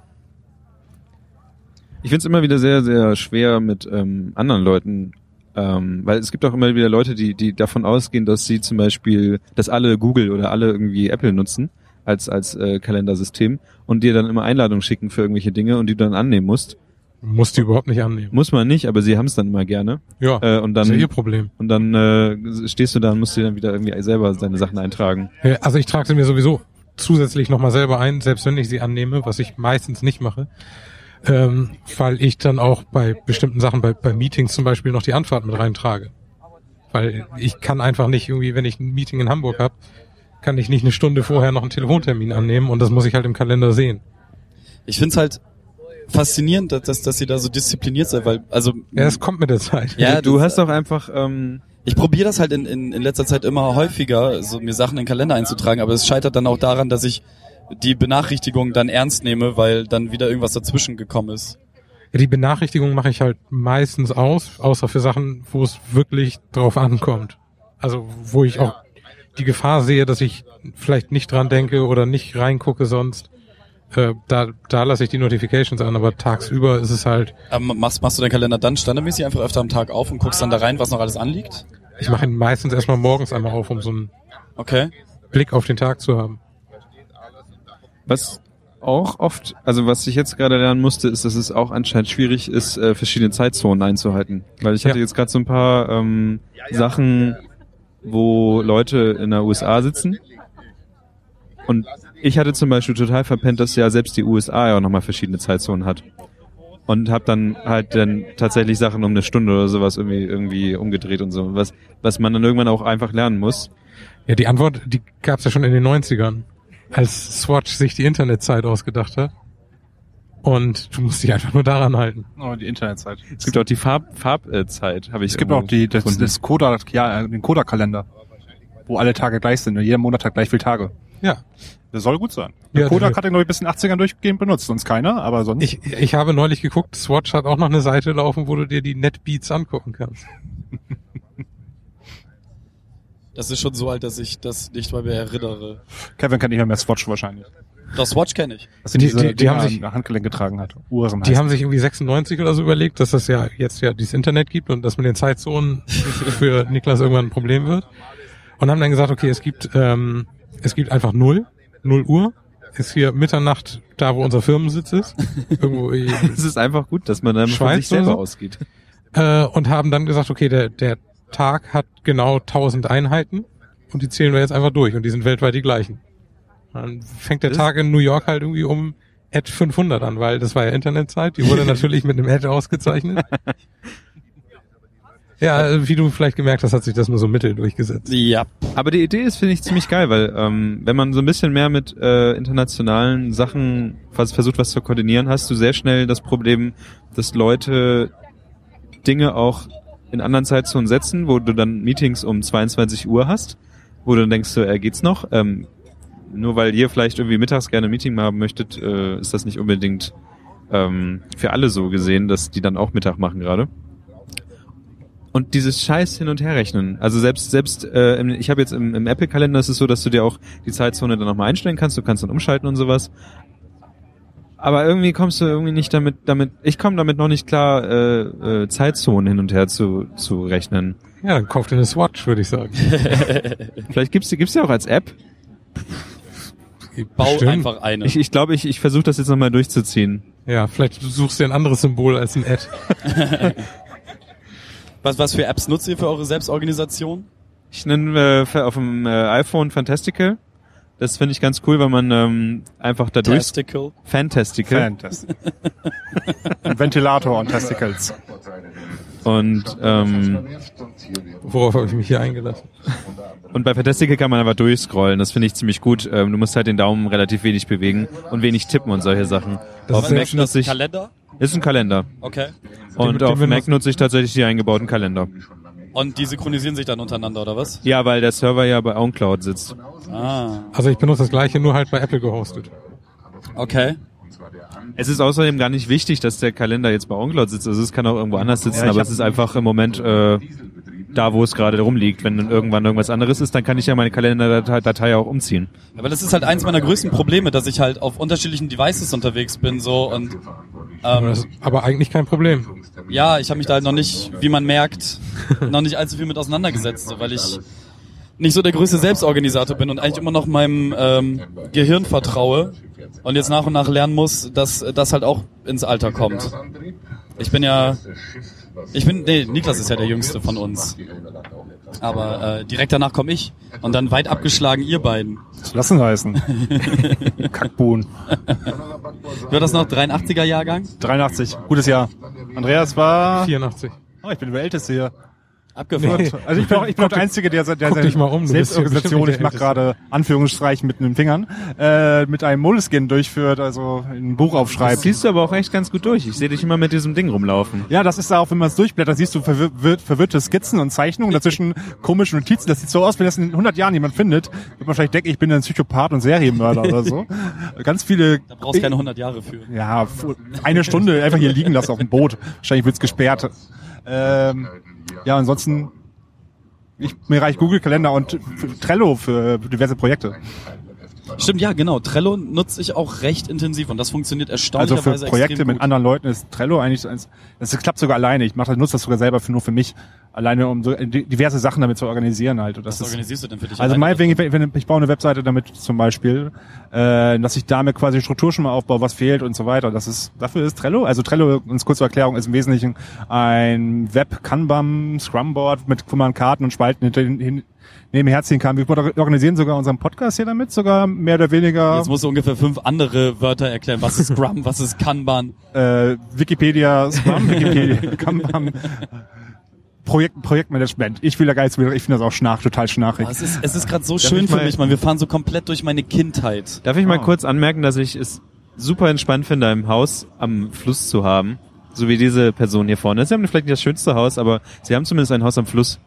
Ich finde es immer wieder sehr, sehr schwer mit ähm, anderen Leuten, ähm, weil es gibt auch immer wieder Leute, die, die davon ausgehen, dass sie zum Beispiel, dass alle Google oder alle irgendwie Apple nutzen als, als äh, Kalendersystem und dir dann immer Einladungen schicken für irgendwelche Dinge und die du dann annehmen musst. musst du überhaupt nicht annehmen. Muss man nicht, aber sie haben es dann immer gerne. Ja, Äh, und das ist ja ihr dann Problem. und dann äh, stehst du da und musst dir dann wieder irgendwie selber deine Sachen eintragen. Ja, Also ich trage sie mir sowieso zusätzlich nochmal selber ein, selbst wenn ich sie annehme, was ich meistens nicht mache. Ähm, weil ich dann auch bei bestimmten Sachen, bei, bei Meetings zum Beispiel noch die Anfahrt mit reintrage. Weil ich kann einfach nicht irgendwie, wenn ich ein Meeting in Hamburg habe, kann ich nicht eine Stunde vorher noch einen Telefontermin annehmen und das muss ich halt im Kalender sehen. Ich find's halt faszinierend, dass, dass, dass sie da so diszipliniert sind, weil, also, Ja, es kommt mit der Zeit. Ja, du hast doch einfach ähm, ich probiere das halt in, in, in letzter Zeit immer häufiger, so mir Sachen in den Kalender einzutragen, aber es scheitert dann auch daran, dass ich die Benachrichtigung dann ernst nehme, weil dann wieder irgendwas dazwischen gekommen ist. Ja, die Benachrichtigung mache ich halt meistens aus, außer für Sachen, wo es wirklich drauf ankommt. Also wo ich auch die Gefahr sehe, dass ich vielleicht nicht dran denke oder nicht reingucke sonst. Äh, da, da lasse ich die Notifications an, aber tagsüber ist es halt, Aber machst, machst du deinen Kalender dann standardmäßig einfach öfter am Tag auf und guckst dann da rein, was noch alles anliegt? ich mache ihn meistens erstmal morgens einmal auf, um so einen Okay. Blick auf den Tag zu haben. Was auch oft, also was ich jetzt gerade lernen musste, ist, dass es auch anscheinend schwierig ist, äh, verschiedene Zeitzonen einzuhalten. Weil ich hatte Ja. jetzt gerade so ein paar ähm, Sachen, wo Leute in der USA sitzen. Und ich hatte zum Beispiel total verpennt, dass ja selbst die USA ja auch nochmal verschiedene Zeitzonen hat. und habe dann halt dann tatsächlich Sachen um eine Stunde oder sowas irgendwie irgendwie umgedreht und so, was was man dann irgendwann auch einfach lernen muss. Ja, die Antwort, die gab's ja schon in den 90ern, als Swatch sich die Internetzeit ausgedacht hat. Und du musst dich einfach nur daran halten. Oh, die Internetzeit. Es gibt auch die Farb Farbzeit, habe ich Es gibt auch die, das, gefunden. das Coda, ja, äh, den Coda-Kalender, wo alle Tage gleich sind und jeder Monat hat gleich viele Tage. Ja. Das soll gut sein. Ja, Ja, Kodak hat den, glaube ich, bis in den 80ern durchgehend benutzt, sonst keiner, aber sonst. Ich, ich habe neulich geguckt, Swatch hat auch noch eine Seite laufen, wo du dir die Netbeats angucken kannst. Das ist schon so alt, dass ich das nicht mal mehr erinnere. Kevin kennt nicht mehr, mehr Swatch wahrscheinlich. Das Watch kenne ich. Das sind Die- diese, die- die haben sich- Handgelenk getragen hat. Uhren Die haben sich irgendwie 96 oder so überlegt, dass das ja jetzt ja dieses Internet gibt und dass mit den Zeitzonen für Niklas irgendwann ein Problem wird. Und haben dann gesagt, okay, es gibt, ähm, es gibt einfach null, null Uhr. Ist hier Mitternacht da, wo unser Firmensitz ist. Irgendwo es ist einfach gut, dass man dann von Schweiz sich selber so? ausgeht. äh, und haben dann gesagt, okay, der, der Tag hat genau 1000 Einheiten und die zählen wir jetzt einfach durch und die sind weltweit die gleichen. Dann fängt der Das- Tag in New York halt irgendwie um Ad 500 an, weil das war ja Internetzeit, die wurde natürlich mit einem Ad ausgezeichnet. Ja, wie du vielleicht gemerkt hast, hat sich das nur so mittel durchgesetzt. Ja. Aber die Idee ist, finde ich, ziemlich geil, weil ähm, wenn man so ein bisschen mehr mit äh, internationalen Sachen was, versucht, was zu koordinieren, hast du sehr schnell das Problem, dass Leute Dinge auch in anderen Zeitzonen setzen, wo du dann Meetings um 22 Uhr hast, wo du dann denkst, so, äh, geht's noch? Ähm, nur weil ihr vielleicht irgendwie mittags gerne ein Meeting haben möchtet, äh, ist das nicht unbedingt ähm, für alle so gesehen, dass die dann auch Mittag machen gerade. Und dieses Scheiß hin und her rechnen. Also selbst selbst äh, im, ich habe jetzt im, im Apple Kalender ist es so, dass du dir auch die Zeitzone dann nochmal einstellen kannst. Du kannst dann umschalten und sowas. Aber irgendwie kommst du irgendwie nicht damit damit. Ich komme damit noch nicht klar, äh, äh, Zeitzonen hin und her zu zu rechnen. Ja, dann kauft ihr eine Swatch, würde ich sagen. Vielleicht gibt's die gibt's ja auch als App. Bau Bestimmt. einfach eine. Ich, ich glaube, ich, ich versuche das jetzt nochmal durchzuziehen. Ja, vielleicht suchst du dir ein anderes Symbol als ein Ad. was, was für Apps nutzt ihr für eure Selbstorganisation? Ich nenne äh, auf dem äh, iPhone Fantastical. Das finde ich ganz cool, weil man ähm, einfach dadurch Testicle. Fantastical Fantastic. Ein Ventilator und Testicles. und ähm, Worauf habe ich mich hier eingelassen? Und bei Fantastical kann man einfach durchscrollen. Das finde ich ziemlich gut. Ähm, du musst halt den Daumen relativ wenig bewegen und wenig tippen und solche Sachen. Das auf ist Mac nutze ich, Kalender? ist ein Kalender. Okay. Und den auf wir Mac nutze ich tatsächlich die eingebauten Kalender. Und die synchronisieren sich dann untereinander, oder was? Ja, weil der Server ja bei OwnCloud sitzt. Ah, Also ich benutze das gleiche, nur halt bei Apple gehostet. okay. Es ist außerdem gar nicht wichtig, dass der Kalender jetzt bei OwnCloud sitzt. Also es kann auch irgendwo anders sitzen, Ja, aber es ist einfach im Moment äh, da, wo es gerade rumliegt. Wenn dann irgendwann irgendwas anderes ist, dann kann ich ja meine Kalenderdatei Datei auch umziehen. Aber das ist halt eins meiner größten Probleme, dass ich halt auf unterschiedlichen Devices unterwegs bin, so und Aber, ähm, aber eigentlich kein Problem. ja, ich habe mich da halt noch nicht, wie man merkt, noch nicht allzu viel mit auseinandergesetzt, so, weil ich nicht so der größte Selbstorganisator bin und eigentlich immer noch meinem ähm, Gehirn vertraue und jetzt nach und nach lernen muss, dass das halt auch ins Alter kommt. Ich bin ja, ich bin, nee, Niklas ist ja der Jüngste von uns, aber äh, direkt danach komme ich und dann weit abgeschlagen ihr beiden. Was lassen heißen? Kackbuhn. War das noch 83er Jahrgang? 83. Gutes Jahr. Andreas war... 84. Oh, ich bin der Älteste hier. Abgefahren. Nee. Also ich bin auch, ich bin auch der Einzige, der, der guck mal um, Selbstorganisation, ich nicht mach der gerade Anführungsstreichen mit den Fingern, äh, mit einem Moleskin durchführt, also ein Buch Das aufschreibt. siehst du aber auch echt ganz gut durch. Ich sehe dich immer mit diesem Ding rumlaufen. Ja, das ist auch, wenn man es durchblättert, siehst du verwirr verwirrte Skizzen und Zeichnungen, dazwischen komische Notizen. Das sieht so aus, wenn das in 100 Jahren jemand findet, wird man wahrscheinlich denken, ich bin ein Psychopath und Serienmörder oder so. Ganz viele... Da brauchst du keine 100 Jahre für. Ja, eine Stunde einfach hier liegen lassen auf dem Boot. Wahrscheinlich wird's gesperrt. Ähm, ja, ansonsten, ich, mir reicht Google Kalender und Trello für diverse Projekte. Stimmt, ja, genau. Trello nutze ich auch recht intensiv und das funktioniert Also erstaunlicherweise für Projekte mit anderen Leuten ist Trello eigentlich so eins, das klappt sogar alleine. Ich mache das, nutze das sogar selber für, nur für mich. Alleine um so di- diverse Sachen damit zu organisieren halt. Und das Was ist, organisierst du denn für dich? also meinetwegen, ich, wenn, ich baue eine Webseite damit zum Beispiel, äh, dass ich damit quasi Struktur schon mal aufbaue, was fehlt und so weiter. Das ist, dafür ist Trello. Also Trello, uns kurze Erklärung, ist im Wesentlichen ein Web-Kanban, Scrumboard mit Kummern, Karten und Spalten, hinter, hin, nebenher kam. Wir organisieren sogar unseren Podcast hier damit, sogar mehr oder weniger. Jetzt musst du ungefähr fünf andere Wörter erklären. Was ist Scrum, was ist Kanban? Äh, Wikipedia, Scrum, Wikipedia, Kanban. Projekt, Projektmanagement. Ich will da gar nichts mehr, ich finde das auch schnarch, total schnarchig. Oh, es ist, es ist gerade so schön ich für mal- mich, man. Wir fahren so komplett durch meine Kindheit. Darf ich mal Ah. kurz anmerken, dass ich es super entspannt finde, ein Haus am Fluss zu haben? So wie diese Person hier vorne. Sie haben vielleicht nicht das schönste Haus, aber sie haben zumindest ein Haus am Fluss.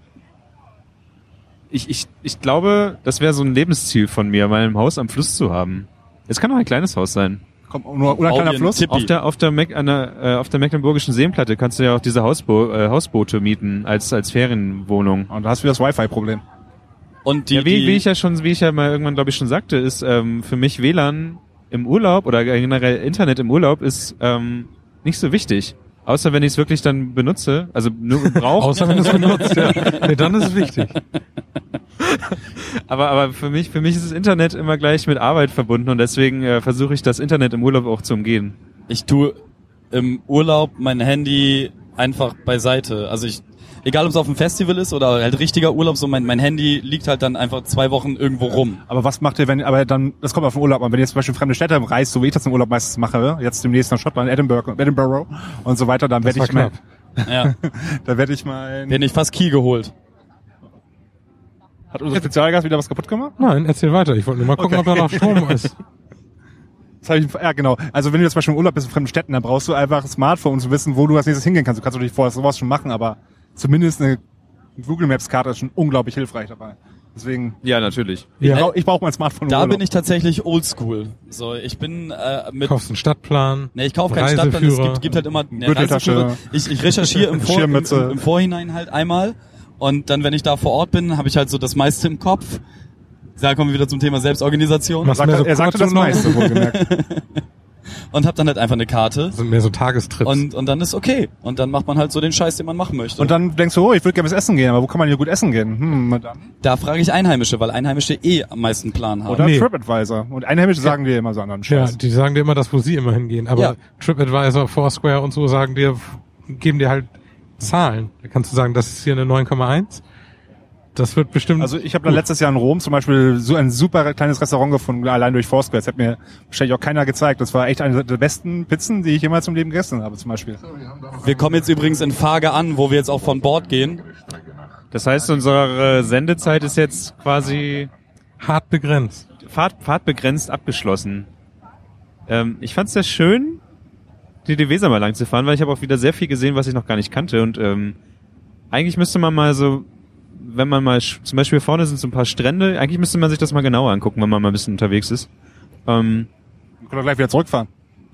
Ich, ich, ich glaube, das wäre so ein Lebensziel von mir, mal ein Haus am Fluss zu haben. Es kann auch ein kleines Haus sein. Kommt nur, oder ein kleiner Fluss. Auf der, auf der, Meck, an der, äh, auf der Mecklenburgischen Seenplatte kannst du ja auch diese Hausbo äh, Hausboote mieten als, als Ferienwohnung. Und da hast du wieder das Wi-Fi-Problem. Und die, ja, wie, die, wie ich ja schon, wie ich ja mal irgendwann, glaube ich, schon sagte, ist ähm, für mich WLAN im Urlaub oder generell Internet im Urlaub ist ähm, nicht so wichtig. Außer wenn ich es wirklich dann benutze, also nur brauche. Außer wenn du es benutzt, ja. Nee, dann ist es wichtig. aber aber für mich für mich ist das Internet immer gleich mit Arbeit verbunden und deswegen äh, versuche ich das Internet im Urlaub auch zu umgehen. ich tue im Urlaub mein Handy einfach beiseite. Also ich, egal ob es auf einem Festival ist oder halt richtiger Urlaub, so mein, mein Handy liegt halt dann einfach zwei Wochen irgendwo rum. Aber was macht ihr, wenn, aber dann, das kommt auf den Urlaub an. Wenn ihr zum Beispiel in fremde Städte reist, so wie ich das im Urlaub meistens mache, jetzt demnächst nach Schottland, Edinburgh, Edinburgh und so weiter, dann werde ich mal, knapp. Ja, da werde ich mal, den ich fast Key geholt. hat unser Spezialgast wieder was kaputt gemacht? Nein, erzähl weiter. Ich wollte nur mal gucken, Okay. ob da noch Strom ist. Ich, ja, genau. Also wenn du jetzt zum Beispiel im Urlaub bist in fremden Städten, dann brauchst du einfach ein Smartphone, um zu wissen, wo du als nächstes hingehen kannst. Du kannst natürlich vorher sowas schon machen, aber zumindest eine Google Maps Karte ist schon unglaublich hilfreich dabei. Deswegen, Ja, natürlich. Ja. ich brauche ich brauch mein Smartphone Da Urlaub. bin ich tatsächlich oldschool. So, ich bin äh, mit Kaufst einen Stadtplan. Ne, ich kaufe keinen Stadtplan, es gibt, gibt halt immer eine Gürteltasche. Reiseführer. Ich, ich recherchiere im, Vor im, im, Vorhinein halt einmal und dann, wenn ich da vor Ort bin, habe ich halt so das meiste im Kopf. Da kommen wir wieder zum Thema Selbstorganisation Was- Sagt, so er sagte das meiste, wohlgemerkt. und habe dann halt einfach eine Karte Das sind mehr so Tagestrips. und, und dann ist okay. Und dann macht man halt so den Scheiß, den man machen möchte. Und dann denkst du, oh, ich würde gerne was essen gehen, aber wo kann man hier gut essen gehen? Hm, Madame. da frage ich Einheimische, weil Einheimische eh am meisten Plan haben. Oder Nee. TripAdvisor. Und Einheimische sagen dir immer so anderen ja, Scheiß. die sagen dir immer das, wo sie immer hingehen. Aber Ja. TripAdvisor, Foursquare und so sagen dir, geben dir halt Zahlen. Da kannst du sagen, das ist hier eine 9,1. Das wird bestimmt. Also ich habe da letztes Jahr in Rom zum Beispiel so ein super kleines Restaurant gefunden, allein durch Foursquare. Das hat mir wahrscheinlich auch keiner gezeigt. Das war echt eine der besten Pizzen, die ich jemals im Leben gegessen habe zum Beispiel. Wir kommen jetzt übrigens in Fage an, wo wir jetzt auch von Bord gehen. Das heißt, unsere Sendezeit ist jetzt quasi hart begrenzt. Fahrt, fahrtbegrenzt abgeschlossen. Ähm, ich fand es sehr schön, die die Weser mal lang zu fahren, weil ich habe auch wieder sehr viel gesehen, was ich noch gar nicht kannte. Und ähm, eigentlich müsste man mal so, wenn man mal, zum Beispiel vorne sind so ein paar Strände, eigentlich müsste man sich das mal genauer angucken, wenn man mal ein bisschen unterwegs ist. Ähm, Wir können doch gleich wieder zurückfahren.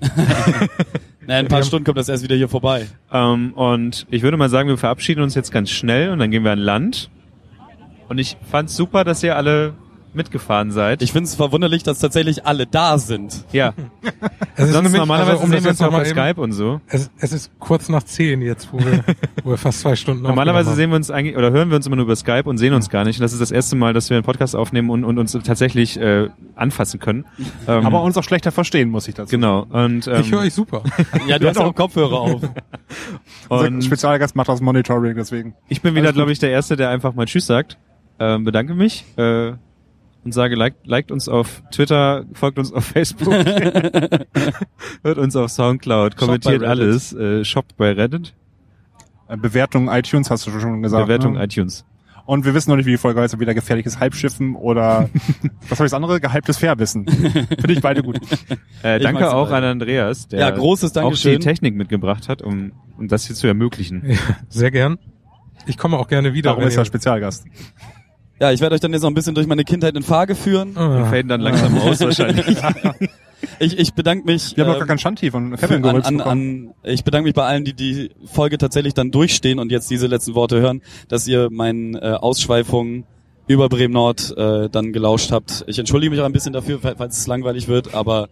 Na, in ein paar Stunden kommt das erst wieder hier vorbei. ähm, und ich würde mal sagen, wir verabschieden uns jetzt ganz schnell und dann gehen wir an Land. Und ich fand's super, dass ihr alle mitgefahren seid. Ich finde es verwunderlich, dass tatsächlich alle da sind. ja, Es ist sonst nämlich- normalerweise also, um sehen wir jetzt uns mal bei Skype und so. Es, es ist kurz nach zehn jetzt, wo wir, wo wir fast zwei Stunden Normalerweise sehen wir uns eigentlich oder hören wir uns immer nur über Skype und sehen uns gar nicht. Und das ist das erste Mal, dass wir einen Podcast aufnehmen und, und uns tatsächlich äh, anfassen können. Ähm, Aber uns auch schlechter verstehen, muss ich dazu. genau. Und, ähm. Ich höre euch super. Ja, du hast auch Kopfhörer auf. Und Spezialgast macht das Monitoring, deswegen. ich bin wieder, glaube ich, der Erste, der einfach mal Tschüss sagt. Ähm, bedanke mich äh, und sage, liked, liked uns auf Twitter, folgt uns auf Facebook, hört uns auf Soundcloud, kommentiert alles, äh, shoppt bei Reddit, Äh, Bewertung iTunes hast du schon gesagt. Bewertung ne? iTunes. Und wir wissen noch nicht, wie die Folge heißt, ob wieder gefährliches Halbschiffen oder was habe ich das andere? Gehyptes Fährwissen. Finde ich beide gut. Äh, Ich danke auch an Andreas, der Ja, großes auch die. Technik mitgebracht hat, um, um das hier zu ermöglichen. Ja, sehr gern. Ich komme auch gerne wieder. Darum ist er Spezialgast. Ja, ich werde euch dann jetzt noch ein bisschen durch meine Kindheit in Fage führen. Ah. Faden dann langsam aus wahrscheinlich. Ich, ich bedanke mich. Wir haben ähm, gar keinen Shanti von Kevin an, geholt an, an, ich bedanke mich bei allen, die die Folge tatsächlich dann durchstehen und jetzt diese letzten Worte hören, dass ihr meinen äh, Ausschweifungen über Bremen Nord äh, dann gelauscht habt. Ich entschuldige mich auch ein bisschen dafür, fa- falls es langweilig wird, aber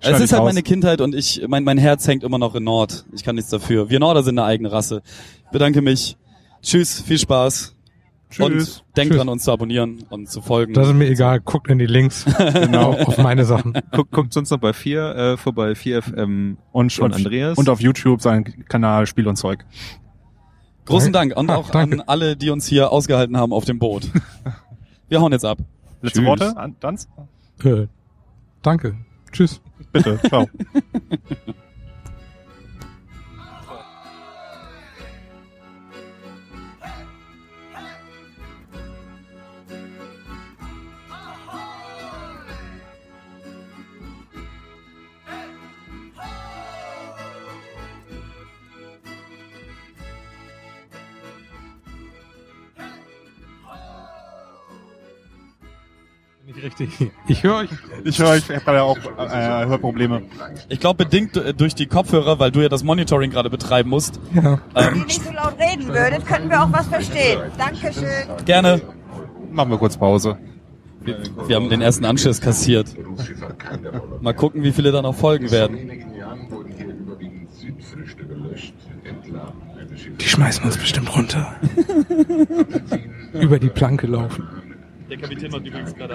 Schneid es ist halt raus. meine Kindheit und ich, mein, mein Herz hängt immer noch in Nord. Ich kann nichts dafür. Wir Norder sind eine eigene Rasse. Ich bedanke mich. Tschüss, viel Spaß. Tschüss. Und denkt Tschüss. dran, uns zu abonnieren und zu folgen. Das ist mir egal. Guckt in die Links. genau. Auf meine Sachen. Guckt, guckt sonst noch bei 4 äh, vorbei, 4FM Und, von und, Andreas. und auf YouTube seinen Kanal Spiel und Zeug. Großen Dank und Ah, auch danke. an alle, die uns hier ausgehalten haben auf dem Boot. Wir hauen jetzt ab. Letzte Tschüss. Worte? An- Danz? Äh, danke. Tschüss. Bitte, ciao. richtig. Ich höre euch. Ich höre, ich habe gerade auch äh, Hörprobleme. Ich glaube bedingt äh, durch die Kopfhörer, weil du ja das Monitoring gerade betreiben musst. Ja. Wenn ihr nicht so laut reden würdet, könnten wir auch was verstehen. Dankeschön. Gerne. Machen wir kurz Pause. Wir, wir haben den ersten Anschiss kassiert. Hat. Mal gucken, wie viele da noch folgen werden. Die schmeißen uns bestimmt runter. Über die Planke laufen. Der Kapitän macht übrigens gerade